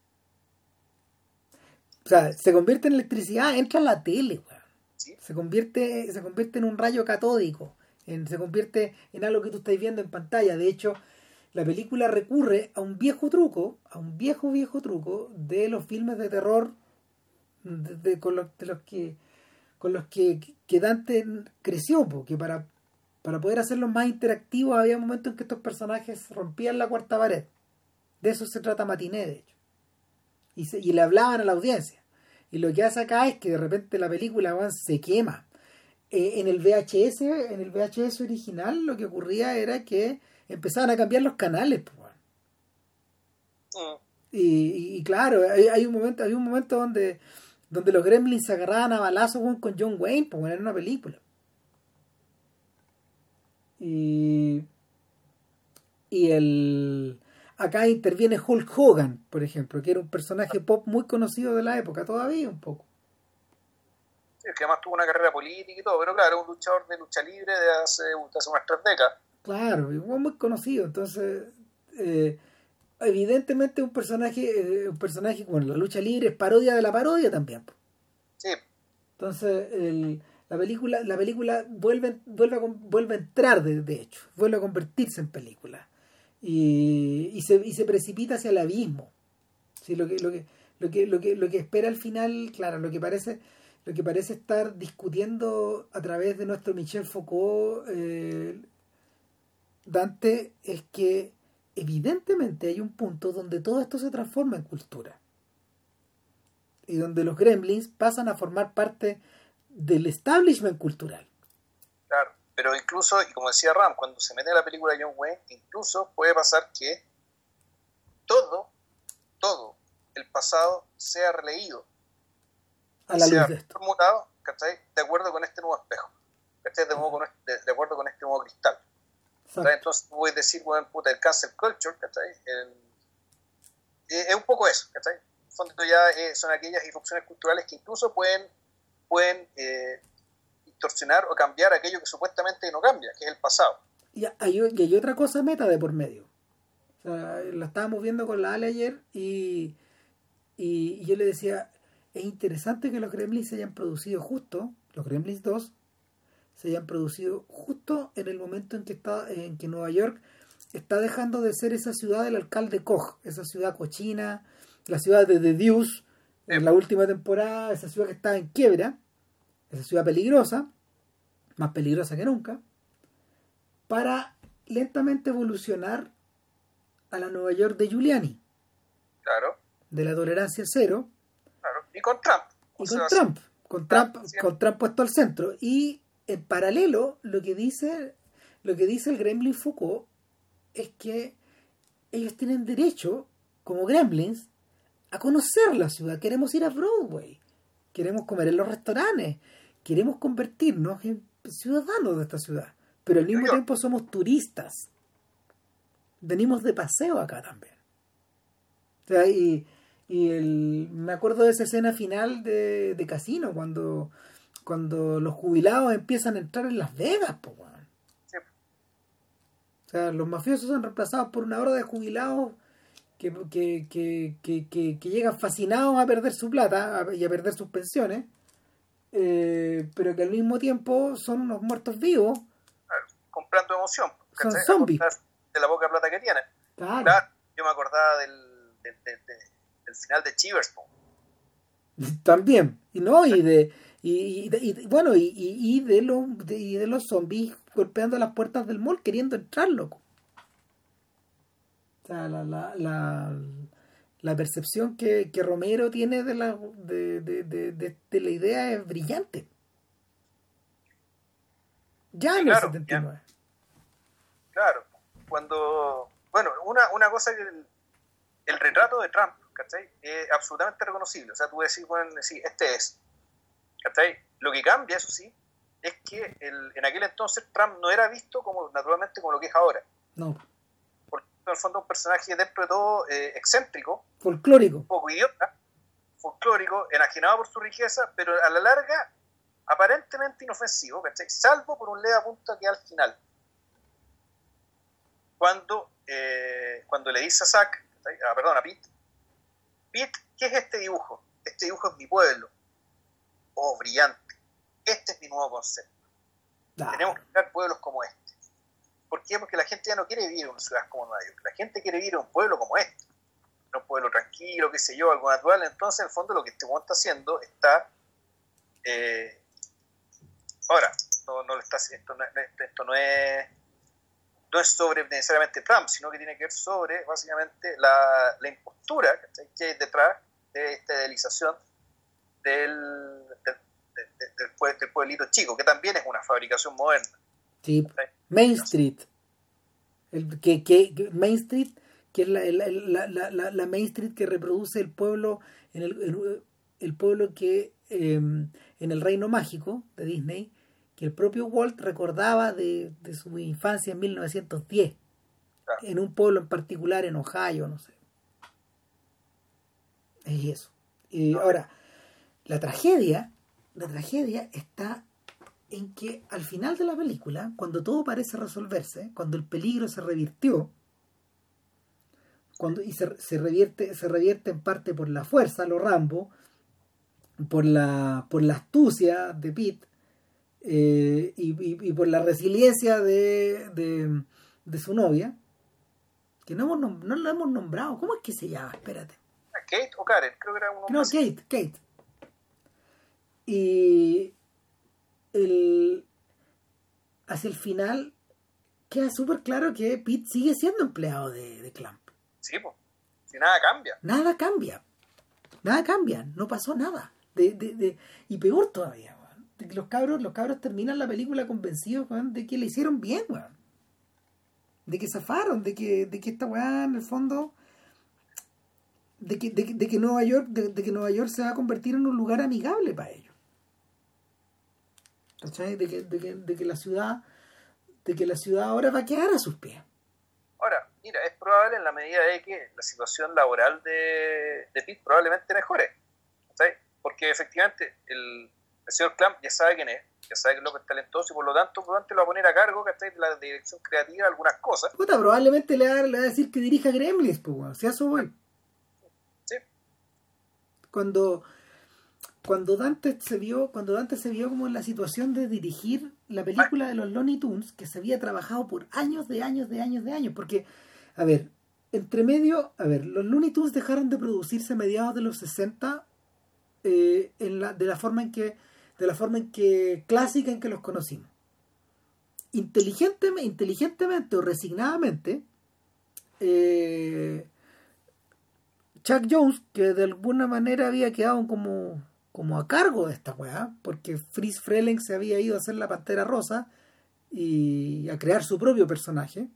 O sea, se convierte en electricidad, entra en la tele, weón. Se convierte, se convierte en un rayo catódico. En, se convierte en algo que tú estás viendo en pantalla. De hecho, la película recurre a un viejo truco, a un viejo, viejo truco de los filmes de terror de, con, los, que con los que, que Dante creció, porque para, para poder hacerlos más interactivos había momentos en que estos personajes rompían la cuarta pared. De eso se trata Matiné, de hecho y, le hablaban a la audiencia. Y lo que hace acá es que de repente la película se quema. Eh, en el VHS, en el VHS original, lo que ocurría era que empezaban a cambiar los canales. Mm. y, claro, hay, un momento, hay un momento donde, donde los gremlins se agarraban a balazos con John Wayne, pues en una película. Y, y el acá interviene Hulk Hogan, por ejemplo, que era un personaje pop muy conocido de la época, todavía un poco. Sí, que además tuvo una carrera política y todo, pero claro, era un luchador de lucha libre de hace, hace unas tres décadas. Claro, muy conocido, entonces eh, evidentemente un personaje, eh, un personaje con la lucha libre es parodia de la parodia también. Sí. Entonces el, la película, la película vuelve, vuelve, a, vuelve a entrar de, de hecho, vuelve a convertirse en película y, y, se, y se precipita hacia el abismo. ¿Sí? Lo, que, lo, que, lo, que, lo, que, lo que espera al final, claro, lo que parece lo que parece estar discutiendo a través de nuestro Michel Foucault eh, Dante es que evidentemente hay un punto donde todo esto se transforma en cultura y donde los gremlins pasan a formar parte del establishment cultural. Claro. Pero incluso, y como decía Ram, cuando se mete en la película John Wayne, incluso puede pasar que todo, todo el pasado sea releído. A la sea luz formulado, De acuerdo con este nuevo espejo. De, de, de, acuerdo con este nuevo cristal. Entonces voy a decir, bueno, puta, el cancel culture, es un poco eso, ¿cachai? En fondo ya eh, son aquellas irrupciones culturales que incluso pueden, pueden eh, distorsionar o cambiar aquello que supuestamente no cambia, que es el pasado. Y hay, hay otra cosa meta de por medio. O sea, la estábamos viendo con la Ale ayer y, y, yo le decía, es interesante que los Gremlins se hayan producido justo, los Gremlins 2, se hayan producido justo en el momento en que, está, en que Nueva York está dejando de ser esa ciudad del alcalde Koch, esa ciudad cochina, la ciudad de The Deuce, en la última temporada, esa ciudad que estaba en quiebra, esa ciudad peligrosa, más peligrosa que nunca, para lentamente evolucionar a la Nueva York de Giuliani. Claro. De la tolerancia cero. Claro. Y con Trump. Y con Trump. Con Trump, con Trump puesto al centro. Y en paralelo, lo que dice, lo que dice el Gremlin Foucault es que ellos tienen derecho, como gremlins, a conocer la ciudad. Queremos ir a Broadway. Queremos comer en los restaurantes queremos convertirnos en ciudadanos de esta ciudad, pero al mismo tiempo somos turistas. Venimos de paseo acá también. y, el, me acuerdo de esa escena final de, Casino, cuando, cuando los jubilados empiezan a entrar en Las Vegas, sea, los mafiosos son reemplazados por una hora de jubilados que, que, que, que, que llegan fascinados a perder su plata y a perder sus pensiones, eh, pero que al mismo tiempo son unos muertos vivos. comprando emoción. Son zombies. De la poca plata que tienen. Claro. yo me acordaba del, del, del, final de Chivers. También. Y no, y de y, y, bueno, y, y, de los, y de los zombies golpeando las puertas del mall queriendo entrar, loco. O sea, la, la, la, la percepción que, que, Romero tiene de la, de, de, de, de, la idea es brillante. Ya en claro, el 79. Claro, cuando. Bueno, una, una cosa que el, el retrato de Trump, ¿cachai? Es absolutamente reconocible. O sea, tú decís, bueno, sí, este es lo que cambia, eso sí, es que el, en aquel entonces Trump no era visto como naturalmente como lo que es ahora. No. Porque en el fondo un personaje dentro de todo eh, excéntrico, folclórico, un poco idiota, folclórico, enajenado por su riqueza, pero a la larga aparentemente inofensivo, ¿cachai? Salvo por un leve punto que al final. Cuando, eh, cuando le dice a Zack, ah, perdón, a Pete, Pete, ¿qué es este dibujo? Este dibujo es mi pueblo oh, brillante. Este es mi nuevo concepto. Tenemos que crear pueblos como este. ¿Por qué? Porque la gente ya no quiere vivir en una ciudad como Nueva York. La gente quiere vivir en un pueblo como este. Un pueblo tranquilo, qué sé yo, algo natural. Entonces, en el fondo, lo que este mundo está haciendo está. Eh, ahora, no, no está, esto, no, esto no es no es sobre necesariamente Trump, sino que tiene que ver sobre básicamente la, la impostura que hay detrás de esta idealización del, del, pueblito chico, que también es una fabricación moderna. Sí, Main Street. El, que, que, Main Street, que es la, la, la, la, Main Street que reproduce el pueblo, en el, el, pueblo que em, en el reino mágico de Disney, que el propio Walt recordaba de, de su infancia en 1910, en un pueblo en particular en Ohio, no sé. Es eso. Y ahora, la tragedia, la tragedia está en que al final de la película, cuando todo parece resolverse, cuando el peligro se revirtió, cuando, y se, se, revierte, se revierte en parte por la fuerza, lo Rambo, por la, por la astucia de Pete eh, y, por la resiliencia de, de, su novia, que no, hemos, no la hemos nombrado. ¿Cómo es que se llama? Espérate. Kate o Karen, creo que era un No, Kate, Kate. Y el, hacia el final queda súper claro que Pete sigue siendo empleado de, de Clamp. Sí, pues. Si nada cambia. Nada cambia. Nada cambia. No pasó nada. De, de, de, y peor todavía, que los cabros, los cabros terminan la película convencidos de que le hicieron bien, De que zafaron, de que, de que esta weá en el fondo de que, de, de que Nueva York, de, que Nueva York se va a convertir en un lugar amigable para ellos. De que, de, que, la ciudad de que la ciudad ahora va a quedar a sus pies. Ahora, mira, es probable en la medida de que la situación laboral de, de Pitt probablemente mejore. Porque efectivamente el, señor Clamp ya sabe quién es, ya sabe que es López talentoso y por lo tanto probablemente lo va a poner a cargo de la dirección creativa de algunas cosas. Puta, probablemente le va, a decir que dirija Gremlins, pues, sea su buen. Sí. Cuando cuando Dante se vio, cuando Dante se vio como en la situación de dirigir la película de los Looney Tunes, que se había trabajado por años, de años, de años, de años, porque, a ver, entre medio, a ver, los Looney Tunes dejaron de producirse a mediados de los 60 eh, en la, de la forma en que, de la forma en que, clásica en que los conocimos. Inteligentemente, inteligentemente o resignadamente, eh, Chuck Jones, que de alguna manera había quedado como como a cargo de esta weá, porque Fritz Freleng se había ido a hacer la Pantera Rosa y a crear su propio personaje,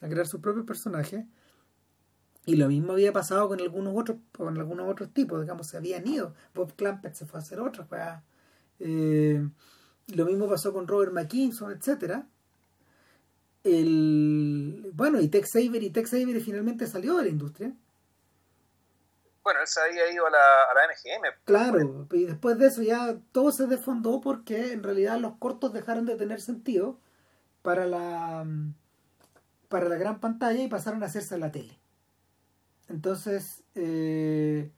a crear su propio personaje, y lo mismo había pasado con algunos otros, con algunos otros tipos, digamos, se habían ido, Bob Clampett se fue a hacer otra weá, eh, lo mismo pasó con Robert McKinson, etcétera. El, bueno, y Tex Avery, y Tex Avery finalmente salió de la industria bueno, él se había ido a la, a la NGM. Claro, y después de eso ya todo se desfondó porque en realidad los cortos dejaron de tener sentido para la para la gran pantalla y pasaron a hacerse a la tele. Entonces, eh,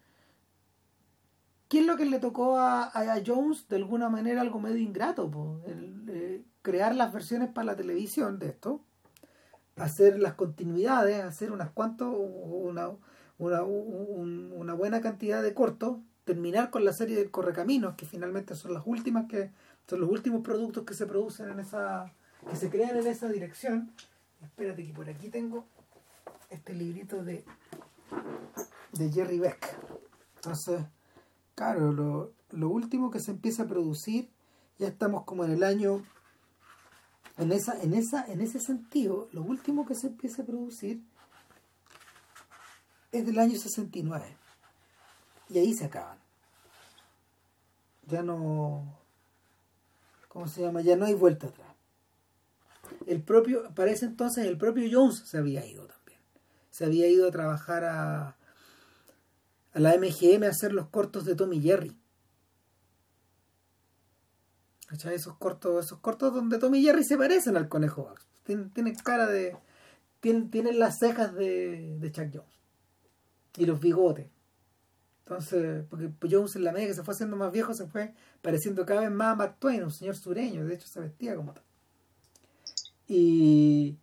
¿qué es lo que le tocó a, Jones? De alguna manera algo medio ingrato, eh, crear las versiones para la televisión de esto, hacer las continuidades, hacer unas cuantos, una, una, una buena cantidad de cortos, terminar con la serie de Correcaminos, que finalmente son las últimas que son los últimos productos que se producen en esa que se crean en esa dirección. Espérate que por aquí tengo este librito de de Jerry Beck. Entonces, claro, lo, lo último que se empieza a producir, ya estamos como en el año en esa, en esa, en ese sentido, lo último que se empieza a producir es del año 69. Y ahí se acaban. Ya no. ¿Cómo se llama? Ya no hay vuelta atrás. El propio, para ese entonces, el propio Jones se había ido también. Se había ido a trabajar a, a la MGM a hacer los cortos de Tommy Jerry. Esos cortos, esos cortos donde Tommy Jerry se parecen al conejo Bugs. Tienen, cara de. Tienen, las cejas de Chuck Jones. Y los bigotes. Entonces, porque Jones en la medida que se fue haciendo más viejo se fue pareciendo cada vez más a Mark Twain, un señor sureño, de hecho se vestía como tal. Y,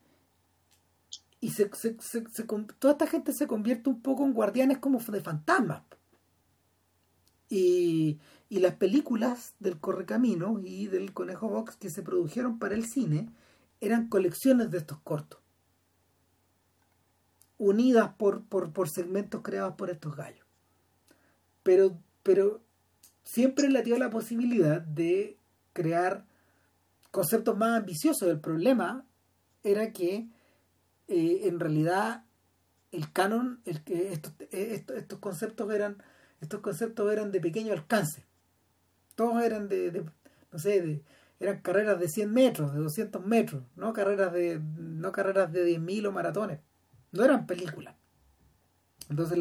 y se, se, se, toda esta gente se convierte un poco en guardianes como de fantasmas. Y, y las películas del Correcamino y del Conejo Box que se produjeron para el cine eran colecciones de estos cortos, unidas por, por, por segmentos creados por estos gallos. Pero, pero siempre le dio la posibilidad de crear conceptos más ambiciosos. El problema era que eh, en realidad el canon, el, estos, estos, estos, conceptos eran estos conceptos eran de pequeño alcance todos eran de, no sé, de, eran carreras de 100 metros, de 200 metros, no carreras de, no carreras de 10.000 o maratones, no eran películas. Entonces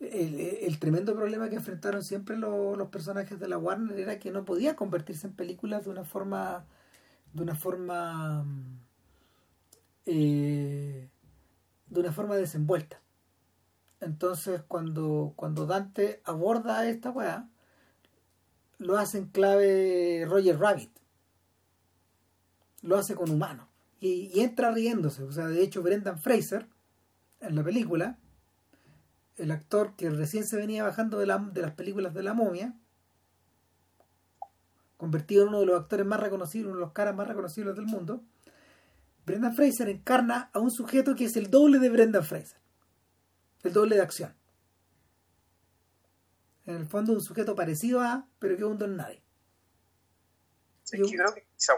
el, tremendo problema que enfrentaron siempre los, personajes de la Warner era que no podía convertirse en películas de una forma, de una forma, eh, de una forma desenvuelta. Entonces cuando, cuando Dante aborda esta weá, lo hace en clave Roger Rabbit. Lo hace con humano. Y, entra riéndose. O sea, de hecho, Brendan Fraser, en la película, el actor que recién se venía bajando de, de las películas de la momia, convertido en uno de los actores más reconocidos, uno de los caras más reconocibles del mundo, Brendan Fraser encarna a un sujeto que es el doble de Brendan Fraser. El doble de acción en el fondo un sujeto parecido a, pero que es un don nadie. Sí, y un, creo que esa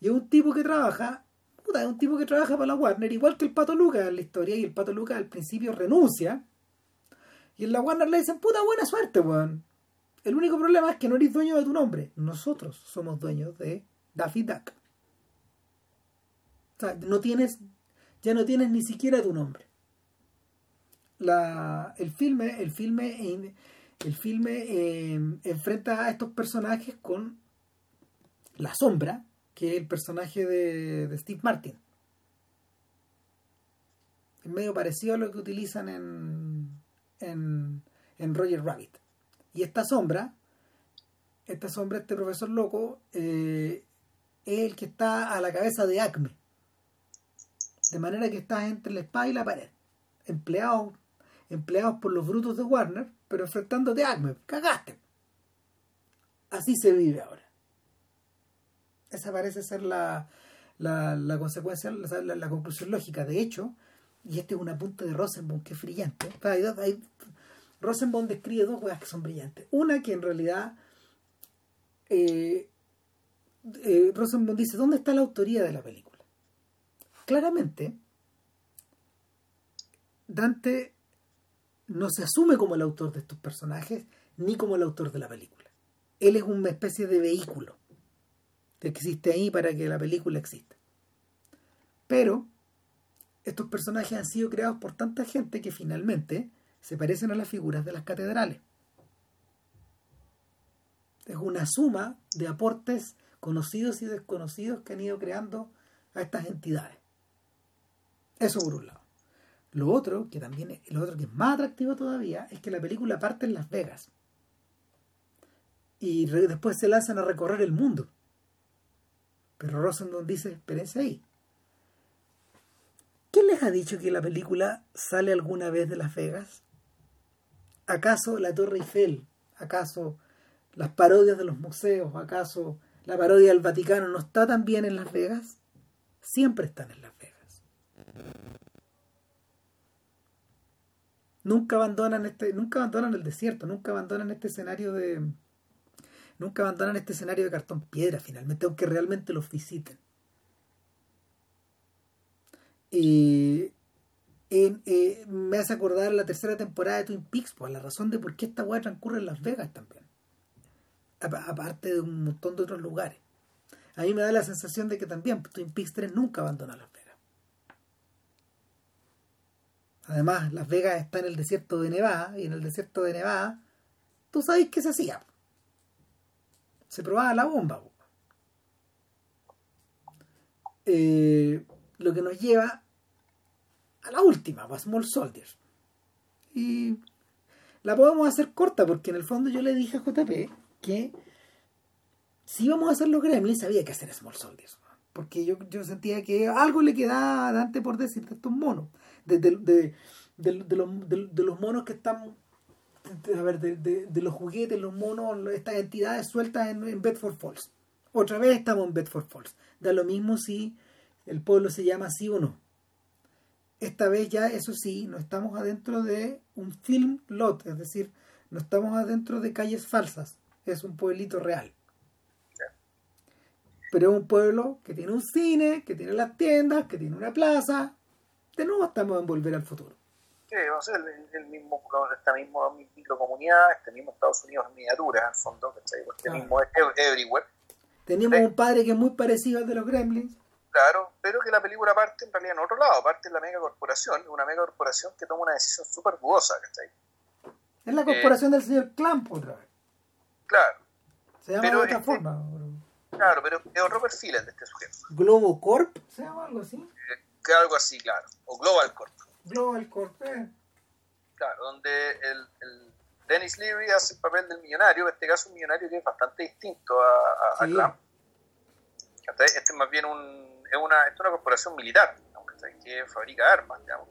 Y es un tipo que trabaja, es un tipo que trabaja para la Warner, igual que el Pato Lucas en la historia, y el Pato Lucas al principio renuncia, y en la Warner le dicen, puta, buena suerte, weón. El único problema es que no eres dueño de tu nombre. Nosotros somos dueños de Daffy Duck. O sea, no tienes, ya no tienes ni siquiera tu nombre. La, el filme, el filme el filme eh, enfrenta a estos personajes con la sombra, que el personaje de, Steve Martin. Es medio parecido a lo que utilizan en, en, Roger Rabbit. Y esta sombra, esta sombra, este profesor loco, eh, es el que está a la cabeza de Acme. De manera que está entre la espada y la pared. Empleado empleados por los brutos de Warner, pero enfrentándote a Acme. Cagaste. Así se vive ahora. Esa parece ser la, la, consecuencia, la, conclusión lógica. De hecho, y este es una punta de Rosenbaum que es brillante. Rosenbaum describe dos cosas que son brillantes. Una que en realidad eh, eh, Rosenbaum dice, ¿dónde está la autoría de la película? Claramente, Dante no se asume como el autor de estos personajes ni como el autor de la película. Él es una especie de vehículo que existe ahí para que la película exista. Pero estos personajes han sido creados por tanta gente que finalmente se parecen a las figuras de las catedrales. Es una suma de aportes conocidos y desconocidos que han ido creando a estas entidades. Eso por un lado. Lo otro, que también es, lo otro que es más atractivo todavía, es que la película parte en Las Vegas. Y después se lanzan a recorrer el mundo. Pero Rosendon dice, espérense ahí. ¿Quién les ha dicho que la película sale alguna vez de Las Vegas? ¿Acaso la Torre Eiffel? ¿Acaso las parodias de los museos? ¿Acaso la parodia del Vaticano no está también en Las Vegas? Siempre están en Las Vegas. Nunca abandonan este, nunca abandonan el desierto, nunca abandonan este escenario de nunca abandonan este escenario de cartón piedra finalmente, aunque realmente los visiten. Y eh, me hace acordar la tercera temporada de Twin Peaks, por la razón de por qué esta weá transcurre en Las Vegas también. Aparte de un montón de otros lugares. A mí me da la sensación de que también Twin Peaks 3 nunca abandona Las Vegas. Además, Las Vegas está en el desierto de Nevada, y en el desierto de Nevada, tú sabes qué se hacía. Se probaba la bomba. Eh, lo que nos lleva a la última, a Small Soldiers. Y la podemos hacer corta porque en el fondo yo le dije a JP que si íbamos a hacer los Gremlins había que hacer Small Soldiers. Porque yo, yo sentía que algo le quedaba a Dante por decir de estos monos. De, de, de, de los, los, monos que están a ver, de, los juguetes, los monos, estas entidades sueltas en, en, Bedford Falls. Otra vez estamos en Bedford Falls. Da lo mismo si el pueblo se llama así o no. Esta vez ya, eso sí, no estamos adentro de un film lot, es decir, no estamos adentro de calles falsas, es un pueblito real. Pero es un pueblo que tiene un cine, que tiene las tiendas, que tiene una plaza. De nuevo estamos en volver al futuro. Sí, va a ser el, mismo, esta misma microcomunidad, este mismo Estados Unidos en miniatura, en el fondo, Este mismo everywhere. Tenemos un padre que es muy parecido al de los Gremlins. Claro, pero que la película parte en realidad en otro lado, parte en la mega corporación, una mega corporación que toma una decisión súper dudosa, ¿cachai? Es la corporación del señor Clamp otra vez. Claro. Se llama de otra forma. Claro, pero es otro perfil el de este sujeto. Globo Corp, ¿se llama algo así? Eh, algo así, claro. O Global Corp. Global Corp, eh. Claro, donde el, el Dennis Leary hace el papel del millonario, en este caso un millonario que es bastante distinto a, a, Clamp. Este es más bien un es una, es una corporación militar, que fabrica armas, digamos.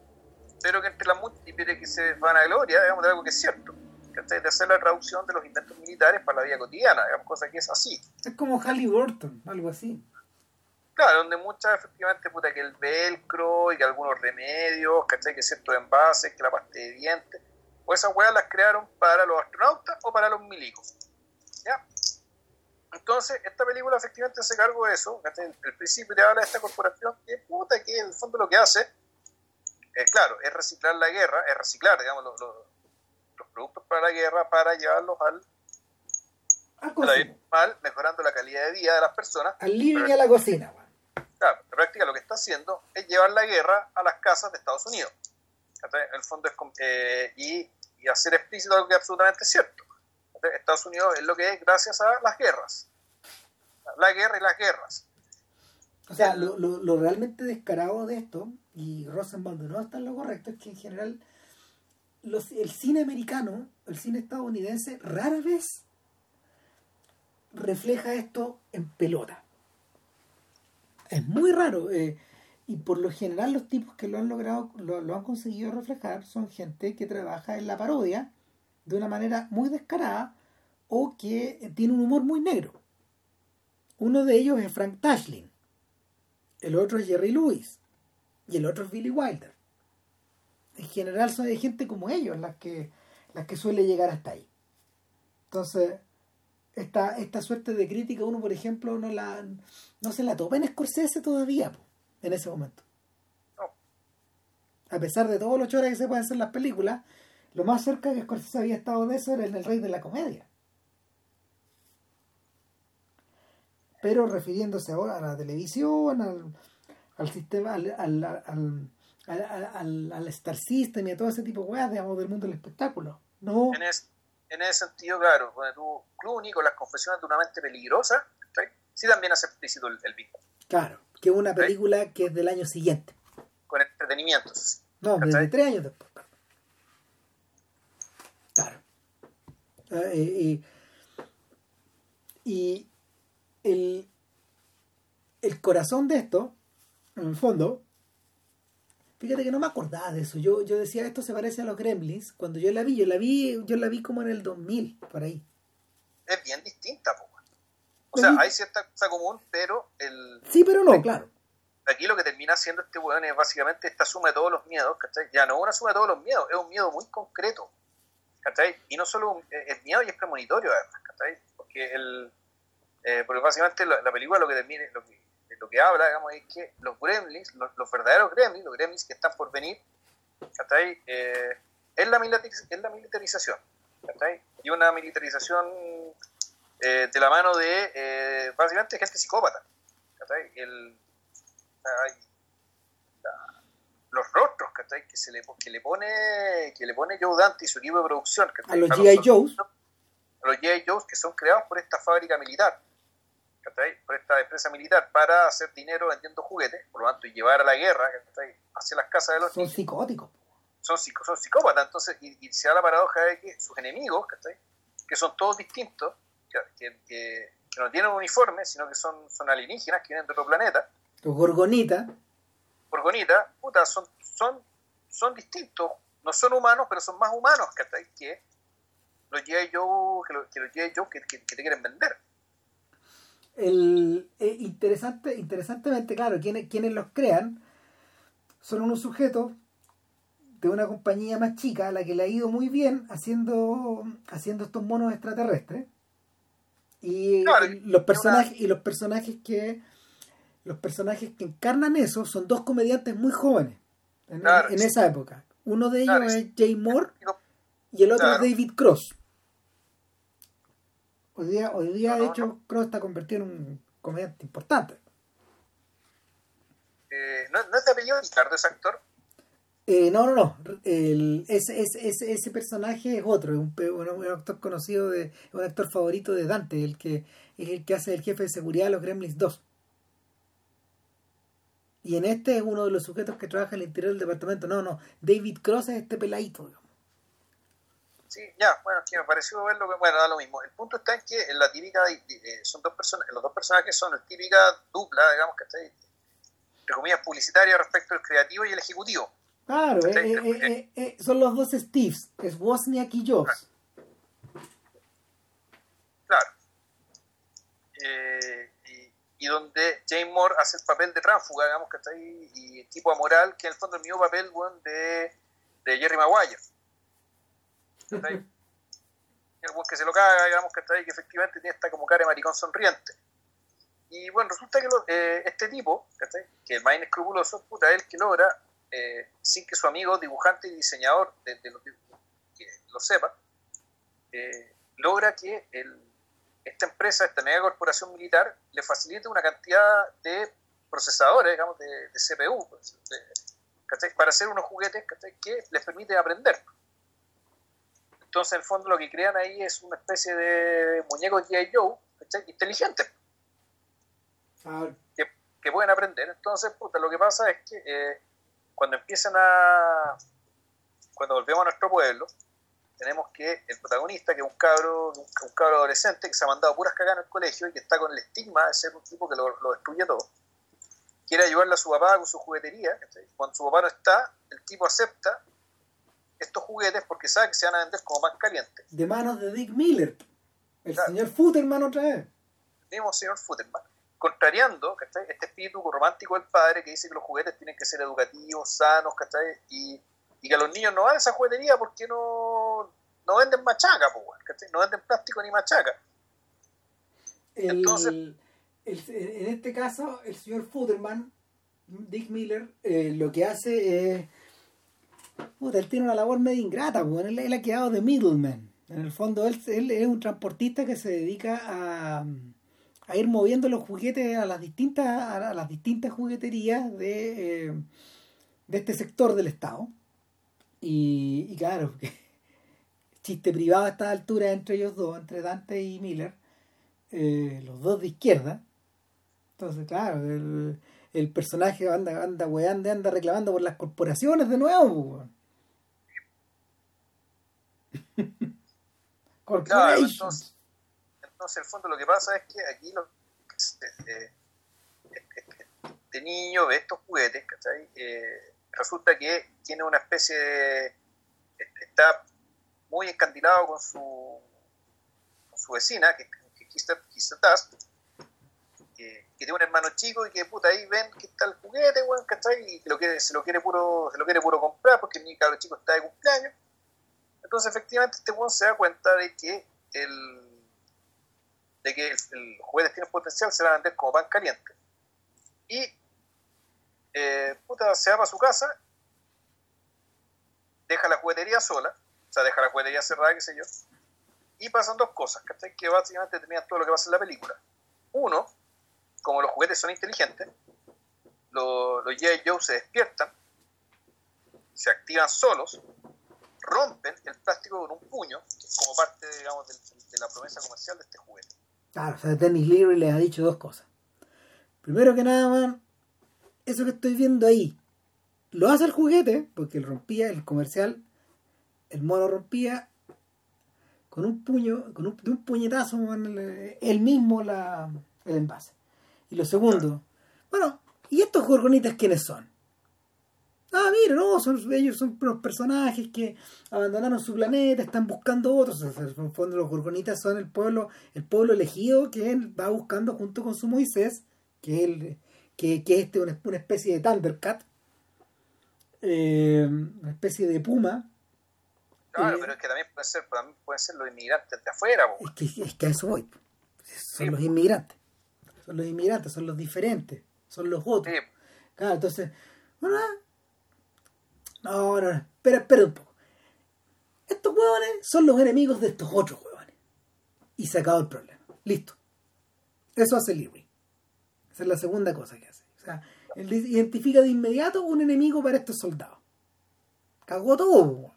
Pero que entre las múltiples que se van a gloria, digamos, de algo que es cierto. De hacer la traducción de los inventos militares para la vida cotidiana, digamos, cosa que es así. Es como Halliburton, algo así. Claro, donde muchas efectivamente, puta, que el velcro y que algunos remedios, ¿cachai? Que ciertos envases, que la pasta de dientes, o esas weas las crearon para los astronautas o para los milicos. ¿Ya? Entonces, esta película efectivamente se cargo de eso. El principio te habla de esta corporación que puta que en el fondo lo que hace, eh, claro, es reciclar la guerra, es reciclar, digamos, los, productos para la guerra para llevarlos al, mal, mejorando la calidad de vida de las personas. Al living y a la cocina. Claro, en práctica lo que está haciendo es llevar la guerra a las casas de Estados Unidos. El fondo es eh, y, hacer explícito algo que es absolutamente cierto Estados Unidos es lo que es gracias a las guerras. La guerra y las guerras. O sea, lo, realmente descarado de esto, y Rosenwald no está en lo correcto, es que en general el cine americano, el cine estadounidense, rara vez refleja esto en pelota. Es muy raro. Eh, y por lo general los tipos que lo han logrado, lo, han conseguido reflejar son gente que trabaja en la parodia de una manera muy descarada o que tiene un humor muy negro. Uno de ellos es Frank Tashlin, el otro es Jerry Lewis y el otro es Billy Wilder. En general son de gente como ellos las que, las que suele llegar hasta ahí. Entonces, esta, esta suerte de crítica uno, por ejemplo, no, la, no se la topa en Scorsese todavía, en ese momento. A pesar de todos los chores que se pueden hacer en las películas, lo más cerca que Scorsese había estado de eso era en El Rey de la Comedia. Pero refiriéndose ahora a la televisión, al, al sistema, al, al, al, al, Star System y a todo ese tipo de weas, digamos, del mundo del espectáculo. No. En, en ese sentido, claro, cuando tú, Clooney con las confesiones de una mente peligrosa, sí también hace explícito el, el Claro, que es una película que es del año siguiente con entre entretenimiento. No, desde tres años después. Claro. Ah, y, y el, el corazón de esto, en el fondo, fíjate que no me acordaba de eso. Yo, yo decía, esto se parece a los Gremlins. Cuando yo la vi, yo la vi, yo la vi como en el 2000, por ahí. Es bien distinta, O sea, hay cierta cosa común, pero el... Sí, pero no, claro. Aquí lo que termina haciendo este weón es básicamente esta suma de todos los miedos, ¿cachai? Ya no es una suma de todos los miedos, es un miedo muy concreto, ¿cachai? Y no solo es miedo y es premonitorio además, ¿cachai? Porque el... Eh, porque básicamente la, película lo que termina, lo que, lo que habla, digamos, es que los gremlins, los, verdaderos gremlins, los gremlins que están por venir, ¿cachai? Eh, es, la es la militarización. Y una militarización eh, de la mano de, eh, básicamente, gente psicópata. El, los rostros. Que, se le, que le pone que le pone Joe Dante y su equipo de producción, A los G.I. Joes. A los G.I. Joes que son creados por esta fábrica militar por esta empresa militar para hacer dinero vendiendo juguetes, por lo tanto, y llevar a la guerra hacia las casas de los Son psicóticos. Son, son psicópatas, entonces, y, se da la paradoja de que sus enemigos, que son todos distintos, que, que, no tienen uniforme, sino que son, son alienígenas que vienen de otro planeta. Los gorgonitas. Gorgonitas, puta, son, son, son distintos, no son humanos, pero son más humanos que los G.I. Joe que los, que, Joe que, que te quieren vender el, eh, interesante, interesantemente, claro, quienes, quienes los crean son unos sujetos de una compañía más chica a la que le ha ido muy bien haciendo, haciendo estos monos extraterrestres. Y, los personajes, y los personajes que los personajes que encarnan eso son dos comediantes muy jóvenes en, esa época. Uno de ellos es Jay Moore y el otro es David Cross. Hoy día, hoy día de hecho, Cross está convertido en un comediante importante. Eh, ¿no, ¿No es de apellido Ricardo ese actor? Eh, no, no, no. El, ese, ese, ese, personaje es otro, es un, actor conocido, de, un actor favorito de Dante, el que es el que hace el jefe de seguridad de los Gremlins 2. Y en este es uno de los sujetos que trabaja en el interior del departamento. No, no, David Cross es este peladito. Digamos. Sí, ya, bueno, que me pareció verlo, bueno, da lo mismo. El punto está en que en la típica, son dos personas, los dos personajes son la típica dupla, digamos, que está, entre comillas, publicitaria respecto al creativo y el ejecutivo. Claro, eh, eh, eh, son los dos Steves, es Wozniak y Joss. Claro. Y, y, donde James Moore hace el papel de tránsfuga, digamos, que está ahí, y tipo amoral, que en el fondo es el mismo papel bueno, de, de Jerry Maguire el buen que se lo caga, digamos, ahí, que efectivamente tiene esta como cara de maricón sonriente. Y bueno, resulta que eh, este tipo, que el más inescrupuloso, puta, él que logra, eh, sin que su amigo dibujante y diseñador de, lo, que lo sepa, eh, logra que el, esta empresa, esta mega corporación militar, le facilite una cantidad de procesadores, digamos, de, CPU, pues, para hacer unos juguetes que les permite aprender. Entonces, en el fondo, lo que crean ahí es una especie de muñecos G.I. Joe inteligentes que, pueden aprender. Entonces, puta, lo que pasa es que eh, cuando empiezan a. Cuando volvemos a nuestro pueblo, tenemos que el protagonista, que es un cabro, un, cabro adolescente que se ha mandado puras cagadas en el colegio y que está con el estigma de ser un tipo que lo, destruye todo, quiere ayudarle a su papá con su juguetería. Cuando su papá no está, el tipo acepta estos juguetes porque sabe que se van a vender como pan caliente. De manos de Dick Miller, el señor Futterman otra vez. El mismo señor Futterman. Contrariando este espíritu romántico del padre que dice que los juguetes tienen que ser educativos, sanos, ¿cachai? Y, y que a los niños no van esa juguetería porque no, no venden machaca, no venden plástico ni machaca. Entonces, en este caso, el señor Futterman, Dick Miller, eh, lo que hace es Puta, él tiene una labor medio ingrata, él, ha quedado de middleman. En el fondo, él, es un transportista que se dedica a, a, ir moviendo los juguetes a las distintas, a las distintas jugueterías de, eh, de este sector del Estado. Y, y claro, chiste privado a esta altura entre ellos dos, entre Dante y Miller, eh, los dos de izquierda. Entonces, claro, el, el personaje anda, anda weando, anda reclamando por las corporaciones de nuevo. Claro, entonces, entonces, el fondo lo que pasa es que aquí lo, eh, este niño ve estos juguetes, ¿cachai? Eh, resulta que tiene una especie de... está muy encandilado con su, con su vecina, que, que, que, tiene un hermano chico y que puta ahí ven que está el juguete, bueno, ¿cachai? Y lo quiere, se lo quiere puro, se lo quiere puro comprar porque el cabrón chico está de cumpleaños. Entonces efectivamente este weón se da cuenta de que el de que el, juguete tiene potencial, se va a vender como pan caliente. Y eh, puta, se va para su casa, deja la juguetería sola, o sea, deja la juguetería cerrada, qué sé yo, y pasan dos cosas, ¿cachai? Que básicamente terminan todo lo que pasa en la película. Uno, como los juguetes son inteligentes, los, los. Joe se despiertan, se activan solos, rompen el plástico con un puño, como parte, digamos, de, la promesa comercial de este juguete. Claro, o sea, Dennis les ha dicho dos cosas. Primero que nada, man, eso que estoy viendo ahí, lo hace el juguete, porque él rompía el comercial, el mono rompía con un puño, con un, de un puñetazo, él mismo la, el envase. Y lo segundo, bueno, ¿y estos gorgonitas quiénes son? Ah, mira, no, son, ellos son los personajes que abandonaron su planeta, están buscando otros. En el fondo, los gorgonitas son el pueblo, el pueblo elegido que él va buscando junto con su Moisés, que él, que, que este una, una especie de Thundercat, eh, una especie de puma. Claro, eh, pero es que también pueden ser, pueden ser los inmigrantes de afuera. Es que, es que a eso voy. Son los inmigrantes. Son los inmigrantes, son los diferentes, son los otros. Claro, entonces, bueno, no, no, espera, espera un poco. Estos huevones son los enemigos de estos otros huevones. Y se acabó el problema. Listo. Eso hace Leary. Esa es la segunda cosa que hace. O sea, él identifica de inmediato un enemigo para estos soldados. Cagó todo,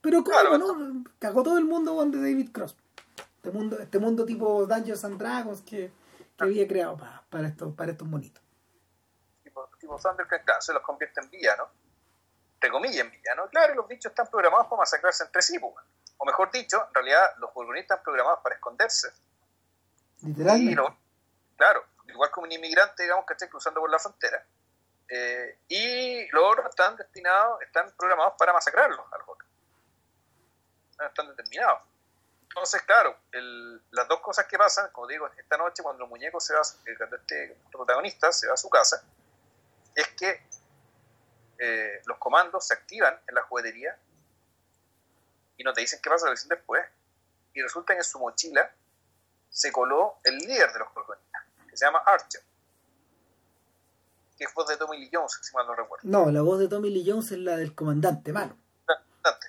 Pero ¿cómo, no? Cagó todo el mundo de David Cross. Este mundo, este mundo tipo Dungeons and Dragons que, que había creado para, para, estos, para estos monitos. Tipo, tipo Thundercat, se los convierte en villanos entre comillas, en villano. Claro, los bichos están programados para masacrarse entre sí, pues, O mejor dicho, en realidad los burgonistas están programados para esconderse. Literalmente. claro, igual como un inmigrante, digamos, que esté cruzando por la frontera. Eh, y los otros están destinados, están programados para masacrarlos a los otros. Están determinados. Entonces, claro, las dos cosas que pasan, como digo, esta noche cuando el muñeco se va, cuando este protagonista se va a su casa, es que eh, los comandos se activan en la juguetería y no te dicen qué pasa, lo dicen después. Y resulta que en su mochila se coló el líder de los colgonistas, que se llama Archer. Que es voz de Tommy Lee Jones, si mal no recuerdo. No, la voz de Tommy Lee Jones es la del comandante malo.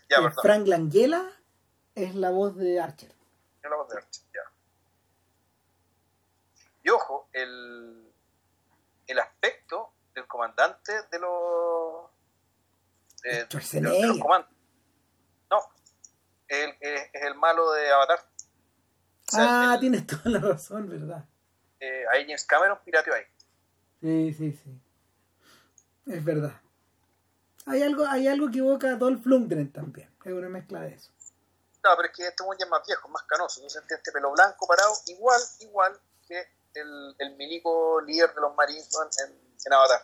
Ya, Frank Langella es la voz de Archer. Es la voz de Archer, ya. Y ojo, el, el aspecto del comandante de los, de, los comandos. No, el, es, el malo de Avatar. ah, tienes toda la razón, ¿verdad? Eh, ahí James Cameron pirateó ahí. Sí, sí, sí. Es verdad. Hay algo, hay algo que evoca a Dolph Lundgren también. Es una mezcla de eso. No, pero es que este ya es más viejo, más canoso. Entonces este pelo blanco parado, igual, igual que el, el milico líder de los marines en, en Avatar.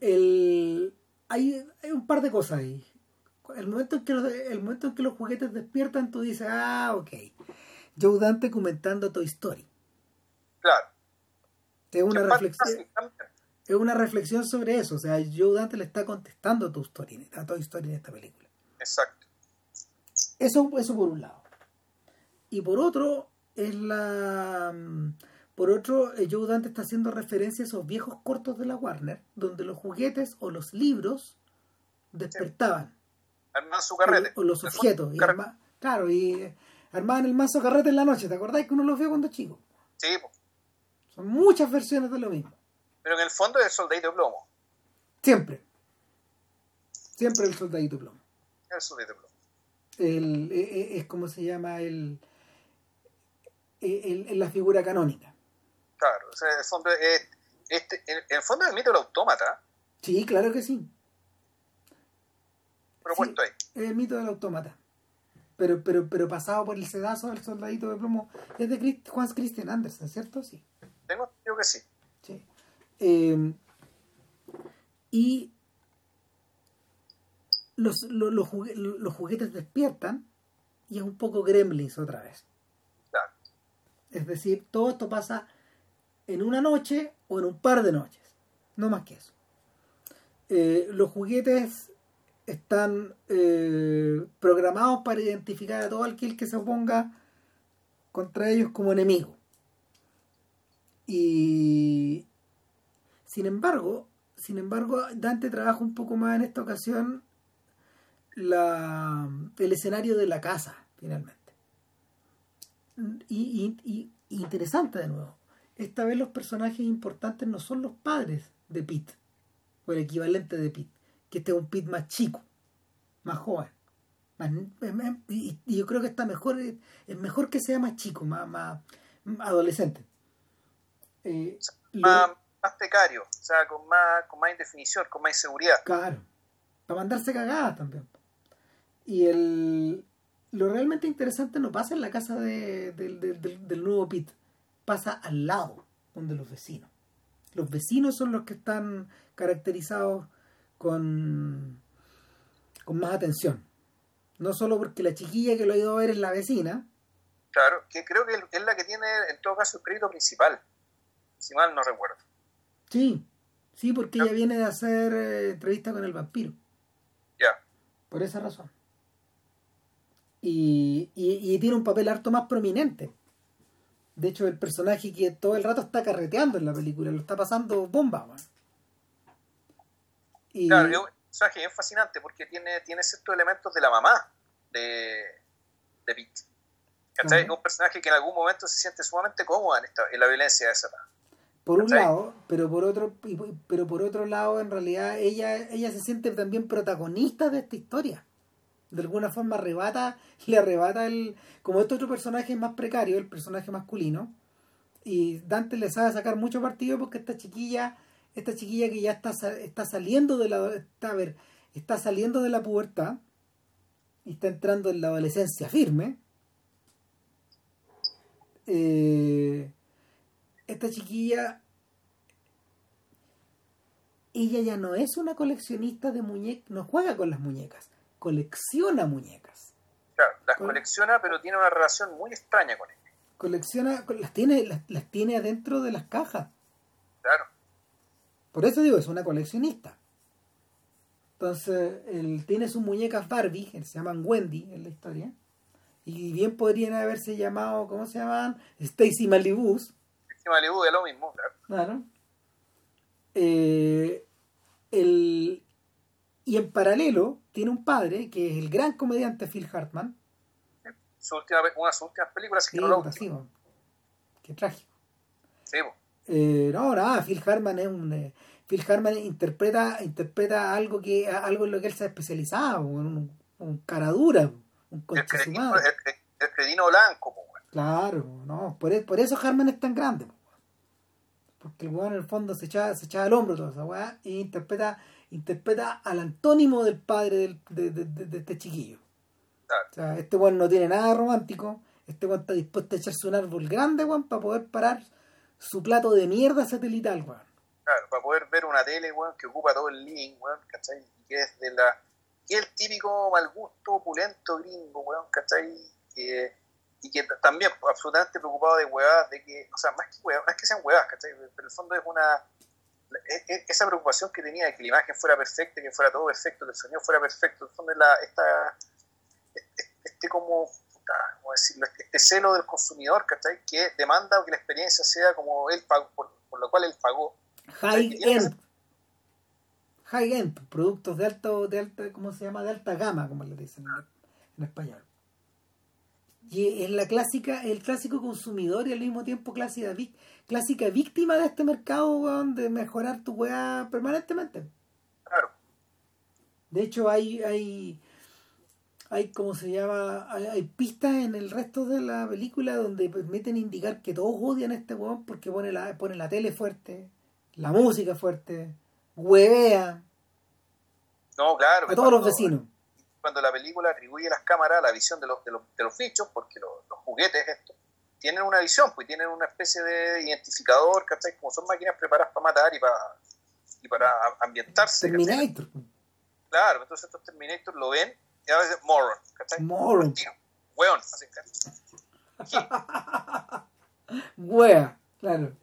El, hay, hay un par de cosas ahí. El momento, en que los, el momento en que los juguetes despiertan, tú dices, ah, ok. Joe Dante comentando Toy Story. Claro. Es una reflexión. Es una reflexión sobre eso. O sea, Joe Dante le está contestando a Toy Story, a Toy Story en esta película. Exacto. Eso, eso por un lado. Y por otro, es la por otro, eh, Joe Dante está haciendo referencia a esos viejos cortos de la Warner, donde los juguetes o los libros despertaban. Armaban su carrete. O, los objetos. Y claro, y eh, armaban el mazo carrete en la noche. ¿Te acordás que uno los vio cuando chico? Sí. Son muchas versiones de lo mismo. Pero en el fondo es el soldadito de plomo. Siempre. Siempre el soldadito de plomo. El soldadito de plomo. El, eh, es, como se llama el, el, la figura canónica. Claro, o sea, es, este, en, el fondo es el mito del autómata. Sí, claro que sí. Propuesto ahí. Es el mito del autómata. Pero, pero, pero pasado por el sedazo del soldadito de plomo. Es de Juan Christian Andersen, ¿cierto? Sí. Tengo yo que sí. Sí. Eh, y los, los, juguetes despiertan y es un poco gremlins otra vez. Es decir, todo esto pasa en una noche o en un par de noches. No más que eso. Eh, los juguetes están eh, programados para identificar a todo aquel que se oponga contra ellos como enemigo. Y sin embargo, sin embargo, Dante trabaja un poco más en esta ocasión la, el escenario de la casa, finalmente. Y, interesante de nuevo. Esta vez los personajes importantes no son los padres de Pete, o el equivalente de Pete, que este es un Pete más chico, más joven. y, yo creo que está mejor, es mejor que sea más chico, más, más, adolescente. Eh, más, más precario, o sea, con más, con más indefinición, con más inseguridad. Claro, para mandarse cagadas también. Y el, lo realmente interesante no pasa en la casa de, del nuevo Pit, pasa al lado, donde los vecinos. Los vecinos son los que están caracterizados con, con más atención. No solo porque la chiquilla que lo ha ido a ver es la vecina. Claro, que creo que es la que tiene en todo caso el crédito principal, si mal no recuerdo. Sí, sí, porque ella viene de hacer eh, entrevista con el vampiro. Ya. Por esa razón y, y, tiene un papel harto más prominente. De hecho, el personaje que todo el rato está carreteando en la película, lo está pasando bomba. Y... Claro, es un personaje es fascinante porque tiene, tiene ciertos elementos de la mamá de, de Pete. Es un personaje que en algún momento se siente sumamente cómoda en, esta, en la violencia de esa por un lado, pero por otro, pero por otro lado, en realidad, ella, ella se siente también protagonista de esta historia de alguna forma arrebata, le arrebata el. Como este otro personaje es más precario, el personaje masculino, y Dante le sabe sacar mucho partido porque esta chiquilla, esta chiquilla que ya está, está saliendo de la. Está, a ver, está saliendo de la pubertad y está entrando en la adolescencia firme. Eh, esta chiquilla ella ya no es una coleccionista de muñecas, no juega con las muñecas colecciona muñecas. Claro, las colecciona, pero tiene una relación muy extraña con ellas. Colecciona, las tiene, las, tiene adentro de las cajas. Claro. Por eso digo, es una coleccionista. Entonces, él tiene sus muñecas Barbie, que se llaman Wendy en la historia. Y bien podrían haberse llamado, ¿cómo se llaman? Stacy Malibu. Stacy Malibu es lo mismo, claro. Claro. Eh, el, y en paralelo tiene un padre que es el gran comediante Phil Hartman. Su última, una de sus últimas películas que no sí, Qué trágico. Sí, eh, no, nada, Phil Hartman es un... Eh, Phil Hartman interpreta, interpreta algo que algo en lo que él se ha especializado, un, un cara dura, un el cretino, el, el cretino blanco, Claro, no, por, e, por eso Hartman es tan grande, porque el weón en el fondo se echa, se echa al hombro toda esa weá e interpreta interpreta al antónimo del padre de, este chiquillo. O sea, este weón no tiene nada romántico, este weón está dispuesto a echarse un árbol grande, weón, para poder parar su plato de mierda satelital, weón. Claro, para poder ver una tele, weón, que ocupa todo el living, weón, ¿cachai? Y que es de la... que es el típico mal gusto, opulento gringo, weón, ¿cachai? y que también absolutamente preocupado de huevadas, de que, o sea, más que huevadas, no es que sean huevadas, ¿cachai? Pero en el fondo es una esa preocupación que tenía de que la imagen fuera perfecta, que fuera todo perfecto, que el sonido fuera perfecto, en el fondo la, esta, este, este como, ¿cómo decirlo? Este, este, celo del consumidor, ¿cachai? Que demanda que la experiencia sea como él pagó, por, lo cual él pagó. High end. High end, productos de alto, de alta, ¿cómo se llama? De alta gama, como le dicen en español. Y es la clásica, el clásico consumidor y al mismo tiempo clásica, clásica víctima de este mercado, de mejorar tu weá permanentemente. Claro. De hecho, hay, hay, hay como se llama, hay, pistas en el resto de la película donde permiten indicar que todos odian a este weón porque pone la, pone la tele fuerte, la música fuerte, huevea. No, claro. A todos los vecinos. Cuando la película atribuye a las cámaras a la visión de los, de los, de los bichos, porque los, los juguetes estos tienen una visión, pues tienen una especie de identificador, ¿cachai? Como son máquinas preparadas para matar y para, y para ambientarse. Terminator. Claro, entonces estos Terminator lo ven y a veces moron, ¿cachai? Moron. Weón, así, Wea, claro.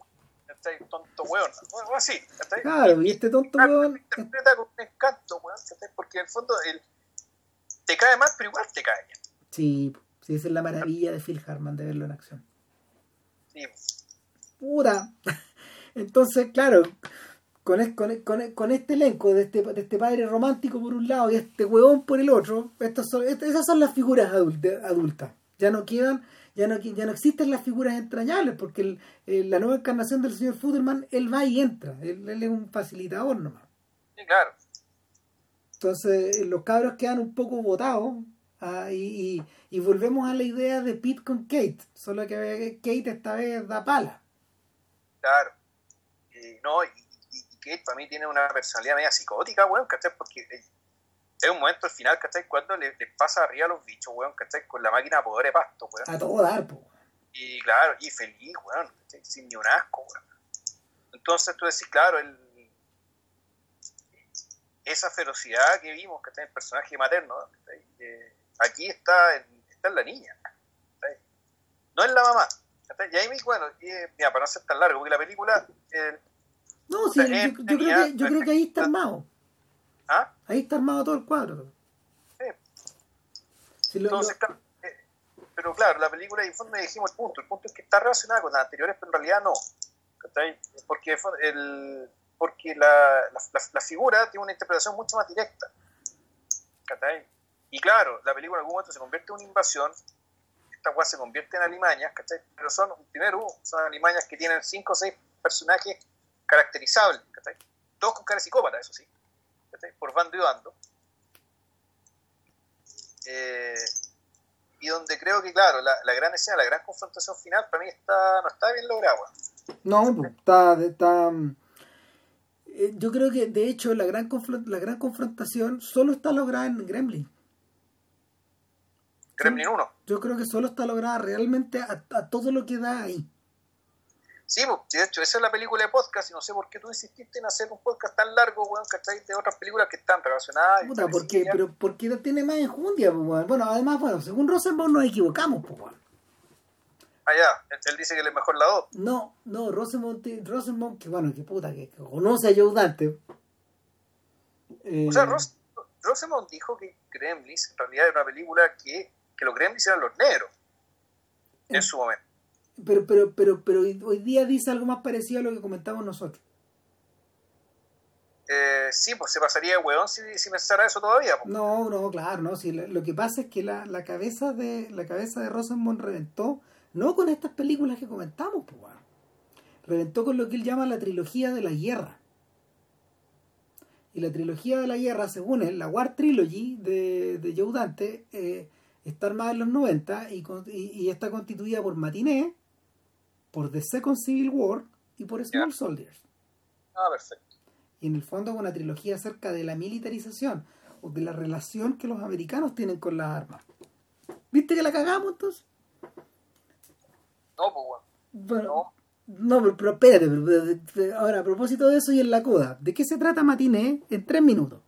¿Cachai? Tonto weón, o así, ¿cachai? Claro, y este tonto weón. interpreta con un encanto, weón, ¿cachai? Porque en el fondo el, te cae mal, pero igual te cae bien. Sí, sí, esa es la maravilla de Phil Hartman de verlo en acción. Sí. Pura. Entonces, claro, con, con, con, con, este elenco de este, de este padre romántico por un lado y este huevón por el otro, estas son, esas son las figuras adultas. Ya no quedan, ya no, ya no existen las figuras entrañables, porque el, el, la nueva encarnación del señor Fuderman, él va y entra, él, él, es un facilitador nomás. Sí, claro. Entonces, los cabros quedan un poco botados ah, y, y, y, volvemos a la idea de Pete con Kate, solo que Kate esta vez da pala. Claro. Y, no, y, Kate para mí tiene una personalidad media psicótica, weón, ¿cachai? Porque es un momento al final, ¿cachai? Cuando les le pasa arriba a los bichos, weón, ¿cachai? Con la máquina de poder de pasto, weón. A todo dar, po. Y claro, y feliz, weón, ¿cachai? Sin ni un asco, weón. Entonces tú decís, claro, el, esa ferocidad que vimos, que está en el personaje materno, eh, aquí está en, está en la niña, no en la mamá. Y ahí, bueno, y, mira, para no ser tan largo, porque la película... Eh, no, sí, yo, yo, creo que, yo creo que ahí está armado. ¿Ah? Ahí está armado todo el cuadro. Sí. Lo, Entonces, lo... Eh, pero claro, la película, en fondo, dijimos el punto. El punto es que está relacionada con las anteriores, pero en realidad no. Porque, el, porque la, la, figura tiene una interpretación mucho más directa. ¿cachai? Y claro, la película en algún momento se convierte en una invasión. Esta cual se convierte en alimañas, ¿cachai? Pero son, primero, son alimañas que tienen cinco o seis personajes caracterizables, ¿cachai? Todos con cara psicópata, eso sí, ¿cachai? Por bando y bando. Eh, y donde creo que, claro, la, la, gran escena, la gran confrontación final, para mí está, no está bien lograda. No, pues, está, está, eh, yo creo que, de hecho, la gran, la gran confrontación solo está lograda en Gremlin. Gremlin 1. Yo creo que solo está lograda realmente a, a todo lo que da ahí. Sí, de hecho, esa es la película de podcast y no sé por qué tú insististe en hacer un podcast tan largo, weón, ¿cachai? De otras películas que están relacionadas. Puta, porque, pero porque tiene más enjundia, weón. Bueno, además, bueno, según Rosenbaum nos equivocamos, pues, weón. Ah, ya, él, él dice que le es mejor la 2. No, no, Rosenbaum, Rosenbaum que bueno, que puta, que, que conoce a Joe Dante. Eh... O sea, Ros, Rosenbaum dijo que Gremlins en realidad era una película que, que los Gremlins eran los negros en eh. su momento pero, pero, pero, pero hoy día dice algo más parecido a lo que comentamos nosotros. Eh, sí, pues se pasaría de hueón si, si pensara eso todavía. Pues. No, no, claro, no. Si lo, lo, que pasa es que la, la cabeza de la cabeza de Rosenbaum reventó, no con estas películas que comentamos, pues, bueno. reventó con lo que él llama la trilogía de la guerra. Y la trilogía de la guerra, según él, la War Trilogy de, de Joe Dante, eh, está armada en los 90 y, y, y está constituida por Matiné, por The Second Civil War y por Small. Soldiers. Ah, perfecto. Y en el fondo una trilogía acerca de la militarización o de la relación que los americanos tienen con las armas. ¿Viste que la cagamos entonces? No, pues bueno. No. No, pero, pero espérate, pero, pero, ahora a propósito de eso y en la coda, ¿de qué se trata Matiné en tres minutos?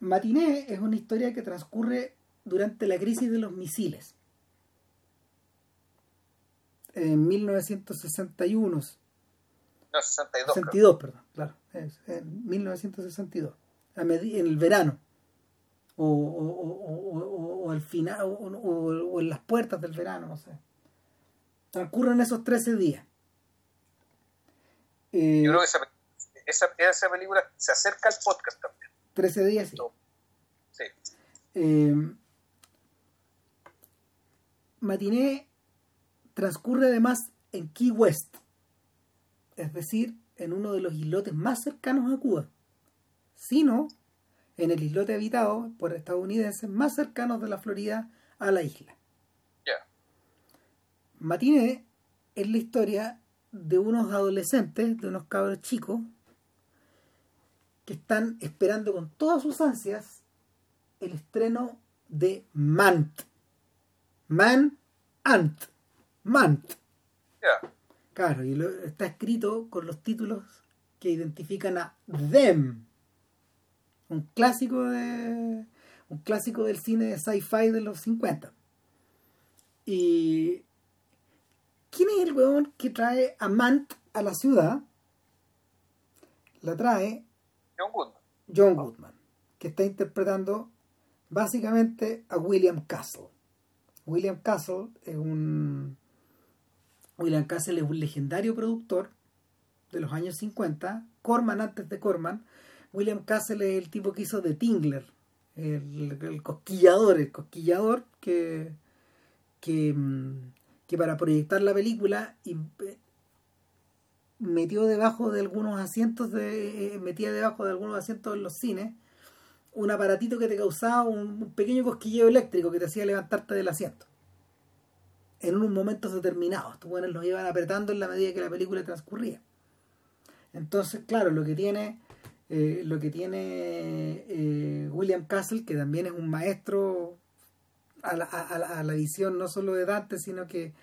Matiné es una historia que transcurre durante la crisis de los misiles en 1961. No, 62. 62, perdón, claro. En 1962. A en el verano. O, o, o, o al final, o, en las puertas del verano, no sé. Transcurren esos 13 días. Eh, Yo creo que esa, esa, esa, película se acerca al podcast también. 13 días, sí. Sí. Eh, Matiné transcurre además en Key West, es decir, en uno de los islotes más cercanos a Cuba, sino en el islote habitado por estadounidenses más cercanos de la Florida a la isla. Yeah. Matiné es la historia de unos adolescentes, de unos cabros chicos, que están esperando con todas sus ansias el estreno de Mant. Man Ant. Mant. Claro, y está escrito con los títulos que identifican a Them. Un clásico de. un clásico del cine de sci-fi de los 50. Y. ¿Quién es el weón que trae a Mant a la ciudad? La trae. John Goodman. John Goodman, que está interpretando básicamente a William Castle. William Castle es un William Castle es un legendario productor de los años 50, Corman antes de Corman. William Castle es el tipo que hizo The Tingler, el, cosquillador, el cosquillador que, que, mm, que, para proyectar la película metió debajo de algunos asientos de eh, metía debajo de algunos asientos en los cines un aparatito que te causaba un, pequeño cosquilleo eléctrico que te hacía levantarte del asiento. En unos momentos determinados. Tú bueno, los iban apretando en la medida que la película transcurría. Entonces, claro, lo que tiene, eh, lo que tiene eh, William Castle, que también es un maestro a la, a, la, visión no solo de Dante, sino que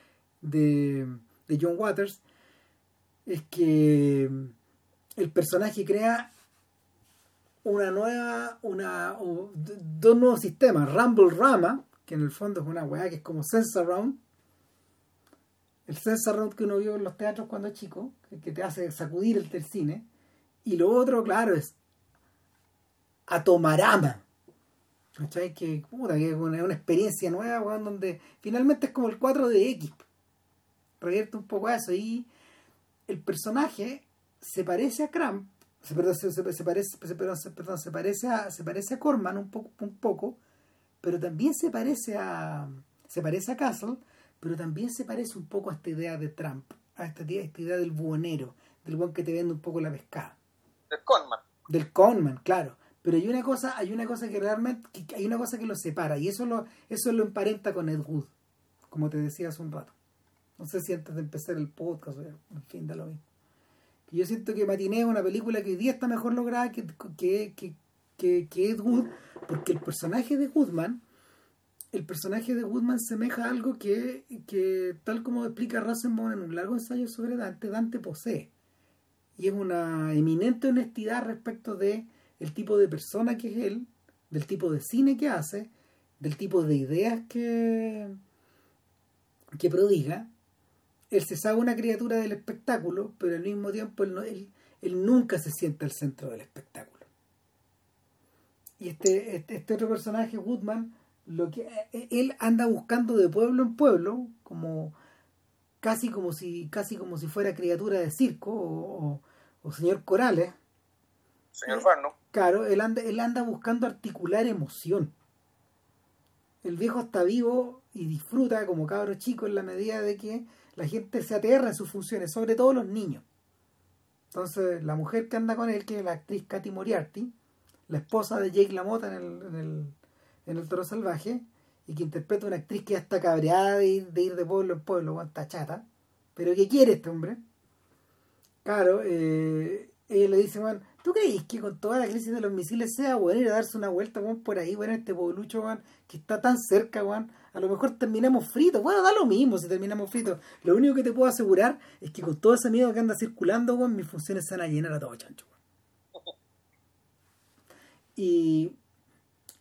de, de John Waters, es que el personaje crea una nueva, una, dos nuevos sistemas, Rumble Rama, que en el fondo es una weá que es como Sense Around, el Sense Around que uno vio en los teatros cuando es chico, que te hace sacudir el del cine, y lo otro, claro, es Atomarama, ¿cachai? Que, puta, que es una, experiencia nueva, weón, donde finalmente es como el 4 de X, revierte un poco a eso, y el personaje se parece a Cramp, se, se, se, parece, perdón, se parece a, se parece a Corman un poco, un poco, pero también se parece a se parece a Castle, pero también se parece un poco a esta idea de Trump, a esta, esta idea del buonero, del buen que te vende un poco la pescada. Del Conman. Del Conman, claro. Pero hay una cosa, hay una cosa que realmente, hay una cosa que lo separa, y eso lo, eso lo emparenta con Ed Wood, como te decía hace un rato. No sé si antes de empezar el podcast, en fin, da lo mismo yo siento que Matiné es una película que hoy día está mejor lograda que, que, que, que, Ed Wood, porque el personaje de Goodman, el personaje de Goodman semeja a algo que, que tal como explica Rosenbaum en un largo ensayo sobre Dante, Dante posee. Y es una eminente honestidad respecto de el tipo de persona que es él, del tipo de cine que hace, del tipo de ideas que, que prodiga él se sabe una criatura del espectáculo, pero al mismo tiempo él, él, nunca se siente al centro del espectáculo. Y este, este, este, otro personaje, Woodman, lo que eh, él anda buscando de pueblo en pueblo, como casi como si, casi como si fuera criatura de circo o, o, señor Corales. Señor Farno. Claro, él anda, él anda buscando articular emoción. El viejo está vivo y disfruta como cabro chico en la medida de que la gente se aterra en sus funciones, sobre todo los niños. Entonces, la mujer que anda con él, que es la actriz Katy Moriarty, la esposa de Jake LaMotta en el, en el, en el Toro Salvaje, y que interpreta una actriz que ya está cabreada de ir de, ir de pueblo en pueblo, cuanta chata, pero que quiere este hombre. Claro, eh, ella le dice, man, ¿tú crees que con toda la crisis de los misiles sea bueno ir a darse una vuelta, por ahí, bueno, este pueblucho, que está tan cerca, weón, a lo mejor terminamos fritos. Bueno, da lo mismo si terminamos fritos. Lo único que te puedo asegurar es que con todo ese miedo que anda circulando, weón, mis funciones se van a llenar a todo chancho. Y,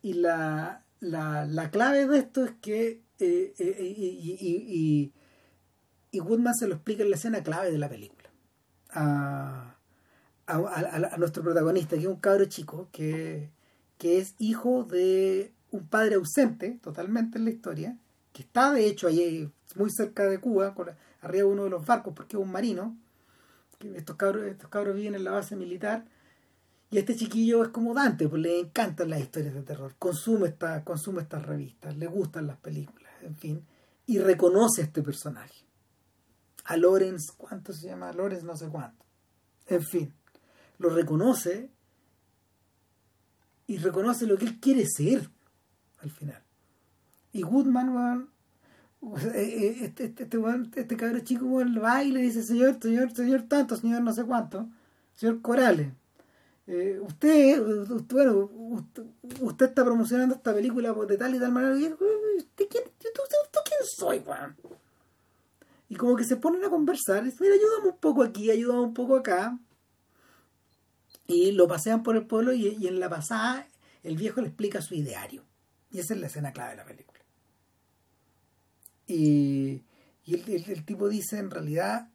y la, la, la, clave de esto es que eh, eh, y, y, y, Woodman se lo explica en la escena clave de la película. A, nuestro protagonista, que es un cabro chico, que, que es hijo de un padre ausente totalmente en la historia, que está de hecho allí muy cerca de Cuba, arriba de uno de los barcos, porque es un marino. estos cabros, estos cabros viven en la base militar. Y este chiquillo es como Dante, pues le encantan las historias de terror, consume, consume estas revistas, le gustan las películas, en fin, y reconoce a este personaje. A Lorenz, ¿cuánto se llama? Lorenz no sé cuánto. En fin, lo reconoce y reconoce lo que él quiere ser al final. Y Goodman, este, este, este, este cabrón chico va y le dice, señor, señor, señor tanto, señor no sé cuánto, señor Corales, eh, usted, usted, bueno, usted, está promocionando esta película de tal y tal manera. Y, ¿Usted quién, quién soy, weón? Y como que se ponen a conversar. Y mira, ayúdame un poco aquí, ayúdame un poco acá. Y lo pasean por el pueblo y, en la pasada el viejo le explica su ideario. Y esa es la escena clave de la película. Y, y el, tipo dice, en realidad,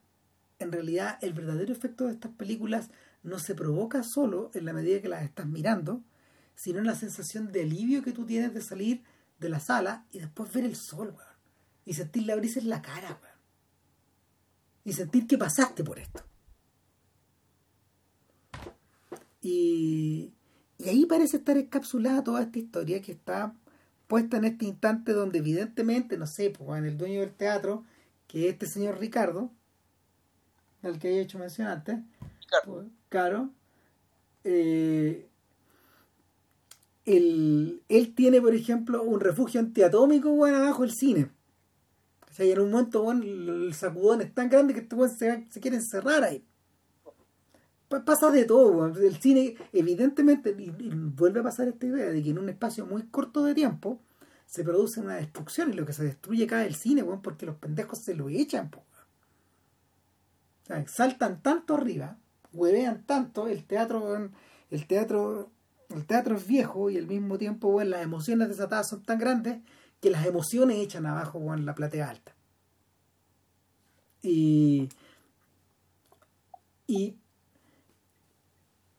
en realidad, el verdadero efecto de estas películas no se provoca solo en la medida que las estás mirando, sino en la sensación de alivio que tú tienes de salir de la sala y después ver el sol, weón. Y sentir la brisa en la cara, weón. Y sentir que pasaste por esto. Y, y ahí parece estar encapsulada toda esta historia que está puesta en este instante donde evidentemente, no sé, pues, en el dueño del teatro, que es este señor Ricardo, al que he hecho mención antes, pues, claro, eh, él, tiene, por ejemplo, un refugio antiatómico bueno, abajo del cine. O sea, en un momento bueno, el sacudón es tan grande que este se, se quiere encerrar ahí. Pasa de todo. El cine, evidentemente, y, vuelve a pasar esta idea de que en un espacio muy corto de tiempo se produce una destrucción y lo que se destruye cae el cine, bueno, porque los pendejos se lo echan. O sea, saltan tanto arriba huevean tanto, el teatro, el teatro, el teatro es viejo y al mismo tiempo, las emociones desatadas son tan grandes que las emociones echan abajo en la platea alta. Y, y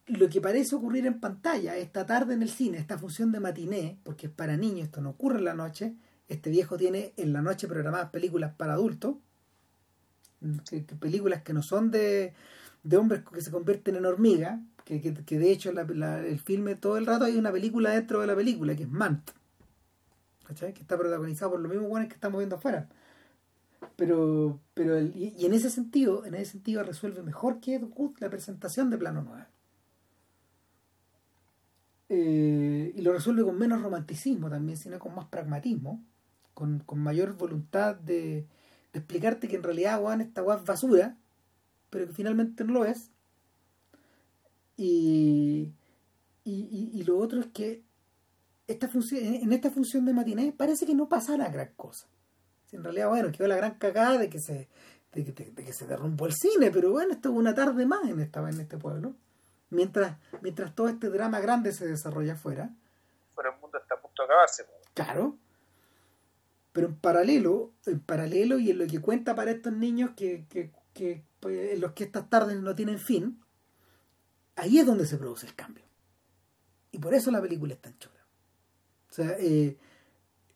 lo que parece ocurrir en pantalla esta tarde en el cine, esta función de matiné, porque es para niños, esto no ocurre en la noche, este viejo tiene en la noche programadas películas para adultos, películas que no son de, de hombres que se convierten en hormigas, que, que, de hecho el filme todo el rato hay una película dentro de la película, que es Mant, ¿cachai? que está protagonizado por los mismos buenos que estamos viendo afuera. Pero, pero y, en ese sentido, en ese sentido resuelve mejor que Ed la presentación de Plano 9. Eh, y lo resuelve con menos romanticismo también, sino con más pragmatismo, con, mayor voluntad de, explicarte que en realidad, Juan, esta es basura, pero que finalmente no lo es. Y, y, lo otro es que esta función, en esta función de matiné parece que no pasa la gran cosa. En realidad, bueno, quedó la gran cagada de que se, de que, se derrumbó el cine, pero bueno, esto es una tarde más en, esta, en este pueblo. Mientras, mientras todo este drama grande se desarrolla afuera. Pero el mundo está a punto de acabarse. Claro. Pero en paralelo, en paralelo y en lo que cuenta para estos niños que, que, que pues, en los que estas tardes no tienen fin, ahí es donde se produce el cambio. Y por eso la película es tan chora. O sea, eh,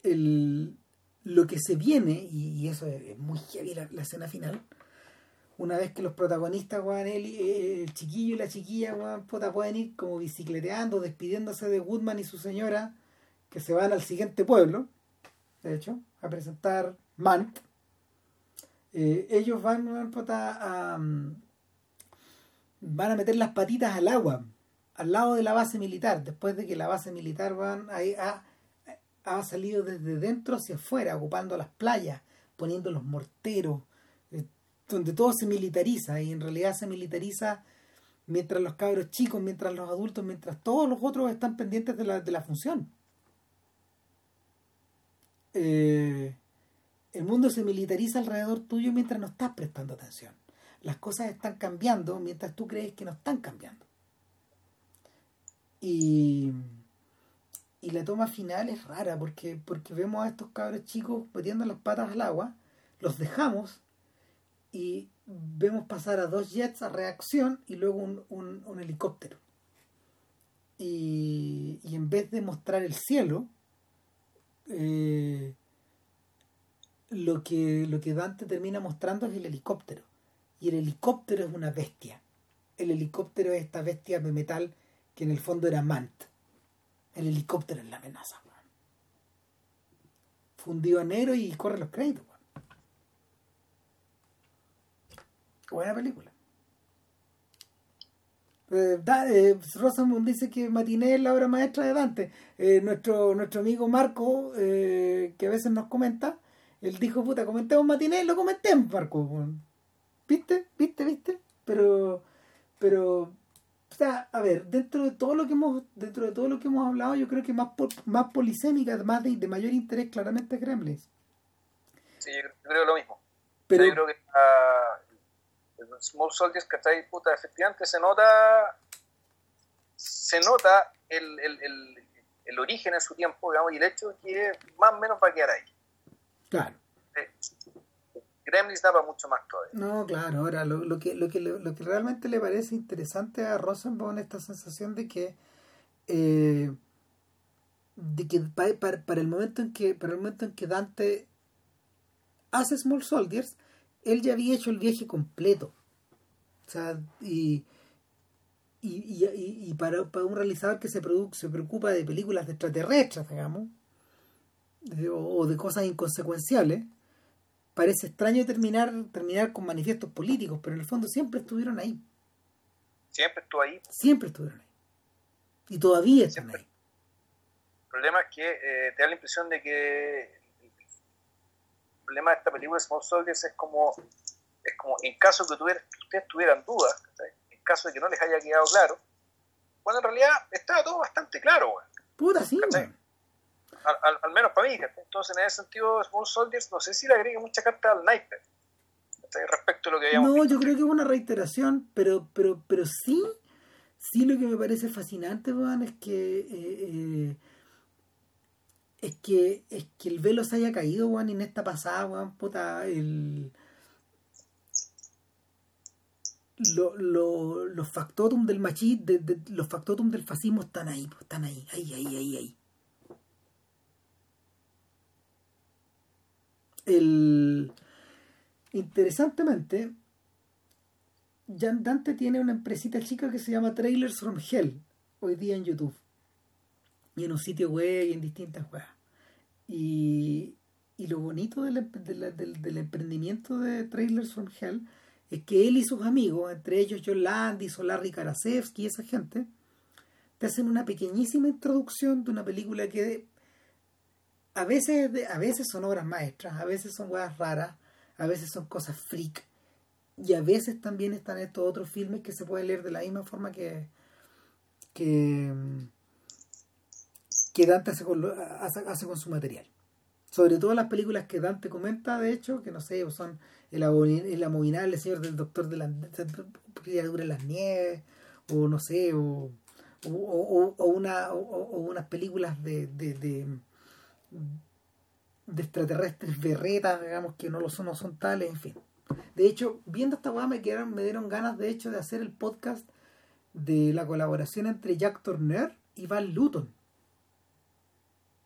lo que se viene, y, eso es, muy heavy la, escena final, una vez que los protagonistas, eh, el, chiquillo y la chiquilla, pueden ir como bicicleteando, despidiéndose de Woodman y su señora, que se van al siguiente pueblo, de hecho, a presentar Mant, eh, ellos van a, mm, van a meter las patitas al agua, al lado de la base militar, después de que la base militar van ha, ha salido desde dentro hacia afuera, ocupando las playas, poniendo los morteros, donde todo se militariza y en realidad se militariza mientras los cabros chicos, mientras los adultos, mientras todos los otros están pendientes de la, de la función. Eh, el mundo se militariza alrededor tuyo mientras no estás prestando atención. Las cosas están cambiando mientras tú crees que no están cambiando. Y, y la toma final es rara porque, porque vemos a estos cabros chicos metiendo las patas al agua, los dejamos y vemos pasar a dos jets a reacción y luego un, helicóptero. Y, y, en vez de mostrar el cielo, eh, lo que, lo que Dante termina mostrando es el helicóptero. Y el helicóptero es una bestia. El helicóptero es esta bestia de metal que en el fondo era Mant. El helicóptero es la amenaza. Fundido a negro y corre los créditos. Buena película. Eh, eh, Rosamund dice que Matiné es la obra maestra de Dante. Eh, nuestro, nuestro amigo Marco, que a veces nos comenta, él dijo, puta, comentemos matiné, lo comenté en Marco. ¿Viste? ¿Viste? ¿Viste? Pero, pero, o sea, a ver, dentro de todo lo que hemos, dentro de todo lo que hemos hablado, yo creo que más más polisémica, más de, de mayor interés, claramente es Gremlins. Sí, yo creo lo mismo. Pero, yo creo que uh, Small Soldiers, que está ahí, puta, efectivamente se nota, se nota el, el, el, el origen en su tiempo, digamos, y el hecho de que más o menos va a quedar ahí. Claro. Gremlins daba mucho más todavía. No, claro, ahora lo, lo, que, lo, que, lo que realmente le parece interesante a Rosenbaum es esta sensación de que eh, de que para, para, el momento en que para el momento en que Dante hace Small Soldiers él ya había hecho el viaje completo o sea y y, y, y para, para, un realizador que se, se preocupa de películas de extraterrestres digamos o de cosas inconsecuenciales, parece extraño terminar, terminar con manifiestos políticos, pero en el fondo siempre estuvieron ahí. Siempre estuvo ahí. Siempre estuvieron ahí. Y todavía están ahí. El problema es que eh, te da la impresión de que el problema de esta película Small Soldiers es como, es como en caso que ustedes tuvieran dudas, en caso de que no les haya quedado claro, cuando en realidad estaba todo bastante claro. Puta, sí al, menos para mí. Entonces, en ese sentido, Small Soldiers, no sé si le agregue mucha carta al sniper respecto a lo que habíamos No, yo creo que es una reiteración, pero, pero, pero sí, sí lo que me parece fascinante, Juan, es que eh, eh, es que es que el velo se haya caído, Juan, en esta pasada, Juan, puta, el lo, lo, los factotum del machismo, de, los factotum del fascismo están ahí, están ahí, ahí, ahí, ahí, ahí. El... Interesantemente, Dante tiene una empresita chica que se llama Trailers from Hell, hoy día en YouTube. Y en un sitio web y en distintas webs. Y, y lo bonito del, del, del, emprendimiento de Trailers from Hell es que él y sus amigos, entre ellos John Landis o Larry y esa gente, te hacen una pequeñísima introducción de una película que a veces, a veces son obras maestras, a veces son huevas raras, a veces son cosas freak, y a veces también están estos otros filmes que se pueden leer de la misma forma que, que, Dante hace, con su material. Sobre todo las películas que Dante comenta, de hecho, que no sé, son El, el abominable señor del doctor de la criatura en las nieves, o no sé, o, o, o, o, unas películas de, de de extraterrestres berretas, digamos que no lo son, no son tales, en fin. De hecho, viendo esta weá me, quedaron, me dieron ganas de hecho de hacer el podcast de la colaboración entre Jack Turner y Val Luton.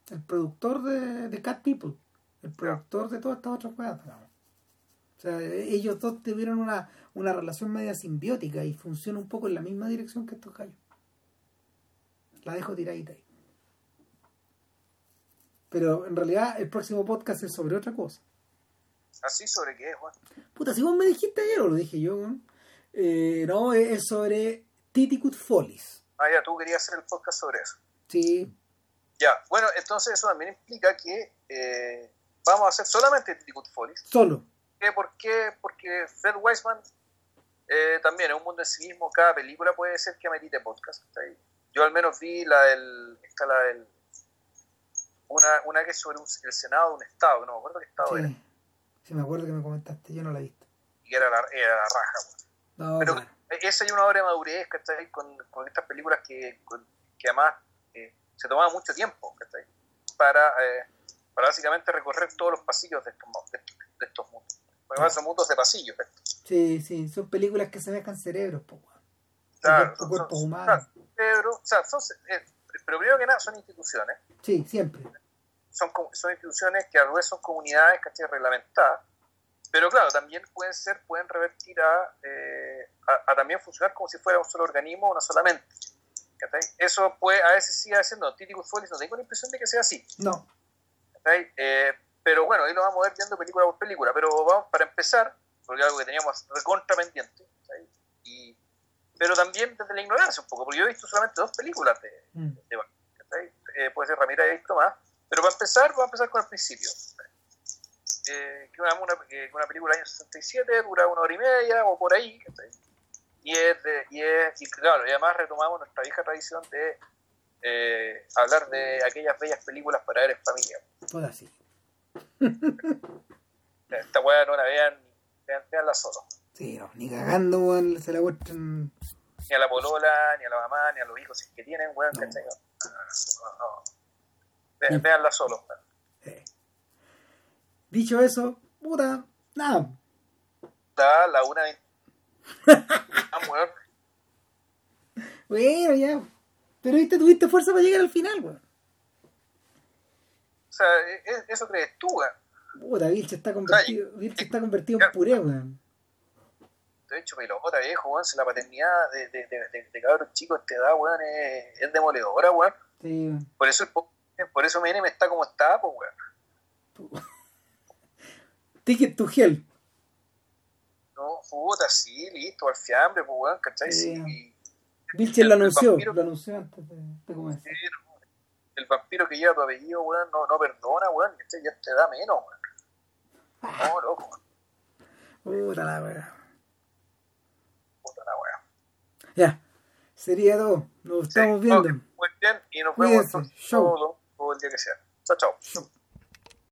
El productor de, Cat People. El productor de todas estas otras weas, O sea, ellos dos tuvieron una, una relación media simbiótica y funciona un poco en la misma dirección que estos gallos. La dejo tiradita ahí. Pero en realidad el próximo podcast es sobre otra cosa. ¿Así sobre qué, Juan? Puta, si vos me dijiste ayer o lo dije yo, eh, no, es sobre Titicut Follies. Ah, ya, tú querías hacer el podcast sobre eso. Sí. Ya, bueno, entonces eso también implica que eh, vamos a hacer solamente Titicut Follies. Solo. ¿Por qué? Porque Fred Weisman eh, también es un mundo en sí mismo, cada película puede ser que amerite podcast. Yo al menos vi la del, esta, la del una, una que es sobre el Senado de un Estado, no me acuerdo qué Estado era. Sí, me acuerdo que me comentaste, yo no la he visto. Y era la, era la raja, pues. no, Pero esa hay una obra de madurez, ¿cachai? Con, con estas películas que, que además eh, se tomaba mucho tiempo, ¿cachai? Para, eh, para básicamente recorrer todos los pasillos de estos, de, estos mundos. Porque son mundos de pasillos. Sí, sí, son películas que se dejan cerebros. Claro, son, cuerpos humanos. Cerebro, o sea, son, eh, pero primero que nada son instituciones. Sí, siempre son, son instituciones que a veces son comunidades ¿cachai? reglamentadas, pero claro, también pueden ser, pueden revertir eh, a, a, también funcionar como si fuera un solo organismo, una sola mente. Eso puede, a veces sí, a veces no. Follies no tengo la impresión de que sea así. No. Eh, pero bueno, ahí lo vamos a ver viendo película por película. Pero vamos, para empezar, porque es algo que teníamos recontra pendiente, y, pero también desde la ignorancia un poco, porque yo he visto solamente dos películas de, mm. eh, puede ser Ramírez, he visto más, pero para empezar, vamos a empezar con el principio. eh, que una, una, una película del año 67 dura una hora y media o por ahí, y es, de, y es y claro, y además retomamos nuestra vieja tradición de eh, hablar de aquellas bellas películas para ver en familia. Todas sí. Eh, esta weá no la vean, veanla solo. Sí, ni cagando, weón, se la Ni a la polola, ni a la mamá, ni a los hijos que tienen, weón, no. No, no. Veanla solo. Sí. Dicho eso, puta, nada. Da la 1.20 Ah, está. Bueno, ya. Pero viste, tuviste fuerza para llegar al final, weón. O sea, e-, e-, eso crees tú, weón. Puta, Vilche está convertido, o está convertido en puré, weón. De hecho, pelota, viejo, weón. Si la paternidad de, de, de, de cabros chicos te da, weón, es, es demoledora, weón. Sí. Por eso, por eso MNM está como está, pues, weón. Ticket to hell. Puta, sí, listo, al fiambre, pues, weón, ¿cachai? Sí. sí. Vilche lo anunció, vampiro, lo anunció antes de, de comenzar. El vampiro que lleva tu apellido, weón, no, no perdona, weón, ¿cachai? Ya te da menos, weón. No, loco. Puta la weá. Puta la weá. Ya, sería todo. Nos estamos sí, viendo. Okay, muy bien, y nos vemos todo, todo, el día que sea. Chao. chao.